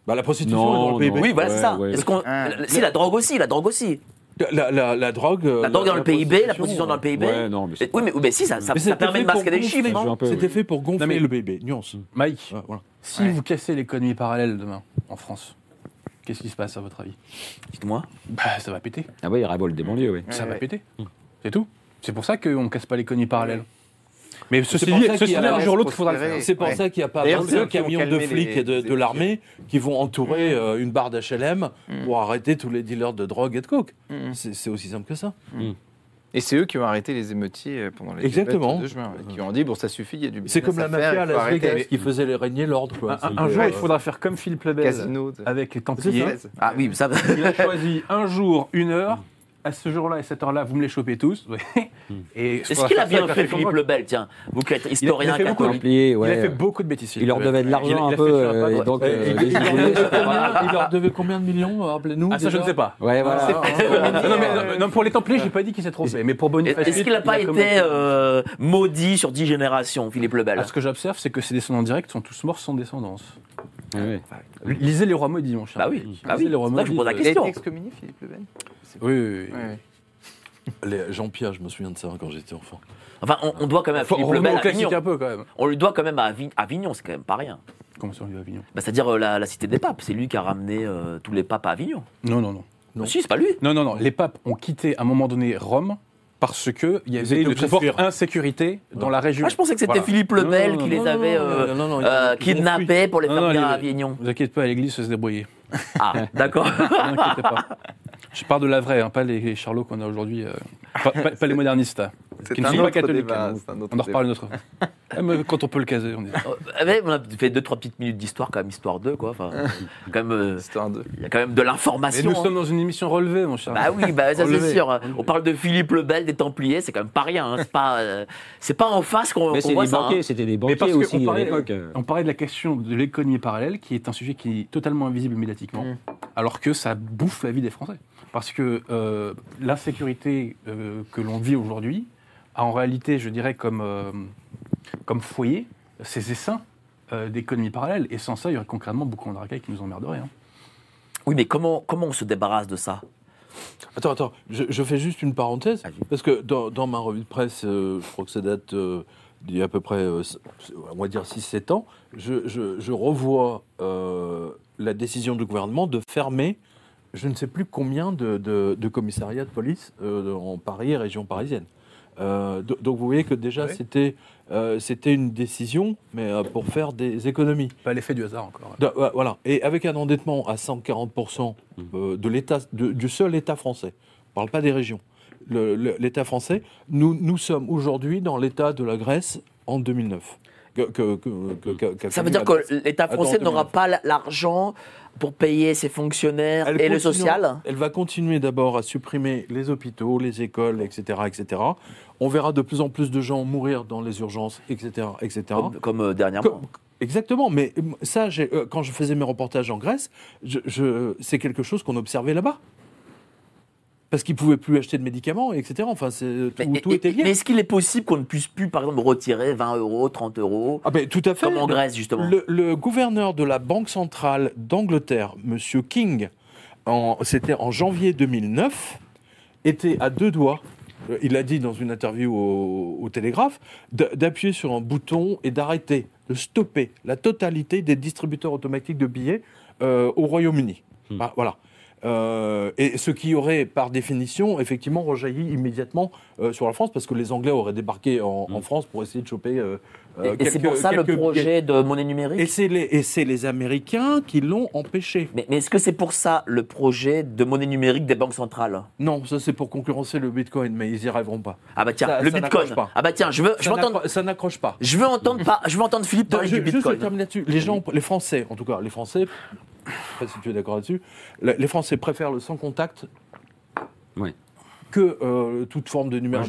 Bah, la prostitution Non, est dans le non. PIB. Oui, voilà, c'est Ouais, ça. ouais. Est-ce qu'on- Ah. Si, la drogue aussi, la drogue aussi. La, la, la drogue. euh, La drogue dans le PIB, la prostitution, dans le PIB. Ouais, non, mais c'est Oui, mais, si, ça, ça, Mais ça c'était permet de masquer des chiffres, non peu, C'était oui. fait pour gonfler Non, mais- le PIB. Nuance. Mike, Ouais, voilà. si Ouais. vous cassez l'économie parallèle demain en France, qu'est-ce qui se passe à votre avis? Dites-moi. bah, Ça va péter. Ah oui, il révolte des banlieues, oui. Ça Ouais, va péter. C'est tout. C'est pour ça qu'on ne casse pas l'économie parallèle. Mais ceci C'est pour dit, ça ceci qu'il y a dit, un jour ou l'autre, il faudra le faire. C'est pour Ouais. ça qu'il n'y a pas D'ailleurs, 22 c'est eux qui ont camions de flics les- et de, l'armée qui vont entourer euh, une barre d'HLM pour arrêter tous les dealers de drogue et de coke. Mhm. C'est c'est aussi simple que ça. Et c'est eux qui ont arrêté les émeutiers euh, pendant les Exactement. émeutes de juin, qui ont dit bon ça suffit, il y a du C'est business comme la à faire, mafia à Las. Vegas qui faisait les régner l'ordre. quoi. Un, C'est jour, euh, il faudra faire comme Philippe Lebel Casino. de- avec les Templiers. Ah oui, ça. Il a choisi un jour, une heure. À ce jour-là et cette heure-là, vous me les chopez tous. Et Est-ce qu'il a bien fait, Philippe Lebel Tiens, vous qui êtes historien catholique. Templier, Il a fait beaucoup de bêtises. Il leur devait de l'argent un peu, euh, et donc euh, il, leur devait combien, de millions Rappelez-nous. Ah, ça, je ne sais pas. Ouais, voilà. non, mais, non, pour les Templiers, j'ai pas dit qu'il s'est fait. Mais pour Boniface, Est-ce qu'il n'a pas été euh, maudit sur dix générations, Philippe Lebel? Ah, Ce que j'observe, c'est que ses descendants directs sont tous morts sans descendance. Lisez les rois maudits, mon cher. Bah oui, bah oui. les rois que je maudits. pose la Il a question. été excommunié, Philippe Le Pen Oui, oui, oui. Ouais. Les- Jean-Pierre, je me souviens de ça quand j'étais enfant. Enfin, on, on doit quand même à Faut Philippe Lebel Avignon. un peu quand même. On lui doit quand même à Avi- Avignon, c'est quand même pas rien. Comment ça, on lui à Avignon? Bah, C'est-à-dire euh, la, la cité des papes. C'est lui qui a ramené euh, tous les papes à Avignon. Non, non, non. Non. Ah, si, c'est pas lui. Non, non, non. Les papes ont quitté à un moment donné Rome parce qu'il y avait une forte insécurité dans la région. Ah, je pensais que c'était Voilà. Philippe Lebel Non, non, qui les avait kidnappés pour les faire venir à Avignon. Ne vous inquiétez pas, à l'église, ça se débrouiller. Ah, d'accord. Ne vous inquiétez pas. Je parle de la vraie, hein, pas les charlots qu'on a aujourd'hui. euh, pas, pas- pas les modernistes. hein, C'est qui ne un sont pas autre catholiques. débat, hein. On en reparle une autre fois. Mais Quand on peut le caser, on dit. Euh, mais on a fait deux, trois petites minutes d'histoire, quand même, histoire 2, quoi. Enfin, quand même, euh, Histoire il y a quand même de Mais l'information. nous hein. sommes dans une émission relevée, mon cher. Bah oui, bah, ça c'est sûr. On parle de Philippe Lebel, des Templiers, c'est quand même pas rien. hein. C'est pas, euh, c'est pas en face qu'on Mais c'est voit des ça. banquiers, c'était des Mais banquiers aussi à parlait, l'époque. on parlait de la question de l'économie parallèle, qui est un sujet qui est totalement invisible médiatiquement, Mm. alors que ça bouffe la vie des Français. Parce que euh, l'insécurité euh, que l'on vit aujourd'hui a en réalité, je dirais, comme, euh, comme foyer ces essaims euh, d'économie parallèle. Et sans ça, il y aurait concrètement beaucoup de racailles qui nous emmerderaient. hein. Oui, mais comment, comment on se débarrasse de ça? Attends, attends, je, je fais juste une parenthèse, parce que dans, dans ma revue de presse, euh, je crois que ça date euh, d'il y a à peu près, euh, on va dire 6-7 ans, je, je- je revois euh, la décision du gouvernement de fermer je ne sais plus combien de, de- de commissariats de police euh, en Paris et région parisienne. Euh, do- donc vous voyez que déjà Oui. c'était euh, c'était une décision, mais pour faire des économies. Pas l'effet du hasard encore. Voilà. Et avec un endettement à 140% euh, de l'État, du seul État français. On ne parle pas des régions. L'État français, nous, nous sommes aujourd'hui dans l'État de la Grèce en 2009. Que- que- que- Ça veut dire que l'État français n'aura pas l'argent pour payer ses fonctionnaires Elle et le continue- social Elle va continuer d'abord à supprimer les hôpitaux, les écoles, etc., etc. On verra de plus en plus de gens mourir dans les urgences, etc., etc. comme, comme, euh, dernièrement. Comme- Exactement, mais euh, ça, euh, quand je faisais mes reportages en Grèce, je, je- c'est quelque chose qu'on observait là-bas. Parce qu'ils ne pouvaient plus acheter de médicaments, etc. Enfin, c'est- tout, Mais, tout et- était lié. mais est-ce qu'il est possible qu'on ne puisse plus, par exemple, retirer 20 euros, 30 euros, Ah ben, tout à fait. comme en Grèce, justement? Le, le gouverneur de la Banque centrale d'Angleterre, Monsieur King, en- c'était en janvier 2009, était à deux doigts. euh, Il a dit dans une interview au, au Télégraphe d'appuyer sur un bouton et d'arrêter, de stopper la totalité des distributeurs automatiques de billets euh, au Royaume-Uni. Hmm. Bah, voilà. Euh, et ce qui aurait, par définition, effectivement, rejailli immédiatement euh, sur la France, parce que les Anglais auraient débarqué en, en France pour essayer de choper. euh, Et, euh, et c'est pour ça le quelques projet de monnaie numérique Et c'est les, Américains qui l'ont empêché. Mais, mais est-ce que c'est pour ça le projet de monnaie numérique des banques centrales? Non, ça c'est pour concurrencer le Bitcoin, mais ils y arriveront pas. Ah bah tiens, Ça- le ça Bitcoin. pas. Ah bah tiens, je veux, je Ça veux entendre, ça n'accroche pas. je veux entendre, pas, je veux entendre Philippe parler Je- du juste, je Bitcoin. termine là-dessus. Les gens, les Français, en tout cas, les Français, je sais pas si tu es d'accord là-dessus, les Français préfèrent le sans contact Ouais. Que euh, toute forme de numéro.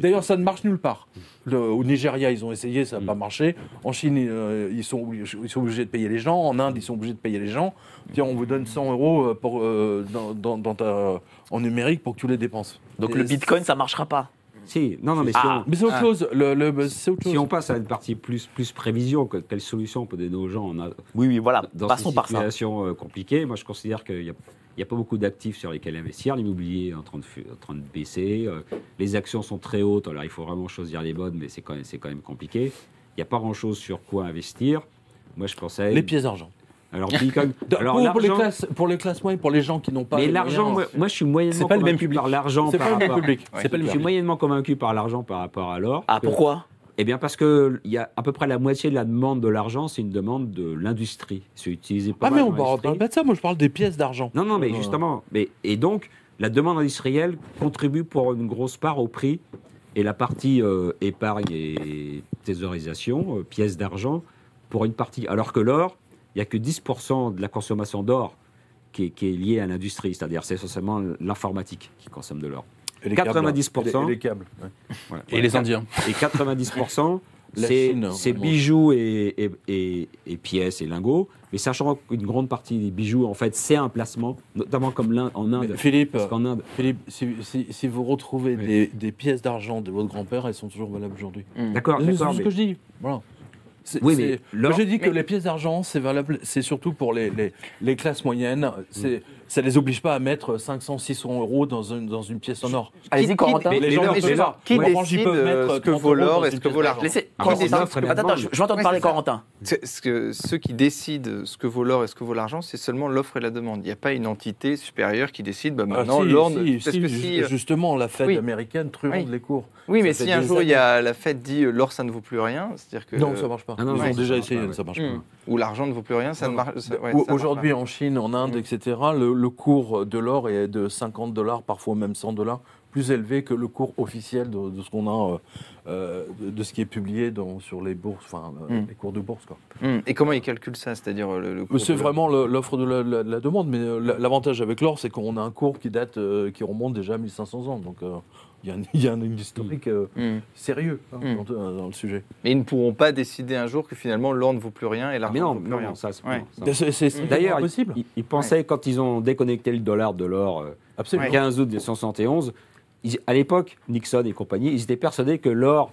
D'ailleurs, ça ne marche nulle part. Le- au Nigeria, ils ont essayé, ça n'a Mm. pas marché. En Chine, euh, ils, sont, obligés- ils sont obligés de payer les gens. En Inde, ils sont obligés de payer les gens. Tiens, on vous donne 100 euros euh, pour, euh, dans, dans- dans ta, en numérique pour que tu les dépenses. Donc Et le Bitcoin, ça marchera pas. Si, non, non, mais si, Ah. on, Mais c'est autre Ah. chose. Le, le- c'est autre chose. si on passe à une partie plus, plus prévision, que- quelle solution on peut donner aux gens a- Oui, oui, voilà. dans Passons ces par ça. situations compliquées, moi je considère qu'il n'y a, il y a pas beaucoup d'actifs sur lesquels investir. L'immobilier est en train de, fu- en train de baisser. euh, les actions sont très hautes, alors il faut vraiment choisir les bonnes, mais c'est quand, même- c'est quand même compliqué. Il n'y a pas grand-chose sur quoi investir. Moi je pensais. Les pièces d'argent. Alors, Bitcoin. alors, pour, pour les classes, pour les classes moyennes, pour les gens qui n'ont pas. mais l'argent, moi, moi, je suis moyennement C'est pas le même convaincu public. par l'argent. c'est par pas le même rapport- public. Ouais. C'est pas le Je suis moyennement convaincu par l'argent par rapport à l'or. Ah que- pourquoi? Eh bien parce que il y a à peu près la moitié de la demande de l'argent, c'est une demande de l'industrie. C'est utilisé pas Ah, mais on parle pas de ça. Moi, je parle des pièces d'argent. Non, non, mais Euh, justement, mais, et donc la demande industrielle contribue pour une grosse part au prix et la partie euh, épargne et thésaurisation, euh, pièces d'argent, pour une partie. Alors que l'or, il n'y a que 10% de la consommation d'or qui est liée à l'industrie, c'est-à-dire c'est essentiellement l'informatique qui consomme de l'or. Et les câbles, 90%. Et les, et les câbles. ouais. Voilà. Et les Indiens. Et 90%, La c'est bijoux et, et- et- et pièces et lingots. Mais sachant qu'une grande partie des bijoux, en fait, c'est un placement, notamment comme en Inde. Mais Philippe, Parce qu'en Inde, Philippe, si, si- si vous retrouvez Oui. des, des pièces d'argent de votre grand-père, elles sont toujours valables aujourd'hui. d'accord, C'est ce mais- que je dis. Voilà. Oui, mais Moi, j'ai dit que mais- les pièces d'argent, c'est valable, c'est surtout pour les, les, les classes moyennes. C'est, Ça les oblige pas à mettre 500, 600 euros dans une, dans une pièce en or. Allez-y, Qui- Corentin. qui- les gens. Qui décide ce que 30 vaut l'or et ce que vaut l'argent attends, je vais entendre parler. Corentin. Ceux qui décident ce que vaut l'or et ce que vaut l'argent, c'est seulement l'offre et la demande. Il n'y a pas une entité supérieure qui décide, bah, Ah, maintenant, l'or... euh, justement, la Fed oui. américaine truande Oui. les cours. oui, mais si un jour, il y a la Fed dit euh, l'or, ça ne vaut plus rien, c'est-à-dire que... Non, ça marche pas. Ah non, Ils ont ça déjà marche essayé, ça marche Hmm. pas. Ou l'argent ne vaut plus rien, ça ne marche... Aujourd'hui, en Chine, en Inde, Mm. etc., le, le cours de l'or est de 50 dollars, parfois même 100 dollars, plus élevé que le cours officiel de, de ce qu'on a, euh, euh, de, ce qui est publié dans, sur les bourses, enfin, euh, Mm. les cours de bourse. Quoi. Hmm. Et comment ils calculent ça C'est-à-dire le, le cours C'est vraiment l'offre de la, la- la demande, mais la- l'avantage avec l'or, c'est qu'on a un cours qui date, euh, qui remonte déjà à 1500 ans. Donc, euh, il y a, un- il y a un, historique euh, Hmm. sérieux hein, Mm. dans, dans le sujet. Mais ils ne pourront pas décider un jour que finalement l'or ne vaut plus rien et l'argent ne vaut plus non, rien. non, ça, c'est Ouais. C'est- C'est c'est D'ailleurs, possible. ils, ils pensaient, quand ils ont déconnecté le dollar de l'or euh, Absolument. le 15 août 1971, ils- à l'époque, Nixon et compagnie, ils étaient persuadés que l'or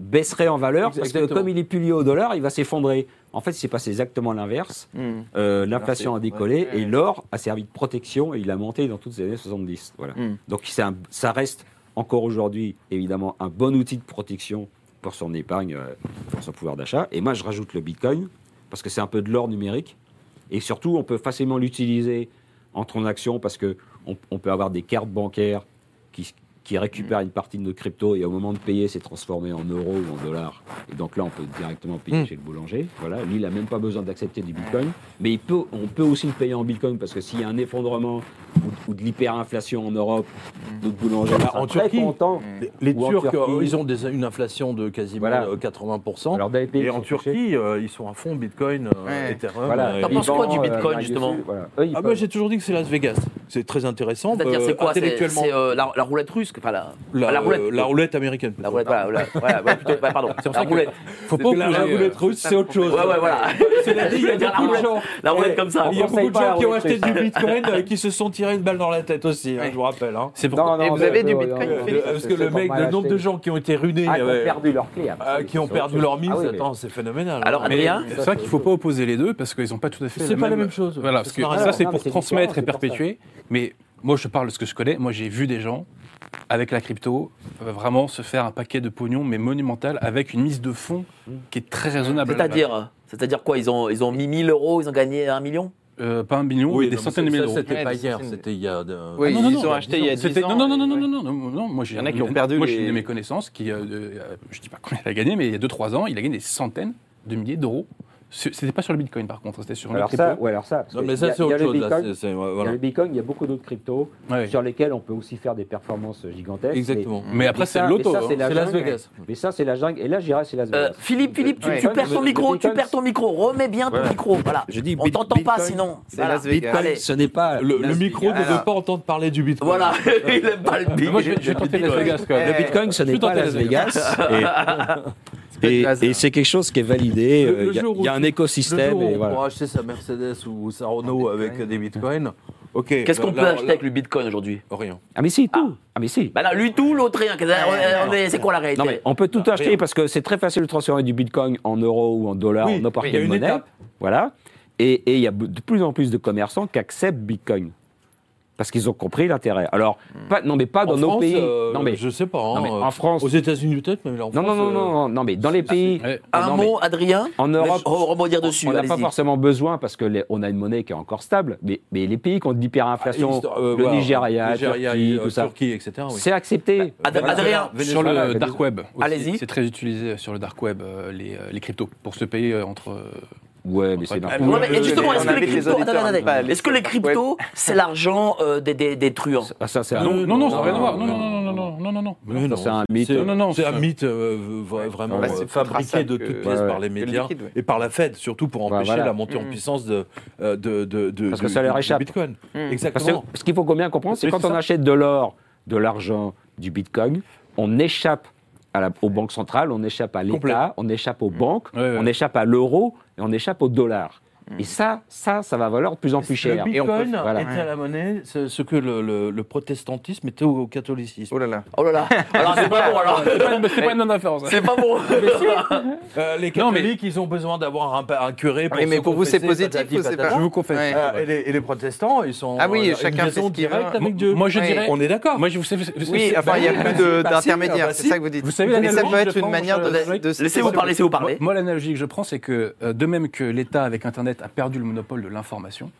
baisserait en valeur parce que comme il est plus lié au dollar, il va s'effondrer. En fait, il s'est passé exactement l'inverse. Euh, L'inflation a décollé Ouais. et l'or a servi de protection et il a monté dans toutes les années 70. Voilà. Donc c'est ça reste encore aujourd'hui, évidemment, un bon outil de protection pour son épargne, euh, pour son pouvoir d'achat. Et moi, je rajoute le Bitcoin, parce que c'est un peu de l'or numérique. Et surtout, on peut facilement l'utiliser en transaction, parce que on, on peut avoir des cartes bancaires qui, qui récupèrent une partie de nos cryptos, et au moment de payer, c'est transformé en euros ou en dollars. Et donc là, on peut directement payer Mm. chez le boulanger. Voilà. Lui, il n'a même pas besoin d'accepter du Bitcoin. Mais il peut, on peut aussi le payer en Bitcoin, parce que s'il y a un effondrement ou, ou de l'hyperinflation en Europe, notre boulanger Bah, sera en Turquie, content. Les, les Turcs, Turquie. euh, ils ont des- une inflation de quasiment Voilà. euh, 80%. Alors, dans les pays et en Turquie, euh, ils sont à fond Bitcoin, euh, Ouais. Ethereum. Voilà. euh, T'en et- penses quoi du Bitcoin, euh, justement voilà. Eux, Ah bah, j'ai toujours dit que c'est Las Vegas. C'est très intéressant. C'est-à-dire, euh, c'est quoi C'est euh, la, la roulette russe Enfin, la, la, la roulette. euh, la roulette américaine. La roulette, voilà, voilà, voilà, ouais, plutôt, ouais, pardon. C'est La que- roulette. Faut pas que la, opposer, euh, roulette russe, c'est autre chose. Ouais, ouais, voilà. Cela dit, il y a beaucoup de roulette. gens. La roulette comme ça. Il y a beaucoup de gens qui ont roulette acheté du bitcoin et qui se sont tirés une balle dans la tête aussi, hein, je vous rappelle. hein. C'est pour Et vous mais- avez du Bitcoin, Parce que le mec, le nombre de gens qui ont été ruinés, Ah, qui ont euh, perdu leur clé. euh, qui ont perdu leur mise, Ah mais- attends, c'est phénoménal. Alors, hein. Adrien C'est vrai qu'il ne faut pas opposer les deux parce qu'ils n'ont pas tout à fait. C'est pas la même chose. Voilà, Ça parce que ça, c'est pour mais transmettre et perpétuer. Mais moi, je parle de ce que je connais. Moi, j'ai vu des gens avec la crypto vraiment se faire un paquet de pognon, mais monumental, avec une mise de fonds qui est très raisonnable. C'est-à-dire C'est-à-dire quoi ils ont, ils ont mis 1000 euros, ils ont gagné un million? Euh, pas un million, Oui, mais des non, centaines de milliers d'euros. C'était pas hier, c'était il y a. de- Oui, Ah, non, non, ils non, ont acheté il y a 10 C'était- ans. Non, non, non, non, non, non, non, non, moi j'ai Il y en a qui une- ont perdu Moi les- j'ai une de mes connaissances qui, euh, euh, je dis pas combien il a gagné, mais il y a 2-3 ans, il a gagné des centaines de milliers d'euros. C'était pas sur le bitcoin par contre, c'était sur une Alors autre ça, crypto. ouais, alors ça. parce Non, que mais ça, c'est autre le chose. Bitcoin, Il y a le Bitcoin, il y a beaucoup d'autres cryptos Ouais. sur lesquels on peut aussi faire des performances gigantesques. Exactement. Mais après, c'est l'auto. hein. c'est la C'est Las. Vegas. Mais ça, c'est la jungle. Et là, j'irais, c'est Las Euh, Vegas. Philippe, Philippe, tu, Ouais. tu perds ton micro, tu Bitcoin, perds ton micro. Remets bien ton micro. Voilà. Je dis On t'entend pas Bitcoin, sinon. C'est. Las Vegas. Bitcoin, ce n'est pas. Le, micro ne veut pas entendre parler du bitcoin. Voilà, il aime pas le big. Moi, je vais, tenter Las Vegas même. Le Bitcoin, ce Je n'est vais pas Las Vegas. Et, c'est quelque chose qui est validé. Le- euh, Il y a- il y, un tu- Le écosystème. jour où et on voilà. pourra acheter sa Mercedes ou sa Renault avec des bitcoins, ok. Qu'est-ce qu'on peut là- acheter là- avec le bitcoin aujourd'hui Rien. Ah, mais si, tout. Ah, mais si. Bah là, lui tout, l'autre rien. Est- C'est quoi la réalité Non, mais on peut tout Ah, acheter rien. parce que c'est très facile de transformer du bitcoin en euros ou en dollars, Oui, en n'importe il quelle monnaie. étape. Voilà. Et il y a de plus en plus de commerçants qui acceptent bitcoin. Parce qu'ils ont compris l'intérêt. Alors, pas, non, mais pas dans nos pays. euh, non, mais, je sais pas. hein, en France. Aux États-Unis peut-être, mais là, en non, non, France. non, euh, non, non, non, mais dans les pays. Ouais. Un non, mais mot, Adrien En Europe, On va rebondir dessus. on n'a pas forcément besoin parce que les- on a une monnaie qui est encore stable. Mais, mais les pays qui ont de l'hyperinflation, euh, le voilà, Nigeria, Nigeria, Turquie, euh, tout ça, Turquie, etc. oui. c'est accepté. Venezuela, Adrien, Sur le dark web, Allez-y. c'est très utilisé sur le dark web, euh, les, euh, cryptos, pour se payer euh, entre... Ouais, mais c'est non, mais justement, est-ce que les cryptos, est-ce que les cryptos, c'est l'argent euh, des truands? Ça, c'est non, non, non, ça n'a rien à voir. Non, non, non, non, non, non, non. C'est un mythe. C'est un mythe euh, vraiment ah euh, fabriqué de toutes pièces par les médias et par la Fed, surtout pour bah, empêcher la montée en mm. puissance de parce que ça leur échappe. Bitcoin. Mm. Exactement. ce qu'il faut bien comprendre, c'est quand on achète de l'or, de l'argent, du Bitcoin, on échappe aux banques centrales, on échappe à l'État, on échappe aux banques, on échappe à l'euro et on échappe au dollar. Et ça, ça, ça va valoir de plus en plus cher. Le Et on peut- Bitcoin voilà. était à la monnaie ce, que le, le- le protestantisme était au, au catholicisme. Oh là là. Oh là là Alors c'est pas bon alors C'est pas une- pas ça. C'est pas bon Euh, les Non, mais- catholiques, ils ont besoin d'avoir un, curé pour Oui, mais se pour vous, c'est positif patati ou c'est patata. pas Je vous confesse. Ouais. Euh, et, les, et les protestants, ils sont Ah oui, euh, chacun fait veut. avec Dieu. Moi, je Ouais. dirais... On est d'accord. Moi, je vous vous Oui, enfin, il n'y a plus de- Bah, si, d'intermédiaire, bah, c'est ça que vous dites. Vous savez, mais ça peut être une manière de, Laissez-vous parler, laissez-vous parler. moi, l'analogie que je prends, c'est que euh, de même que l'État, avec Internet, a perdu le monopole de l'information,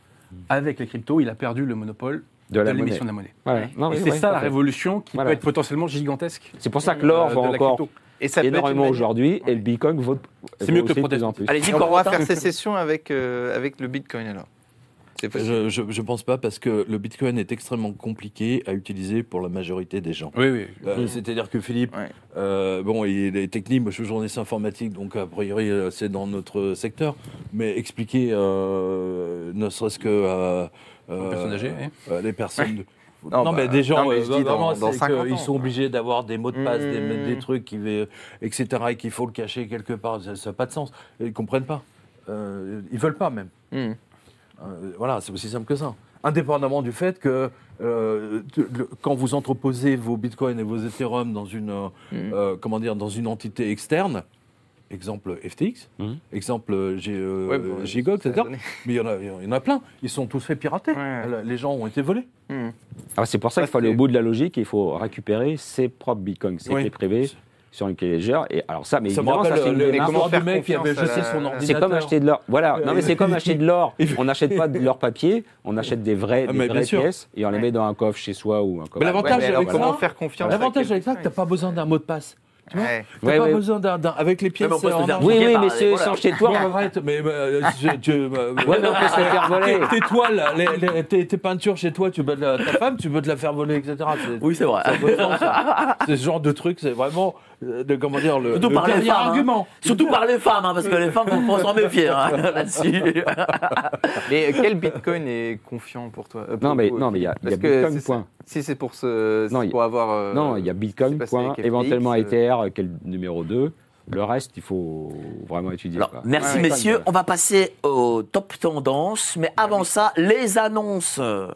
avec les cryptos, il a perdu le monopole De l'émission de la monnaie. Ouais. Non, Et oui, c'est ça la révolution qui Voilà. peut être potentiellement gigantesque. C'est pour ça que l'or euh, va de la encore. Et ça énormément aujourd'hui et le bitcoin vaut C'est mieux que le plus. Allez-y, on Corentin. faire sécession avec, euh, avec le bitcoin alors. Je, je, je pense pas parce que le Bitcoin est extrêmement compliqué à utiliser pour la majorité des gens. Oui, oui. Euh, C'est-à-dire que Philippe, euh, bon, il est technique, moi je suis journaliste informatique, donc a priori euh, c'est dans notre secteur, mais expliquer, euh, ne serait-ce que euh, Aux personnes âgées, oui. euh, les personnes. Non, Non, bah, mais des gens, non, mais euh, je dis dans- vraiment, dans c'est 50 qu'ils ans. sont obligés d'avoir des mots de passe, des, Mmh. des trucs, qui, etc., et qu'il faut le cacher quelque part. Ça n'a pas de sens. Ils ne comprennent pas. Euh, ils veulent pas même. Euh, voilà, c'est aussi simple que ça. Indépendamment du fait que euh, le- quand vous entreposez vos bitcoins et vos ethereum dans une, euh, euh, comment dire, dans une entité externe, exemple FTX, Mhm. exemple G, euh, Ouais, bon, Gigog, ça a etc. Mais il y, en a, il y en a plein. Ils sont tous fait pirater. Ouais. Les gens ont été volés. Hmm. Ah, c'est pour ça qu'il faut aller au bout de la logique et il faut récupérer ses propres bitcoins, ses Oui. clés privées sur lesquelles les gère. Et alors ça, mais Ça me évidemment, ça, c'est une le, démarche- comment faire du mec qui avait jeté la- son C'est ordinateur. C'est comme acheter de l'or. Voilà, non mais c'est comme acheter de l'or. On n'achète pas de l'or papier, on achète des vraies, Ah, des mais bien vraies pièces et on les met dans un coffre chez soi ou un coffre. Mais l'avantage avec comment faire confiance L'avantage avec ça, tu n'as pas besoin d'un mot de passe. Tu vois Ouais. T'as Ouais, pas ouais. besoin d'un, avec les pièces. mais on peut se en faire argent. Oui, oui, mais des c'est sans chez toi. Arrête, mais euh, tu- tu- euh, Ouais, mais on peut se le faire voler. Tes, toiles, les- les- tes, tes peintures chez toi, tu peux de la- ta femme, tu peux te la faire voler, etc. Oui, c'est vrai. C'est ce genre de truc, c'est vraiment, euh, de, comment dire, le, Surtout le par les femmes, hein. argument. Surtout par les femmes, hein, parce que les femmes, faut faut s'en méfier hein, là-dessus. Mais quel bitcoin est confiant pour toi? Euh, pour Non, mais vous, non, mais il y a, y a Bitcoin c'est- point. Si c'est pour, ce, Non, pour avoir. euh, Non, il y a Bitcoin point, FTX, éventuellement euh, Ether, le numéro 2. Le reste, il faut vraiment étudier. Alors, quoi. merci Ouais, messieurs. On va passer au top tendance, mais avant ça, les annonces. Euh,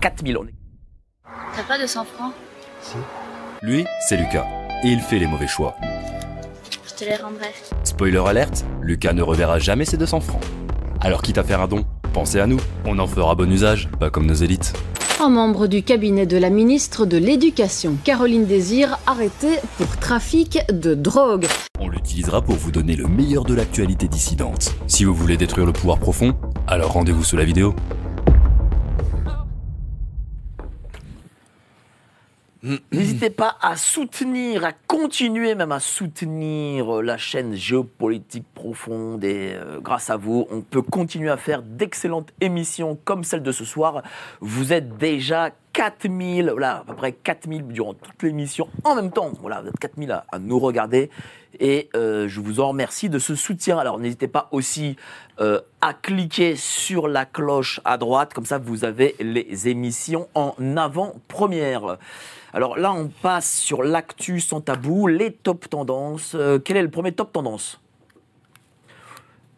4000, on est. T'as pas de 100 francs? Lui, c'est Lucas. Et il fait les mauvais choix. Je te les rendrai. Spoiler alerte, Lucas ne reverra jamais ses 200 francs. Alors quitte à faire un don, pensez à nous, on en fera bon usage, pas comme nos élites. Un membre du cabinet de la ministre de l'Éducation, Caroline Désir, arrêté pour trafic de drogue. On lui utilisera pour vous donner le meilleur de l'actualité dissidente. Si vous voulez détruire le pouvoir profond, alors rendez-vous sous la vidéo. N'hésitez pas à soutenir, à continuer même à soutenir euh, la chaîne géopolitique profonde et euh, grâce à vous, on peut continuer à faire d'excellentes émissions comme celle de ce soir. Vous êtes déjà 4000, voilà, à peu près 4000 durant toute l'émission en même temps. Voilà, vous êtes 4000 à, nous regarder et euh, je vous en remercie de ce soutien. Alors n'hésitez pas aussi euh, à cliquer sur la cloche à droite, comme ça vous avez les émissions en avant-première. Alors là, on passe sur l'actu sans tabou, les top tendances. Euh, quel est le premier top tendance?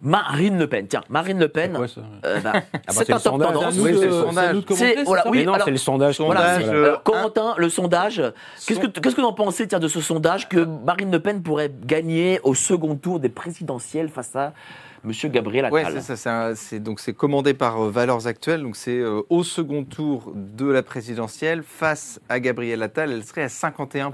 Marine Le Pen. Tiens, Marine Le Pen. ça euh, bah, c'est c'est un le top sondage. tendance. Oui, c'est le sondage. c'est C'est- c'est voilà, oui, c'est le sondage. Sondage, Voilà, euh, Corentin, le sondage, qu'est-ce que qu'est-ce que vous en pensez tiens, de ce sondage que Marine Le Pen pourrait gagner au second tour des présidentielles face à Monsieur Gabriel Attal? c'est ça. c'est c'est- donc c'est commandé par euh, Valeurs Actuelles. Donc c'est euh, au second tour de la présidentielle face à Gabriel Attal, elle serait à 51 Euh,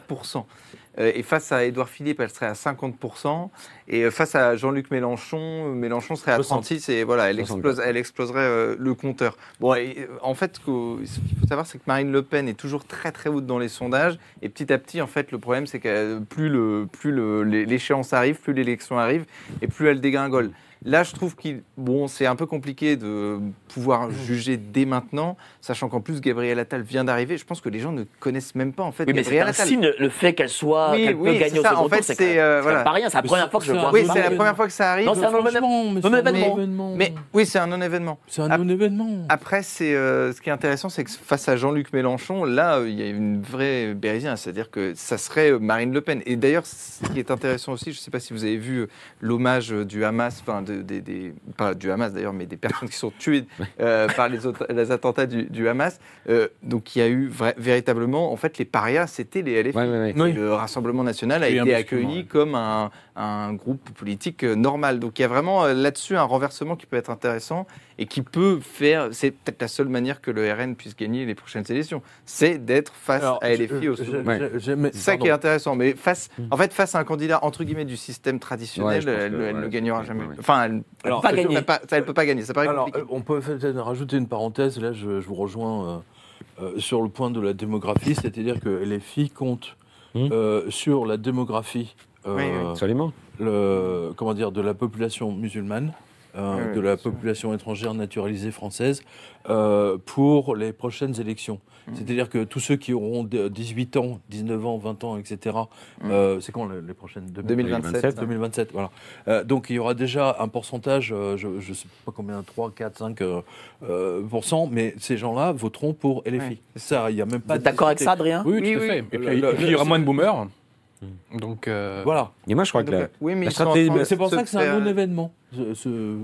et face à Édouard Philippe, elle serait à 50%. Et euh, face à Jean-Luc Mélenchon, euh, Mélenchon serait à 60. 36. Et voilà, elle, 64. explose, elle exploserait euh, le compteur. Bon, et, euh, en fait, ce qu'il faut savoir, c'est que Marine Le Pen est toujours très très haute dans les sondages. Et petit à petit, en fait, le problème, c'est que plus le- plus le- l'échéance arrive, plus l'élection arrive, et plus elle dégringole. Là, je trouve qu'il bon, c'est un peu compliqué de pouvoir juger dès maintenant, sachant qu'en plus Gabriel Attal vient d'arriver. Je pense que les gens ne connaissent même pas en fait Oui, mais c'est Gabriel un Attal. signe, le fait qu'elle soit, Oui, qu'elle oui, peut c'est gagner au ça. second En fait, tour, c'est euh, voilà. pas rien, c'est la première fois que je vois Oui, ça. c'est la première fois que ça arrive. Non, c'est un non-événement. Mais oui, c'est un non-événement. C'est un non-événement. Après, c'est euh, ce qui est intéressant, c'est que face à Jean-Luc Mélenchon, là, euh, il y a une vraie bérésine, c'est-à-dire que ça serait Marine Le Pen. Et d'ailleurs, ce qui est intéressant aussi, je ne sais pas si vous avez vu l'hommage du Hamas, enfin, de- des- des- pas du Hamas d'ailleurs, mais des personnes qui sont tuées euh, par les, autres- les attentats du, du Hamas. Euh, donc, il y a eu vra- véritablement, en fait, les parias, c'était les LFI. Ouais, ouais, ouais. Oui. Le Rassemblement national a été accueilli ouais. comme un, un groupe politique euh, normal. Donc il y a vraiment là-dessus un renversement qui peut être intéressant et qui peut faire. C'est peut-être la seule manière que le RN puisse gagner les prochaines élections, c'est d'être face Alors, à LFI je- au je- second. Ouais. C'est ça qui est intéressant. Mais face, en fait, face à un candidat entre guillemets du système traditionnel, elle, que, elle ouais, ne gagnera jamais. ouais. Enfin, elle, Alors, pas elle gagner. peut pas, ça, elle peut pas gagner. Ça paraît Alors, compliqué. euh, on peut peut-être rajouter une parenthèse. Là, je, je vous rejoins euh, euh, sur le point de la démographie, c'est-à-dire que les filles comptent Hmm. euh, sur la démographie euh, Oui, oui. Absolument. le, comment dire, de la population musulmane, euh, Oui, oui, de la population étrangère naturalisée française, euh, pour les prochaines élections. Mm. C'est-à-dire que tous ceux qui auront de- 18 ans, 19 ans, 20 ans, etc., euh, c'est quand les, les prochaines? 2027. 2027, voilà. Euh, donc il y aura déjà un pourcentage, euh, je ne sais pas combien, 3, 4, 5 euh, euh, pourcents, mais ces gens-là voteront pour LFI. Ouais. Ça, il n'y a même Vous pas d'accord avec ça, Adrien? Oui, Oui, tout à oui. fait. Et Le- puis, le- et puis, il y aura moins de boomers. Donc, euh, Voilà. Et moi, je crois que Donc, la, euh, oui, mais la stratégie- C'est pour ça que c'est un non-événement. Ce- ce-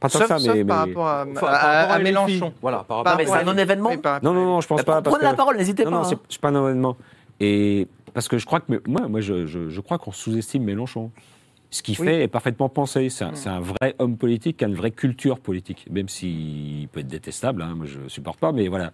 pas tant Sauf, ça, sauf mais, par mais- rapport à, Enfin, à- par rapport à à. Mélenchon. Voilà, par rapport mais rapport c'est un non-événement Non, non, non, je pense Bah, pas. parce Prenez la parole, n'hésitez Non, pas. non, hein. c'est pas un événement. Et parce que je crois que mais- moi, moi, je, je, je crois qu'on sous-estime Mélenchon. Ce qu'il Oui. fait est parfaitement pensé. C'est un, c'est un vrai homme politique qui a une vraie culture politique, même s'il peut être détestable. hein, moi, je supporte pas, mais voilà.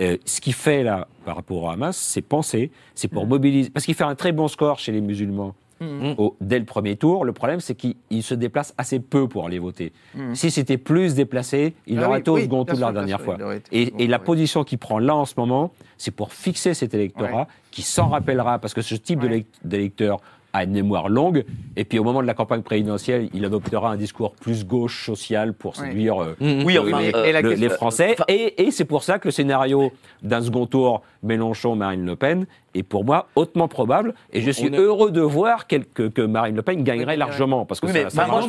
Euh, ce qu'il fait là par rapport au Hamas, c'est penser, c'est pour mobiliser. Parce qu'il fait un très bon score chez les musulmans Mhm. au- dès le premier tour. Le problème, c'est qu'il il se déplace assez peu pour aller voter. Mhm. Si c'était plus déplacé, il Ah aurait oui, été au oui, second tour la dernière fois. Et, la oui. position qu'il prend là en ce moment, c'est pour fixer cet électorat qui s'en rappellera, parce que ce type Ouais. lec- d'électeur a une mémoire longue, et puis au moment de la campagne présidentielle, il adoptera un discours plus gauche, social, pour séduire euh, Oui, enfin, euh, le- les Français. et et c'est pour ça que le scénario d'un second tour Mélenchon-Marine Le Pen est pour moi hautement probable, et je suis On est- heureux de voir quel- que, que Marine Le Pen gagnerait Oui, largement, parce que Oui, ça, mais ça moi,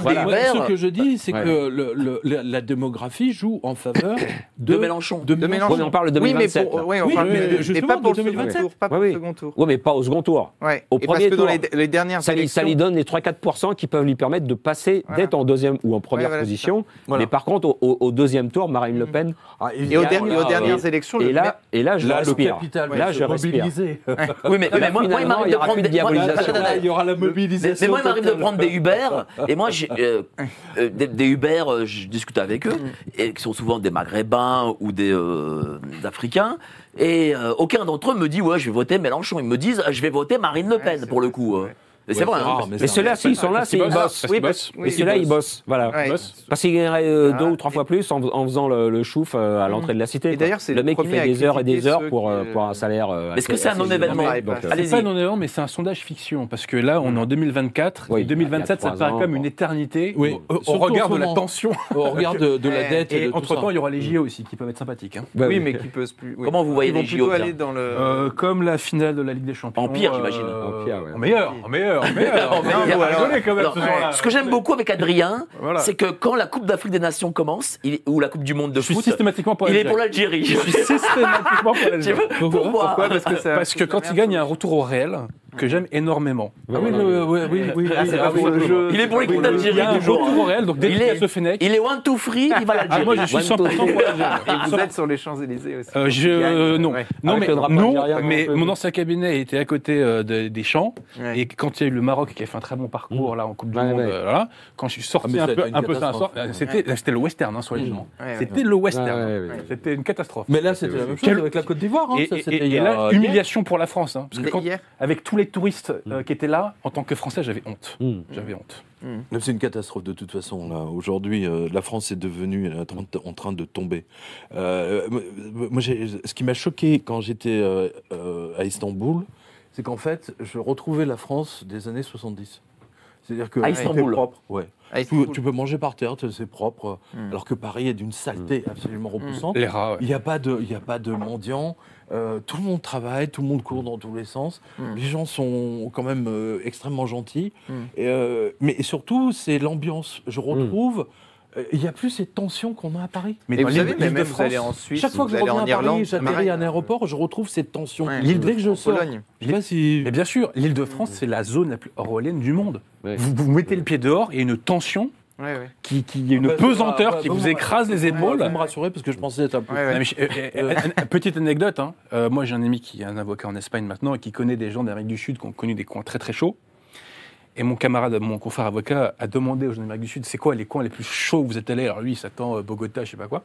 Voilà. Ouais, Uber ce que je dis, c'est Ouais. que le- le- la, la démographie joue en faveur de, de Mélenchon. de De Mélenchon. Mélenchon. on parle de Oui, mais 2027, pour, là. oui, on Oui, parle mais mais- mais justement, pas pour le second 2027. tour. Pas le oui. second tour. Oui, mais pas au second tour. Au premier que dans les, les dernières Ça, lui- ça élections, lui donne les 3-4% qui peuvent lui permettre de passer, Voilà. d'être en deuxième ou en première Ouais, voilà, c'est position. Voilà. Mais par contre, au, au- au deuxième tour, Marine Le Pen. Ah, et aux, évidemment, der- et aux là, dernières euh, élections, Et le là, et là, je Là, le respire. capital là, va je se respire. mobiliser. Oui, mais, moi, moi, il m'arrive de aura prendre des. il y aura la Mais, mais mobilisation. moi, il m'arrive de prendre des Uber, et moi, euh, euh, des, Uber, euh, je discute avec eux, et qui sont souvent des Maghrébins ou des Africains, et euh, aucun d'entre eux me dit, ouais, je vais voter Mélenchon. Ils me disent, je vais voter Marine Le Pen, pour le coup. C'est vrai. Et c'est vrai. c'est hein. rare, mais Mais ça ceux-là, arrive. si, ils sont là, Parce c'est qu'ils ils bossent. bossent. Parce qu'ils Oui, bossent. oui, Et ceux-là, ils bossent. Voilà. Ouais. bossent. Parce qu'ils gagneraient euh, Ah, deux ou trois fois plus en, en faisant le, le chouf euh, à l'entrée de la cité. Et quoi. d'ailleurs, c'est le le mec qui premier fait à des heures et des critiquer heures ceux pour, euh, qui- pour un salaire. euh, Est-ce que assez- c'est un assez non-événement. Donc, euh, Allez-y. C'est pas un événement, mais c'est un sondage fiction. Parce que là, on est en 2024. Oui, et 2027, il y a ça paraît comme une éternité Oui, au, au surtout en regard ce de la moment. tension. Au regard de, de la Ouais. dette et, Et de tout entre-temps, ça. il y aura les JO aussi qui peuvent être sympathiques. hein. bah oui, mais qui se plus. oui. Comment vous voyez Ils vont les plutôt JO, aller dans le. Euh, comme la finale de la Ligue des Champions. En pire, j'imagine. En pire, ouais. En meilleur, en meilleur, quand même Alors, ce que j'aime beaucoup avec Adrien, Voilà. c'est que quand la Coupe d'Afrique des Nations commence, il est- ou la Coupe du Monde de Je suis foot, systématiquement pour il est l'Algérie. pour l'Algérie. Je suis systématiquement pour l'Algérie. Pourquoi Pourquoi Parce que. Parce que quand il gagne, il y a un retour au réel que j'aime énormément. Ah oui, oui, oui, oui, oui, Ah, pour. Il est pour l'équipe Il y a d'Algérie un toujours. retour au réel, donc dès Il qu'il est- ce Fennec, Il est one to free, il va à ah, l'Algérie. moi je suis One to 100% free. pour l'Algérie. Et vous êtes sur les Champs-Élysées aussi. Euh, je, non, Ouais. non, mais, non, mais mon ancien cabinet était à côté euh, de- des champs. Et quand il y a eu le Maroc qui a fait un très bon parcours là en Coupe du Ouais, Monde, ouais. euh, quand je suis sorti Ah, un peu, un peu ça, c'était le western, hein, soyez gens. Ouais, ouais. C'était le western. Ouais, ouais, ouais. C'était une catastrophe. Mais là, c'était la même chose Quel- avec la Côte d'Ivoire. hein, et, là, humiliation pour la France. hein, parce que quand- Hier avec tous les touristes euh, qui étaient là, en tant que Français, j'avais honte. Mm. J'avais honte. C'est une catastrophe de toute façon. Là, aujourd'hui, euh, la France est devenue elle est en train de, tomber. Euh, moi, ce qui m'a choqué quand j'étais euh, euh, à Istanbul, c'est qu'en fait, je retrouvais la France des années 70. C'est-à-dire que À Istanbul. propre. Ouais. Tu, Istanbul. tu peux manger par terre, c'est propre. Mm. Alors que Paris est d'une saleté absolument repoussante. Les rats, ouais. Il n'y a pas de, il y a pas de mendiants. Euh, tout le monde travaille, tout le monde court dans tous les sens. Mm. Les gens sont quand même euh, extrêmement gentils. Mm. Et, euh, mais surtout, c'est l'ambiance. Je retrouve. Euh, Il n'y a plus cette tension qu'on a à Paris. Mais dans vous l'île savez, de- mais l'île de même vous France, allez en Suisse, Chaque fois vous que je reviens en à Paris, j'atterris à un aéroport, je retrouve cette tension. Ouais. L'île dès que je En sors. Pologne. Je sais pas si. Mais bien sûr, l'île de France, c'est la zone la plus orwellienne du monde. Ouais. Vous, vous mettez le pied dehors, il y a une tension, Ouais, ouais. qui, y a une Bah, pesanteur bah, qui bah, vous bah, écrase les épaules. Vous me rassurez parce que je pensais être un peu. Ouais, ouais. Non, mais je- euh, euh, euh, petite anecdote, hein. Euh, moi j'ai un ami qui est un avocat en Espagne maintenant et qui connaît des gens d'Amérique du Sud qui ont connu des coins très très chauds. Et mon camarade, mon confrère avocat, a demandé aux gens d'Amérique du Sud c'est quoi les coins les plus chauds où vous êtes allés Alors lui, il s'attend euh, Bogota, je sais pas quoi.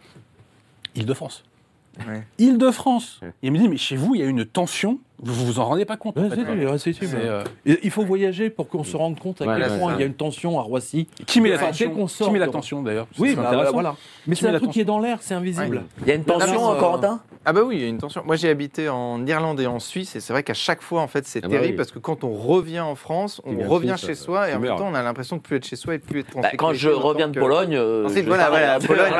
Île-de-France. Île-de-France. Ouais. Il me dit mais chez vous, il y a une tension, vous vous vous en rendez pas compte. en fait. c'est c'est euh, Il faut voyager pour qu'on se rende compte à Ouais, quel point il y a une tension à Roissy. qui met qu'on sort Qui met de- l'attention d'ailleurs Oui, C'est bah, intéressant. voilà. Mais Qui c'est un truc qui est dans l'air, c'est invisible. Il y a une tension, Non, mais, euh, Corentin Ah bah oui, il y a une tension. Moi j'ai habité en Irlande et en Suisse et c'est vrai qu'à chaque fois en fait c'est Ah bah terrible oui. parce que quand on revient en France, on revient Suisse, chez ça- soi et en même temps on a l'impression de plus être chez soi et de plus être en Bah, Quand je reviens de Pologne. euh, Ensuite, je- voilà, voilà, Pologne.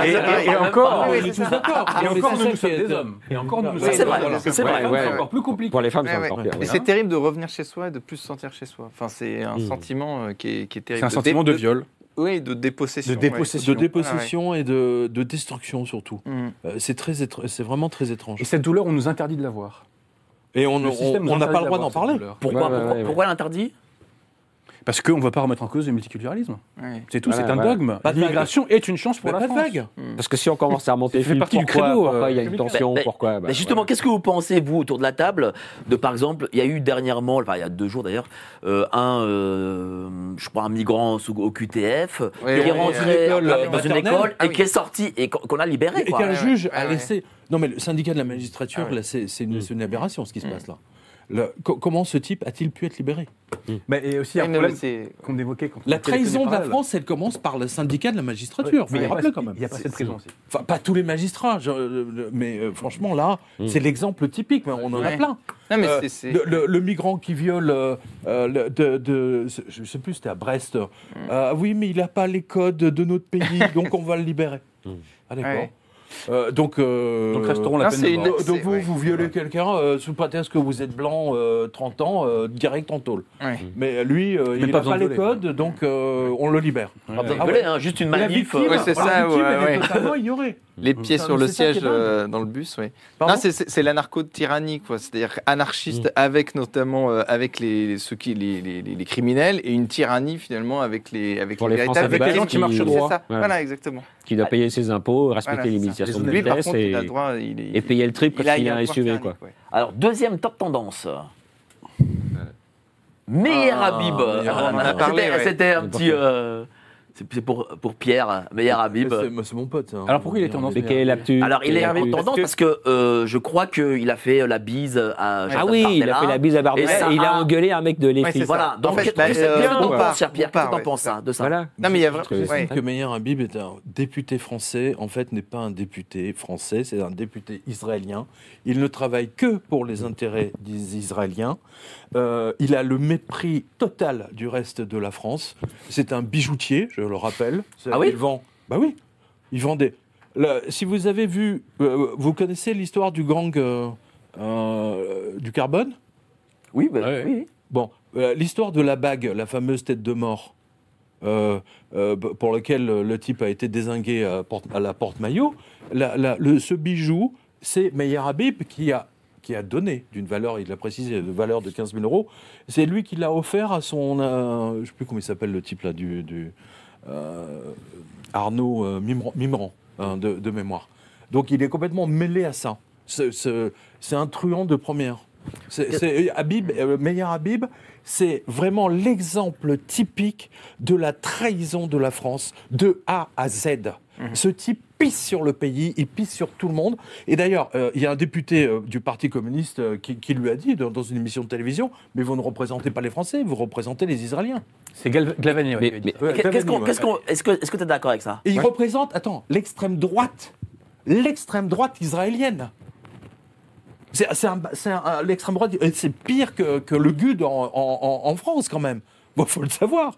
Et, encore, d'accord. Et encore, nous, sommes des hommes. Et encore, nous, sommes c'est des vrai, hommes. c'est vrai. Ouais, ouais. encore plus compliqué. Les femmes, c'est ouais. encore pire. Et ouais. c'est terrible de revenir chez soi et de plus se sentir chez soi. Enfin, c'est un Mm. sentiment euh, qui est, qui est C'est terrible. un sentiment de dé- viol. Oui, de dépossession. De ouais. dépossession. De dépossession et de, de destruction surtout. Mm. Euh, c'est très, étr- c'est vraiment très étrange. Et cette douleur, on nous interdit de la voir. Et on n'a pas le droit d'en parler. Pourquoi, Ouais, pourquoi l'interdit Parce qu'on ne veut pas remettre en cause le multiculturalisme. Ouais. C'est tout, Voilà, c'est un voilà. dogme. Pas de L'immigration est une chance pour Mais la pas de vague. Parce que si on commence à remonter Ça fait partie du pourquoi, credo, pourquoi euh, il y a une républicain. tension, Mais- pourquoi bah, Mais justement, qu'est-ce que vous pensez, vous, autour de la table, de par exemple, il y a eu dernièrement, enfin il y a deux jours d'ailleurs, euh, un, euh, je crois, un migrant sous, au QTF Ouais, qui est rentré euh, école, dans une école Ah et oui. qui est sorti et qu'on a libéré. Et qu'un juge a laissé. Non, mais le syndicat de la magistrature, Ah là, c'est c'est une, une aberration ce qui se Mm. passe là. Le- co- comment ce type a-t-il pu être libéré? Mais il y a aussi un problème mais c'est- qu'on évoquait quand La trahison de la. France, elle commence par le syndicat de la magistrature. Mais il rappeler quand même. Il n'y a pas cette prison aussi. Enfin, pas tous les magistrats, je- le- mais euh, franchement là, Mm. c'est l'exemple typique. mais On en a plein. Non, mais Euh. Le, le- le migrant qui viole, euh, le- de, de- je sais plus, c'était à Brest. Euh, oui, mais il n'a pas les codes de notre pays, donc on va le libérer. Ah d'accord. Ouais. Euh, donc, euh, Donc resteront la Non, peine de mort. donc, vous, ouais. vous violez quelqu'un euh, sous prétexte que vous êtes blanc, euh, 30 ans, euh, direct en tôle. Ouais. Mais lui, euh, il pas n'a pas de les codes, donc euh, on le libère. Pas Ah ouais. hein, juste une la manif. victime, Ouais, c'est la ça, victime, ouais, elle est ouais. totalement ignorée. Les pieds Ça, sur le qui siège euh, dans le bus, oui. Pardon Non, c'est- l'anarcho-tyrannie, quoi. C'est-à-dire anarchiste Mm. avec notamment euh, avec les, ceux qui les, les, les- les criminels et une tyrannie finalement avec les avec Pour les Français véritables de base victimes. qui marchent droit. ça. Voilà, exactement. qui doit payer ses impôts, respecter Voilà, les limitations de vitesse et, et payer le triple il quand a- il a un SUV. Quoi. Alors, deuxième top tendance. Meilleur Ah, Habib. Ah, c'était- un petit. C'est pour, pour Pierre, meilleur Habib. C'est c'est mon pote. hein. Alors, pourquoi il est tendance Mais quelle est l'actu Alors, il est tendance parce que euh, je crois qu'il a fait la bise à Ah Jordan oui, il a fait la bise à Et ça et il a engueulé un mec de Ouais, ça. Voilà, donc En fait, qu'est-ce bah, que euh, on part, cher Pierre Qu'est-ce que t'en penses hein, de ça Voilà. Non, mais il y a vraiment. Que Meyer Habib est un député français, en fait, n'est pas un député français, c'est un député israélien. Il ne travaille que pour les intérêts des Israéliens. Euh, il a le mépris total du reste de la France. C'est un bijoutier, je le rappelle. Ah oui Il vend. Bah oui. Il vend des. Le- si vous avez vu, euh, vous connaissez l'histoire du gang euh, euh, du carbone? Oui, bah, Ouais. oui, oui. Bon, euh, l'histoire de la bague, la fameuse tête de mort, euh, euh, pour laquelle euh, le type a été désingué à, porte- à la la- le- ce bijou, c'est Meyer Habib qui a, qui a donné d'une valeur, il l'a précisé, de valeur de 15 000 euros. C'est lui qui l'a offert à son, euh, je ne sais plus comment il s'appelle le type là, du, euh, Arnaud euh, Mimran, hein, de, mémoire. Donc il est complètement mêlé à ça. C'est- un truand de première. C'est- Habib, Meyer Habib, c'est vraiment l'exemple typique de la trahison de la France de A à Z. Ce type pisse sur le pays, il pisse sur tout le monde. Et d'ailleurs, euh, il y a un député euh, du Parti communiste euh, qui, qui lui a dit dans, dans une émission de télévision, mais vous ne représentez pas les Français, vous représentez les Israéliens. C'est Glavani, ouais, est-ce que, est-ce que tu es d'accord avec ça? Et il représente, attends, l'extrême droite. L'extrême droite israélienne. C'est, l'extrême droite, c'est pire que, que le GUD en, en- en- en France quand même. Il faut le savoir.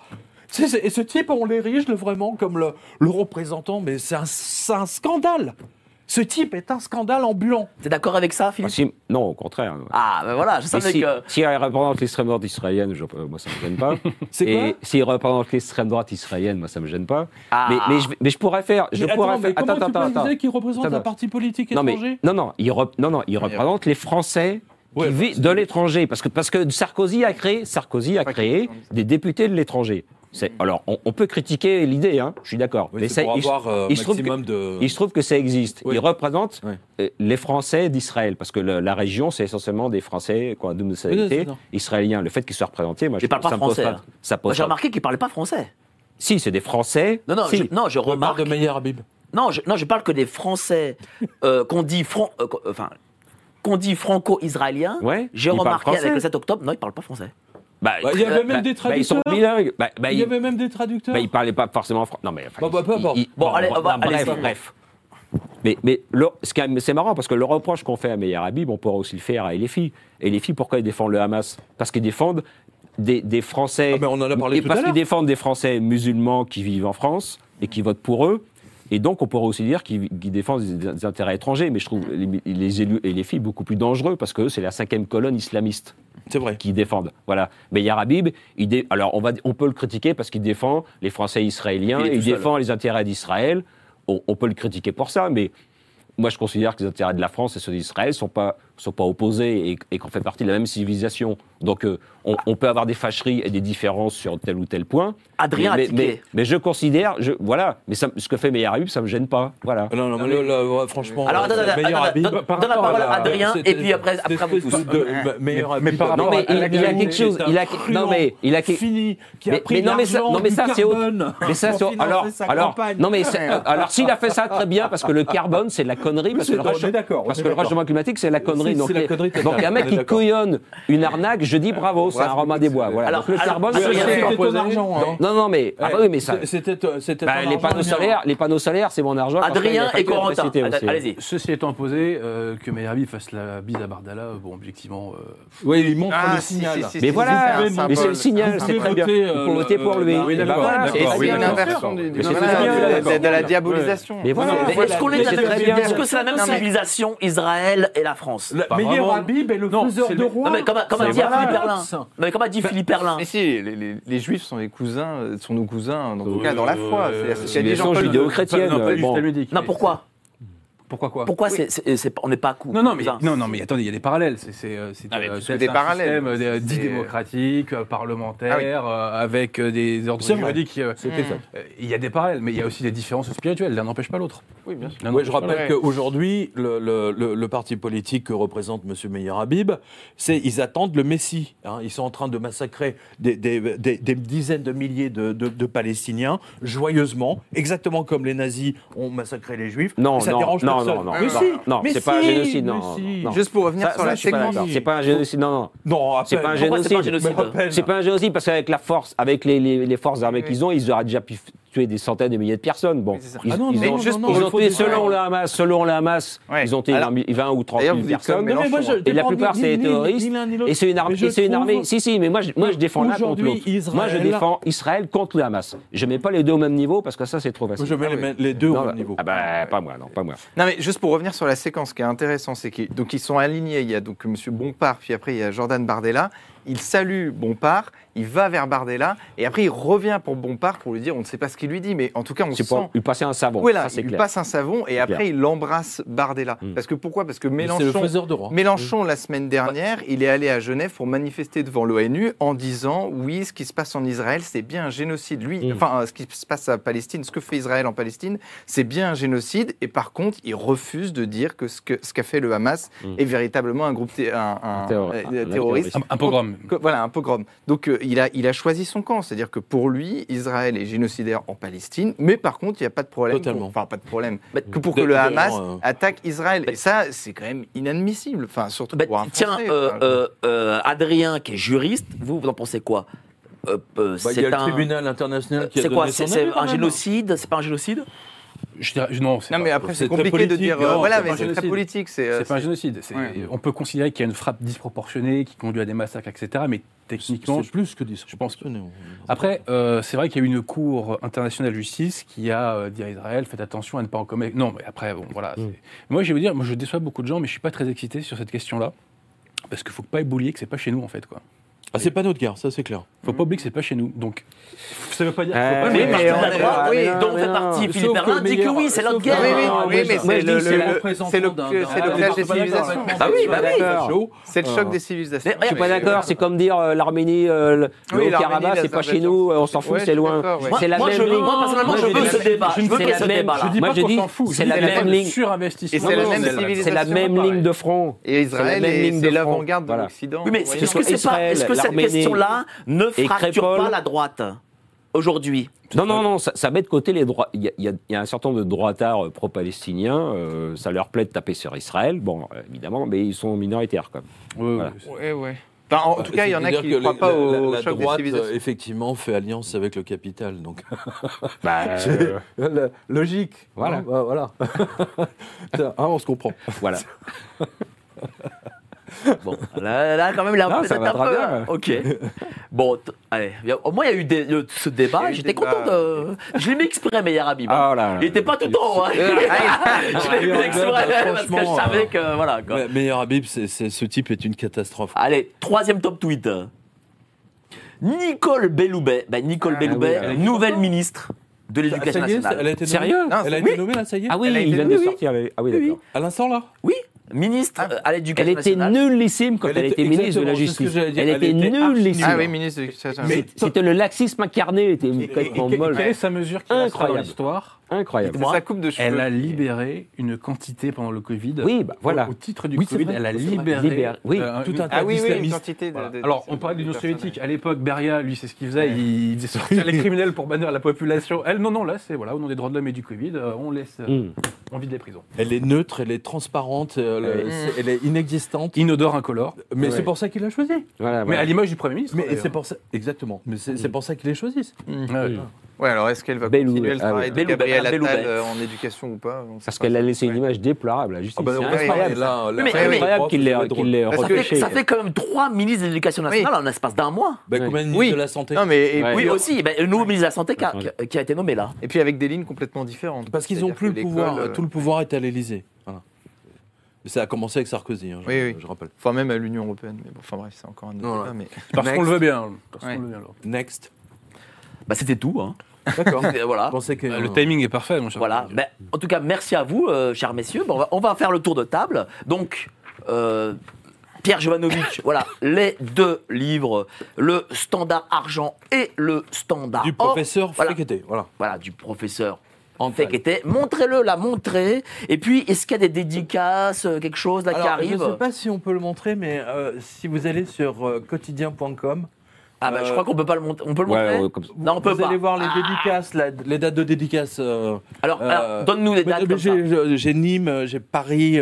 Et ce type, on l'érige vraiment comme le, le représentant, mais c'est un, scandale. Ce type est un scandale ambulant. Tu es d'accord avec ça, Ah, Philippe si- non, au contraire. Ah, ben voilà, je savais si, que. si elle représente l'extrême droite israélienne, je- moi ça me gêne pas. C'est quoi Et s'il représente l'extrême droite israélienne, moi ça me gêne pas. Ah. Mais, mais, je, mais je pourrais faire. Je Mais pourrais attends, mais faire. comment attends, tu attends, dire qu'il représente Attends, un parti politique Non mais étranger non non, il rep- non non, il représente les Français qui Ouais, bah, vivent de l'étranger parce que parce que Sarkozy a créé Sarkozy a créé des députés de l'étranger. Alors on, on peut critiquer l'idée hein, je suis d'accord. Oui, mais ça, pour il, avoir euh, il se trouve que- maximum de... il se trouve que ça existe. Oui. Il représente euh, les Français d'Israël parce que le- la région c'est essentiellement des Français quoi double nationalité israéliens. Le fait qu'ils soient représentés, moi je trouve pas ça français, pas- hein. J'ai remarqué qu'il parlait pas français. Si c'est des Français. Non, non, si. je, non, je On parle remarque. de Meyer Habib. Non, je, non, je parle que des Français euh, qu'on dit fran- euh, qu'on- enfin, qu'on dit franco-israéliens. Ouais, J'ai remarqué avec le 7 octobre, non, ils parlent pas français. Bah, Bah, il y avait même bah, des bah, ils sont traducteurs. bilingues. Bah, bah, Il y ils- avait même des traducteurs. bah, ils parlaient pas forcément français. Non mais enfin, Bah, bah, peu importe. Bon, allez, bref, bref. Mais, mais le- ce qui est- c'est marrant parce que le reproche qu'on fait à Meir Habib, on pourra aussi le faire à Elefi. Elefi, pourquoi ils défendent le Hamas? Parce qu'ils défendent des, des Français. Ah, mais on en a parlé et tout parce qu'ils défendent des Français musulmans qui vivent en France et qui votent pour eux. Et donc, on pourrait aussi dire qu'ils qu'ils défendent des, des intérêts étrangers. Mais je trouve les, les élus et les filles beaucoup plus dangereux parce que c'est la cinquième colonne islamiste C'est vrai. qui défendent. Voilà. Mais Yarabib, il dé- alors on, va, on peut le critiquer parce qu'il défend les Français israéliens, Il défend les intérêts d'Israël. On, on peut le critiquer pour ça, mais moi je considère que les intérêts de la France et ceux d'Israël ne sont pas, sont pas opposés et, et qu'on fait partie de la même civilisation. Donc euh, on, on peut avoir des fâcheries et des différences sur tel ou tel point. Adrien mais, a tiqué. mais, mais je considère, je, voilà, mais ça- ce que fait Meir Habib, ça me gêne pas. Voilà. Ah Non, non, mais là, là, ouais, franchement. Alors, euh, Meyer donne- par donne la parole à Adrien, et puis après- après, vous tous. de- Meyer mais Habib, par Non, rapport mais à il, la il a quelque chose. Il a, truand non, mais il a quelque fini, qui a mais, pris mais non, mais ça, non, mais ça c'est Mais ça, alors, alors, non, mais euh, alors s'il a fait ça très bien, parce que le carbone c'est de la connerie, parce que le, parce que le réchauffement climatique c'est la connerie. Donc la connerie donc un mec qui couillonne une arnaque, je dis bravo, c'est un roman des bois. Voilà. Alors- Donc le carbone, C'était ton argent, hein. non, non, mais ah bah oui, mais ça. C'était bah, les panneaux solaires, les panneaux solaires, c'est mon argent. Adrien et Corentin. Allez-y. Ceci étant posé, euh, que Habib fasse la bise à Bardala, euh, bon, objectivement. euh, Oui, il montre Ah, le si, signal. si, si, Mais voilà, mais c'est le signal, c'est très bien. pouvez voter pour lui. c'est de- la diabolisation. Mais voilà. Est-ce que c'est la même civilisation, Israël? et la France Le Pas Meyer vraiment. Habib est le Non, faiseur de le- roi. Non, mais comme, comme a dit. Philippe Perlin. Non, mais comme a dit Philippe Perlin. Mais si, les, les- les juifs sont les cousins, euh, sont nos cousins, dans tout Euh, cas dans la foi. euh, C'est- Jean-Paul II. judéo-chrétiennes. Pas- non, pourquoi? Pourquoi quoi Pourquoi on n'est pas à coup Non, non, mais, attendez, il y a des parallèles. C'est, euh, ah, euh, des parallèles. système euh, dit démocratique, parlementaire, ah avec des ordres juridiques. Euh, euh, il y a des parallèles, mais il y a aussi des différences spirituelles. L'un n'empêche pas l'autre. Oui, bien sûr. Je rappelle qu'aujourd'hui, le, le, parti politique que représente M. Meyer Habib, c'est ils attendent le Messie. Hein. Ils sont en train de massacrer des, dizaines de milliers de, Palestiniens, joyeusement, exactement comme les nazis ont massacré les Juifs. Non, ça non, dérange non non, non, non. Mais non, c'est pas un génocide, non. Juste pour revenir sur la technologie. C'est pas un génocide, non, non. C'est pas un génocide. C'est pas un génocide parce qu'avec la force, avec les forces armées qu'ils ont, ils auraient déjà pu tué des centaines de milliers de personnes. Bon, ils, ah ont, ils ont tué, selon la Hamas, selon la ouais. ils ont tué Alors, 20 ou 30 000 personnes. et la plupart, c'est des terroristes. Et c'est une armée. C'est une armée. Si, si, mais moi, je, moi, je défends l'un contre l'autre. Moi, je défends Israël contre le Hamas. Je ne mets pas les deux au même niveau parce que ça, c'est trop facile. Je mets ah les deux au même niveau. Ah bah, pas moi, non, pas moi. Non, mais juste pour revenir sur la séquence, ce qui est intéressant, c'est qu'ils sont alignés. Il y a donc M. Bompard, puis après, il y a Jordan Bardella il salue Bompard, il va vers Bardella, et après il revient pour Bompard pour lui dire, on ne sait pas ce qu'il lui dit, mais en tout cas on sent... Pour lui passer un savon, voilà, ça c'est. Il passe un savon, et après il embrasse Bardella. Mm. Parce que pourquoi? Parce que Mélenchon, la semaine bah. dernière, il est allé à Genève pour manifester devant l'ONU en disant, oui, ce qui se passe en Israël, c'est bien un génocide. Lui, mm. enfin, ce qui se passe à Palestine, ce que fait Israël en Palestine, c'est bien un génocide, et par contre, il refuse de dire que ce qu'a fait le Hamas mm. est véritablement un groupe, euh, ah, un, terroriste. un pogrom. Voilà, un pogrom. Donc euh, il, a, il a choisi son camp, c'est-à-dire que pour lui, Israël est génocidaire en Palestine, mais par contre, il n'y a pas de problème. Totalement. Enfin, pas de problème. Bah, que pour que le Hamas euh, attaque Israël. Bah, Et ça, c'est quand même inadmissible. Enfin, surtout bah, pour un Tiens, euh, Adrien, qui est juriste, vous, vous en pensez quoi? C'est un tribunal international qui a C'est quoi? C'est un génocide? C'est pas un génocide? Non, mais après, c'est compliqué de dire. Euh, voilà, mais c'est très politique. C'est pas un euh, génocide. On peut considérer qu'il y a une frappe disproportionnée qui conduit à des massacres, etc. Mais techniquement. C'est plus que disproportionné. Je. Après, euh, c'est vrai qu'il y a eu une Cour internationale de justice qui a dit à Israël faites attention à ne pas en commettre. Non, mais après, bon, voilà. Mm. Moi, je vais vous dire, moi, je déçois beaucoup de gens, mais je suis pas très excité sur cette question-là. Parce qu'il ne faut pas ébouiller que c'est pas chez nous, en fait. quoi. Ah, c'est pas notre guerre, ça c'est clair. Faut pas oublier que c'est pas chez nous. Donc, ça veut pas dire. Euh, faut pas eh, mais mais mais on a droit, oui, dont fait partie Philippe Berlin, dit que oui, c'est notre gare. Oui, oui, mais c'est le c'est le ah, clash des civilisations. Ah oui, bah d'accord. C'est le ah. choc des civilisations. Je suis pas d'accord, euh, c'est comme dire euh, l'Arménie, euh, le Karabakh, c'est pas chez nous, on s'en fout, c'est loin. C'est la même ligne. Moi personnellement, je veux ce débat. Je veux ce débat. Moi je dis c'est la même ligne. C'est la même ligne de front. Et Israël c'est l'avant-garde de l'Occident. Oui, mais est-ce que c'est pas cette question-là ne fracture pas la droite aujourd'hui. Non, non, non, ça, met de côté les droits. Il y, a un certain nombre de droitards euh, pro-palestiniens, euh, ça leur plaît de taper sur Israël, bon, euh, évidemment, mais ils sont minoritaires quand même. Oui, voilà. oui. En, bah, tout cas, il y en a qui ne croient pas la, au la, choc droite, des civilisations. effectivement, fait alliance avec le capital, donc. Bah. Logique. Hein. Voilà. Bah, voilà. ah, on se comprend. Voilà. Bon, là, quand même, la non, ça va un peu. Ok. Bon, allez. Au moins, il y a eu ce débat. J'étais content de. Je l'ai mis exprès, Meyer Habib. Oh là. Il était pas tout en haut. hein. Je l'ai mis exprès parce que je savais hein. que. Voilà, quoi. Meilleur Habib, ce type est une catastrophe. Allez, troisième top tweet. Nicole Belloubet. Bah, Nicole ah Belloubet, nouvelle ministre de l'Éducation ah, Ça elle a été nommée Sérieux Elle a été nommée, là, ça y est Ah oui, il vient de sortir. Ah oui, Oui, d'accord. À l'instant, là? Oui, ministre ah, euh, à l'éducation Elle était nullissime quand elle, elle était, ministre de la Justice. Elle, elle, était, était nullissime. Ah oui, ministre de l'Éducation C'était le laxisme incarné, elle était complètement molle. Quelle est sa mesure qui incroyable. dans l'histoire? Incroyable. Sa coupe de cheveux. Elle a libéré une quantité pendant le Covid. Oui, bah, voilà. Au, titre du Covid, elle a libéré oui, euh, tout un tas ah, oui, oui, une quantité de, voilà. Alors, on parlait de l'Union soviétique. À l'époque, Beria, lui, c'est ce qu'il faisait. Ouais. Il, il sortir les criminels pour bannir la population. Elle, non, non, là, c'est voilà, au nom des droits de l'homme et du Covid, euh, on laisse, euh, hmm. on vide les prisons. Elle est neutre, elle est transparente, elle, est, inexistante. Inodore, incolore. Mais c'est pour ça qu'il l'a choisi. Voilà. Mais à l'image du Premier ministre. Mais c'est pour ça, exactement. Mais c'est hmm. pour ça qu'il les choisissent. Hmm. Ouais, alors est-ce qu'elle va Bellou, continuer ah ah, euh, en éducation ou pas Parce qu'elle a laissé une image déplorable. Là, juste ah bah, c'est incroyable, qu'il l'ait qu. Ça fait quand même trois ministres de l'Éducation nationale oui. en l'espace d'un mois. Bah, combien de ministres de la Santé non, mais. Oui, aussi. Bah, le nouveau ministre de la Santé qui a, été nommé là. Et puis avec des lignes complètement différentes. Parce qu'ils n'ont plus le pouvoir. Euh, tout le pouvoir est à l'Élysée. Voilà. Ça a commencé avec Sarkozy, hein, je, rappelle. Enfin, même à l'Union européenne. Mais bon, enfin bref, c'est encore un autre Parce qu'on le veut bien. Next. Bah, c'était tout. Hein pensais que. Euh, Le timing est parfait, mon cher. Voilà. Ben, en tout cas, merci à vous, euh, chers messieurs. Bon, on, va, on va faire le tour de table. Donc, euh, Pierre Jovanovic, voilà, les deux livres, le standard argent et le standard Du or. professeur Voilà. Fekete, voilà. Voilà, du professeur. En fait, était. Montrez-le, là, montrez. Et puis, est-ce qu'il y a des dédicaces, quelque chose là qui arrive je ne sais pas si on peut le montrer, mais euh, si vous allez sur euh, quotidien.com, Ah, bah, je euh, crois qu'on peut pas le montrer. On peut le Ouais, montrer ouais, comme ça. Non, on peut vous pas. allez voir les Ah. dédicaces, la- les dates de dédicaces. euh, Alors, euh, alors, donne-nous les dates. j'ai- Nîmes, euh, j'ai Paris,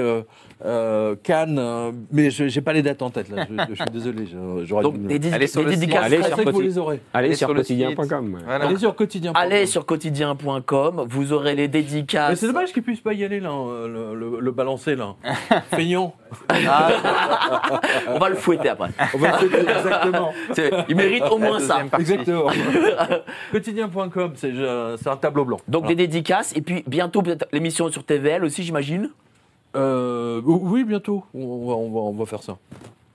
euh, Cannes, euh, mais je n'ai pas les dates en tête là. Je, je suis désolé. je- j'aurais Donc, dû des, dédi- Allez sur des dédicaces. Allez Je sur sais que vous les aurez. Allez Allez sur quotidien.com. Voilà. Allez sur quotidien.com. Allez sur quotidien.com, vous aurez les Mais dédicaces. c'est dommage qu'ils puissent pas y aller là, euh, le, le- le balancer là. Feignant. On va le fouetter après. On va le faire exactement. Il mérite au moins ça. Exactement. quotidien.com, c'est c'est un tableau blanc. Donc Voilà. des dédicaces et puis bientôt peut-être l'émission sur TVL aussi j'imagine? Euh, oui, bientôt. On va, on va, on va faire ça.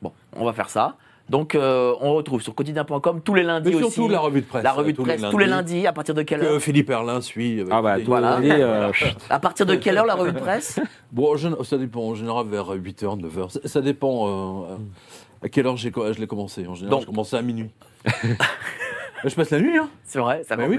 Bon, on va faire ça. Donc euh, on retrouve sur quotidien.com tous les lundis Mais surtout aussi. la revue de presse. La revue de tous presse tous les lundis à partir de quelle Que heure Philippe Erlin suit. avec Ah bah, Voilà. lundi, euh. À partir de quelle heure la revue de presse? Bon, ça dépend. En général, vers 8h, 9h. Ça, ça dépend euh, à quelle heure je l'ai commencé. En général, Donc- je commençais à minuit. je passe la nuit, hein C'est vrai, ça va oui.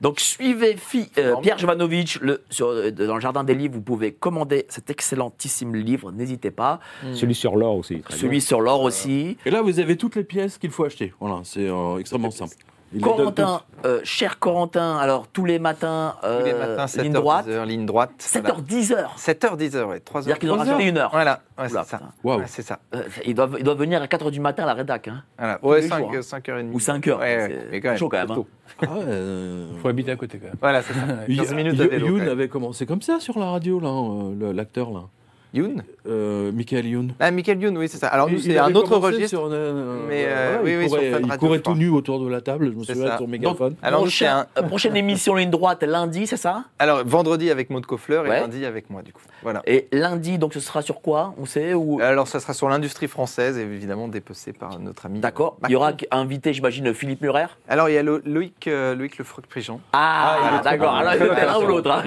Donc suivez Fi- euh, Pierre Jovanovic le, sur, euh, dans le jardin des livres. Vous pouvez commander cet excellentissime livre. N'hésitez pas. Celui sur l'or aussi. très Celui sur l'or aussi. Et là, vous avez toutes les pièces qu'il faut acheter. Voilà, c'est euh, extrêmement simple. Il Corentin, euh, cher Corentin, alors tous les matins, euh, Tous les matins, 7h, ligne droite, 10h, ligne droite. 7h, 10h. 7h, 10h, ouais. 3 C'est-à-dire qu'ils ont rajouté une heure. Voilà, ouais, c'est ça. Waouh. Ouais, c'est ça. Euh, ils, doivent, ils doivent venir à 4h du matin à la rédac. Hein. Voilà. Ouais, les 5, jours, hein. 5h30. Ou 5 heures. Ouais, ouais, C'est mais quand même. chaud quand même. c'est hein. Ah ouais, euh, faut habiter à côté quand même. Voilà, c'est ça. Il- 15 minutes Youn à vélo. même. avait commencé comme ça sur la radio, euh, l'acteur, là. Youn Euh, Michael Youn. Ah, Michael Youn, oui, c'est ça. Alors, nous, c'est un autre registre. sur, euh, Mais, voilà, euh, oui, il oui, sur courait, Fun il courait tout nu autour de la table, je me souviens, sur mégaphone. Alors, nous, c'est Prochain- un. euh, prochaine émission ligne droite lundi, c'est ça? Alors, vendredi avec Maud Coffleur et lundi avec moi, du coup. Voilà. Et lundi, donc ce sera sur quoi? On sait ou... Alors, ça sera sur l'industrie française, évidemment dépecé par notre ami. D'accord. Il y aura invité, j'imagine, Philippe Murer? Alors, il y a Lo- Loïc, euh, Loïc Le Froc-Prigent. Ah, très d'accord. Alors, l'un ou l'autre. hein.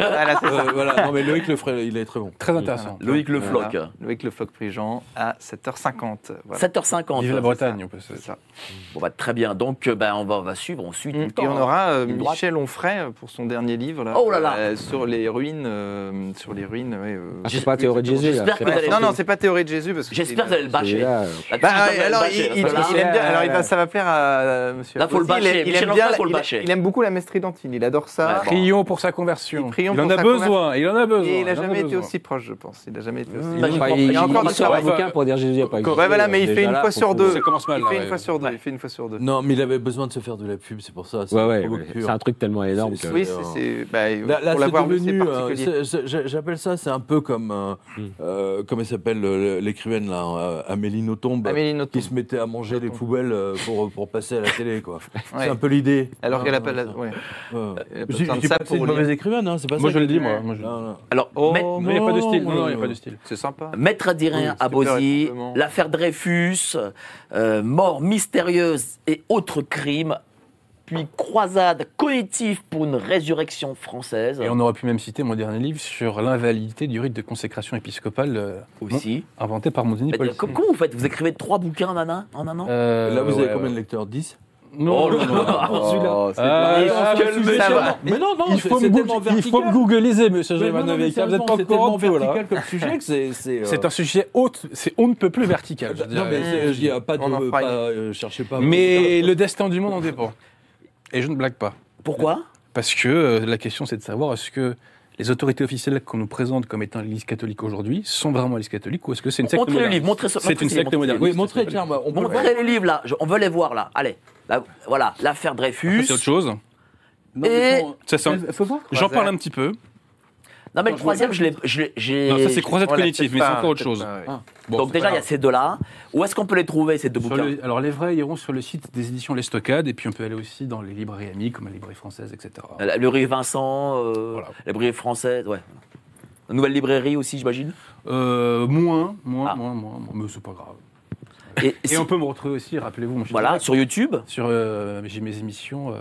Voilà, non mais Loïc le il est très bon. Très intéressant. Loïc Le Voilà. Floc. Loïc Le Floc-Prigent à 7h50. Voilà. 7h50. Vive la Bretagne, on peut se ça. Bon, bah, très bien. Donc, euh, ben, on, va, on va suivre, on suit tout le Et temps. on hein. aura euh. Michel Onfray euh, pour son dernier livre là, Oh là là. euh, sur les ruines, euh, sur les ruines. ouais, euh, Ah, c'est pas théorie de Jésus. là, non, non, c'est pas théorie de Jésus parce que J'espère que vous allez le bâcher. Bah, alors, il, va, ça va plaire à Monsieur. Là, faut le bâcher. Il, aime bien, il- bâcher. il aime beaucoup la mestridantine. Il adore ça. Prions pour sa conversion. Il en a besoin, il en a besoin. Et il n'a jamais été aussi proche, je pense. Il n'a jamais Mmh, il, y a encore des sort un soirées. bouquin pour dire Jésus n'a pas existé. Ouais, voilà, mais il fait une fois sur deux. Ça commence mal. Il fait une fois sur deux. Il fait une fois sur deux. Non, mais il avait besoin de se faire de la pub, c'est pour ça. c'est Ouais, un truc tellement énorme. Oui, c'est- bah, Là, c'est devenu, euh, j'appelle ça, c'est un peu comme, euh, Hmm. euh, comment elle s'appelle l'écrivaine là, Amélie Nothomb, Amélie Nothomb. qui se mettait à manger les Nothomb. poubelles pour, passer à la télé, quoi. C'est un peu l'idée. Alors qu'elle Ah, a pas la. Je dis- pas que c'est pour une mauvaise écrivaine, hein, c'est pas Moi, je le dis, moi. Alors, Oh, Mais il n'y a pas de style. non, Non, non, il n'y a non. pas de style. C'est sympa. Maître Adrien Oui, à super, l'affaire Dreyfus, euh, mort mystérieuse et autres crimes, puis croisade cognitive pour une résurrection française. Et on aurait pu même citer mon dernier livre sur l'invalidité du rite de consécration épiscopale euh, aussi. inventé par euh, comment vous faites? Vous écrivez trois bouquins en un an, en un an? Euh, Là, vous avez combien de lecteurs? 10 Non, Oh là non, là. non. Oh, c'est Ah, bien. ah, Quel mais non, non, Il c'est- faut, c'est me, il faut me vertical. googliser, monsieur non, non, Jovanovic. Vous n'êtes pas c'est au courant vertical comme sujet que c'est. C'est euh, C'est un sujet haute, c'est on ne peut plus vertical. je Non, dirais. mais c'est- je dis, pas de. Une. euh, cherchez pas. Mais le destin du monde en dépend. Et je ne blague pas. Pourquoi? Parce que euh, la question, c'est de savoir est-ce que les autorités officielles qu'on nous présente comme étant l'Église catholique aujourd'hui sont vraiment l'Église catholique ou est-ce que c'est une secte Montrez le moderne? livre, montrez ce- C'est montrez une ce secte moderne. Oui, montrez, tiens, bah, on. Montrez les livres là, Je- on veut les voir là. Allez, Là, voilà, l'affaire Dreyfus. C'est autre chose. Non, mais Et- voir. J'en parle un petit peu. Non mais le troisième, je l'ai, j'ai. Non, ça c'est croisade cognitive, mais c'est encore autre chose. Ah. Bon, Donc déjà, il y a ces deux-là. Où est-ce qu'on peut les trouver ces deux Sur bouquins le- alors les vrais iront sur le site des éditions Les Stockades et puis on peut aller aussi dans les librairies amies comme la librairie française, etc. La librairie Vincent, euh, Voilà. la librairie française, ouais. Une nouvelle librairie aussi, j'imagine? Euh, moins, moins, Ah. moins, moins, moins, mais c'est pas grave. Et, on peut me retrouver aussi, rappelez-vous, mon cher voilà, sur YouTube. sur euh, j'ai mes émissions euh,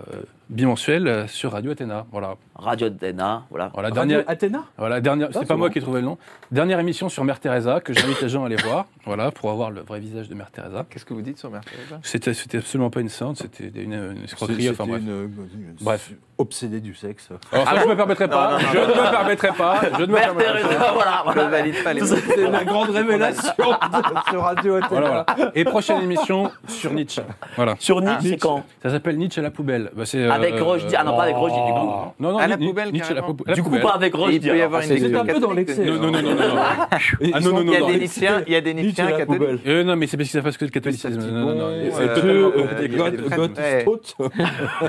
bimensuel euh, sur Radio Athéna. Voilà. Radio Dena, voilà. Voilà, Radio dernière, Athéna voilà, dernière, Ah, c'est c'est pas moi qui ai trouvé le nom. Dernière émission sur Mère Teresa que j'invite les gens à aller voir. Voilà, pour avoir le vrai visage de Mère Teresa. Qu'est-ce que vous dites sur Mercedes C'était, c'était absolument pas une sainte, c'était une, une escroquerie. Enfin C'était bref. une, une- Bref. obsédée du sexe. Alors ça, je ne me permettrai pas. je ne me permettrai pas. Je ne me Mère permettrai pas. Teresa, voilà, Je voilà. ne valide pas les C'est la grande révélation de- sur Radio Athéna. Et prochaine émission sur Nietzsche. Voilà. Sur Nietzsche, c'est quand Ça s'appelle Nietzsche à la poubelle. Bah, c'est, Avec Rochdi- ah non, pas avec Rochdi, du coup. Non, non, À la poubelle, Nietzsche à la, carrément. pou- à la Du coup, poubelle. pas avec Roche. il peut y avoir une c'est- un peu dans l'excès, Non, non, non, non, non. non. Et Ah non, non, Il y a des non. Nietzschéens, il y a des Nietzsche à Nietzschéens la catholiques. poubelle. Euh, non, mais c'est parce qu'ils savent pas ce que le catholicisme. Non, non, non. Euh, euh,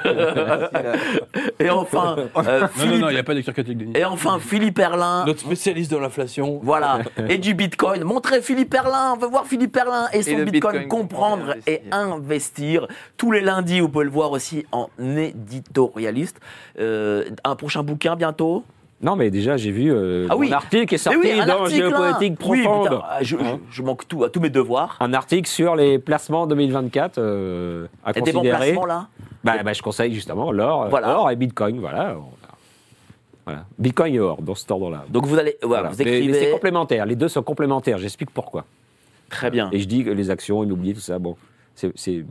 euh. Et enfin, euh, Non, non, Philippe, non, il n'y a pas d'écriture catholique de Nietzsche. et enfin Philippe Erlin. Notre spécialiste de l'inflation. Voilà, et du Bitcoin. Montrez Philippe Erlin, on veut voir Philippe Erlin et son Bitcoin, Bitcoin, comprendre et et investir. Tous les lundis, vous pouvez le voir aussi en éditorialiste. Euh, un prochain bouquin bientôt? Non, mais déjà, j'ai vu euh, Ah oui. un article qui est sorti oui, un dans article, Géopolitique hein. Oui, Profonde. putain, je, je- je manque tout à tous mes devoirs. un article sur les placements 2024 euh, à Il y a des bons placements là? Bah, bah, je conseille justement l'or, Voilà. et Bitcoin. Voilà. Voilà. Bitcoin et or dans cet ordre-là. Donc vous allez, voilà, Voilà. vous Mais- mais c'est écrivez. complémentaire. Les deux sont complémentaires. J'explique pourquoi. Très bien. Et je dis que les actions, immobilier, tout ça, bon, c'est-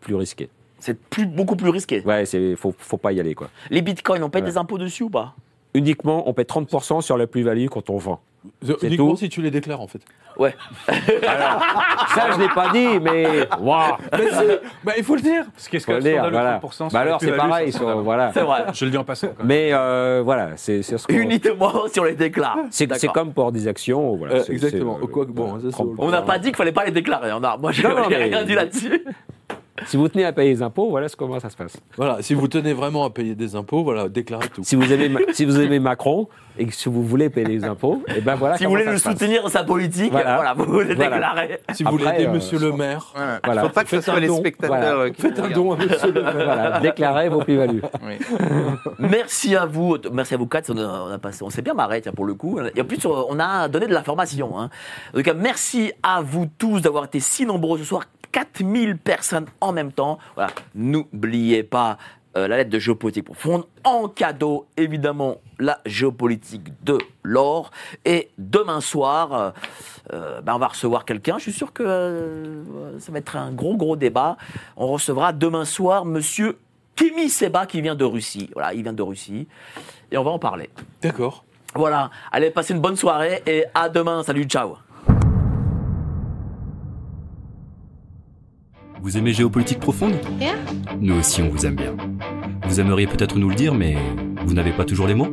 plus risqué. C'est plus, beaucoup plus risqué. Ouais, c'est faut, faut pas y aller quoi. Les bitcoins, on paye Ouais. des impôts dessus ou pas? Uniquement, on paie 30% sur la plus-value quand on vend. C'est Uniquement tout. si tu les déclares en fait. Ouais. Ça, je l'ai pas dit, mais waouh, Bah, il faut le dire. Ce qui est faut le scandaleux, dire. Voilà. 30% sur Bah alors, c'est pareil. sur- voilà. C'est vrai. Je le dis en passant. quoi. Mais euh, voilà, c'est c'est ce qu'on- Uniquement si on les déclare. C'est comme pour des actions. Voilà, Euh, exactement. euh, Quoi que bon, ça, c'est 30%. On n'a pas dit qu'il fallait pas les déclarer. On a, moi, j'ai mais- rien dit là-dessus. Si vous tenez à payer les impôts, voilà ce- comment ça se passe. Voilà, si vous tenez vraiment à payer des impôts, voilà, déclarez tout. Si vous aimez, Ma- si vous aimez Macron et que si vous voulez payer les impôts, et ben voilà. si vous voulez le soutenir dans sa politique, Voilà. voilà, vous Voilà. déclarez. Si vous voulez aider euh, Monsieur le maire, Voilà. Voilà. Il ne faut pas que ce Faites soit un les don. spectateurs Voilà. euh, qui faites un don à Monsieur le maire. Voilà, déclarez vos plus-values. Oui. Merci à vous, merci à vous quatre. On, a- on a passé, on s'est bien marré, tiens, pour le coup. Et en plus, on a donné de l'information. Hein. En tout cas, merci à vous tous d'avoir été si nombreux ce soir. 4000 personnes en même temps. Voilà. N'oubliez pas euh, la lettre de géopolitique profonde. En cadeau, évidemment, la géopolitique de l'or. Et demain soir, euh, euh, ben, on va recevoir quelqu'un. Je suis sûr que euh, ça va être un gros, gros débat. On recevra demain soir Monsieur Kimi Seba qui vient de Russie. Voilà, il vient de Russie. Et on va en parler. D'accord. Voilà. Allez, passez une bonne soirée et à demain. Salut, ciao. Vous aimez Géopolitique Profonde? Yeah. Nous aussi, on vous aime bien. Vous aimeriez peut-être nous le dire, mais vous n'avez pas toujours les mots?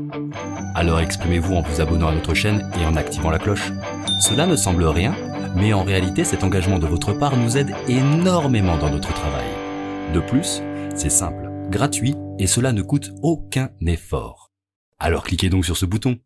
Alors exprimez-vous en vous abonnant à notre chaîne et en activant la cloche. Cela ne semble rien, mais en réalité, cet engagement de votre part nous aide énormément dans notre travail. De plus, c'est simple, gratuit, et cela ne coûte aucun effort. Alors cliquez donc sur ce bouton.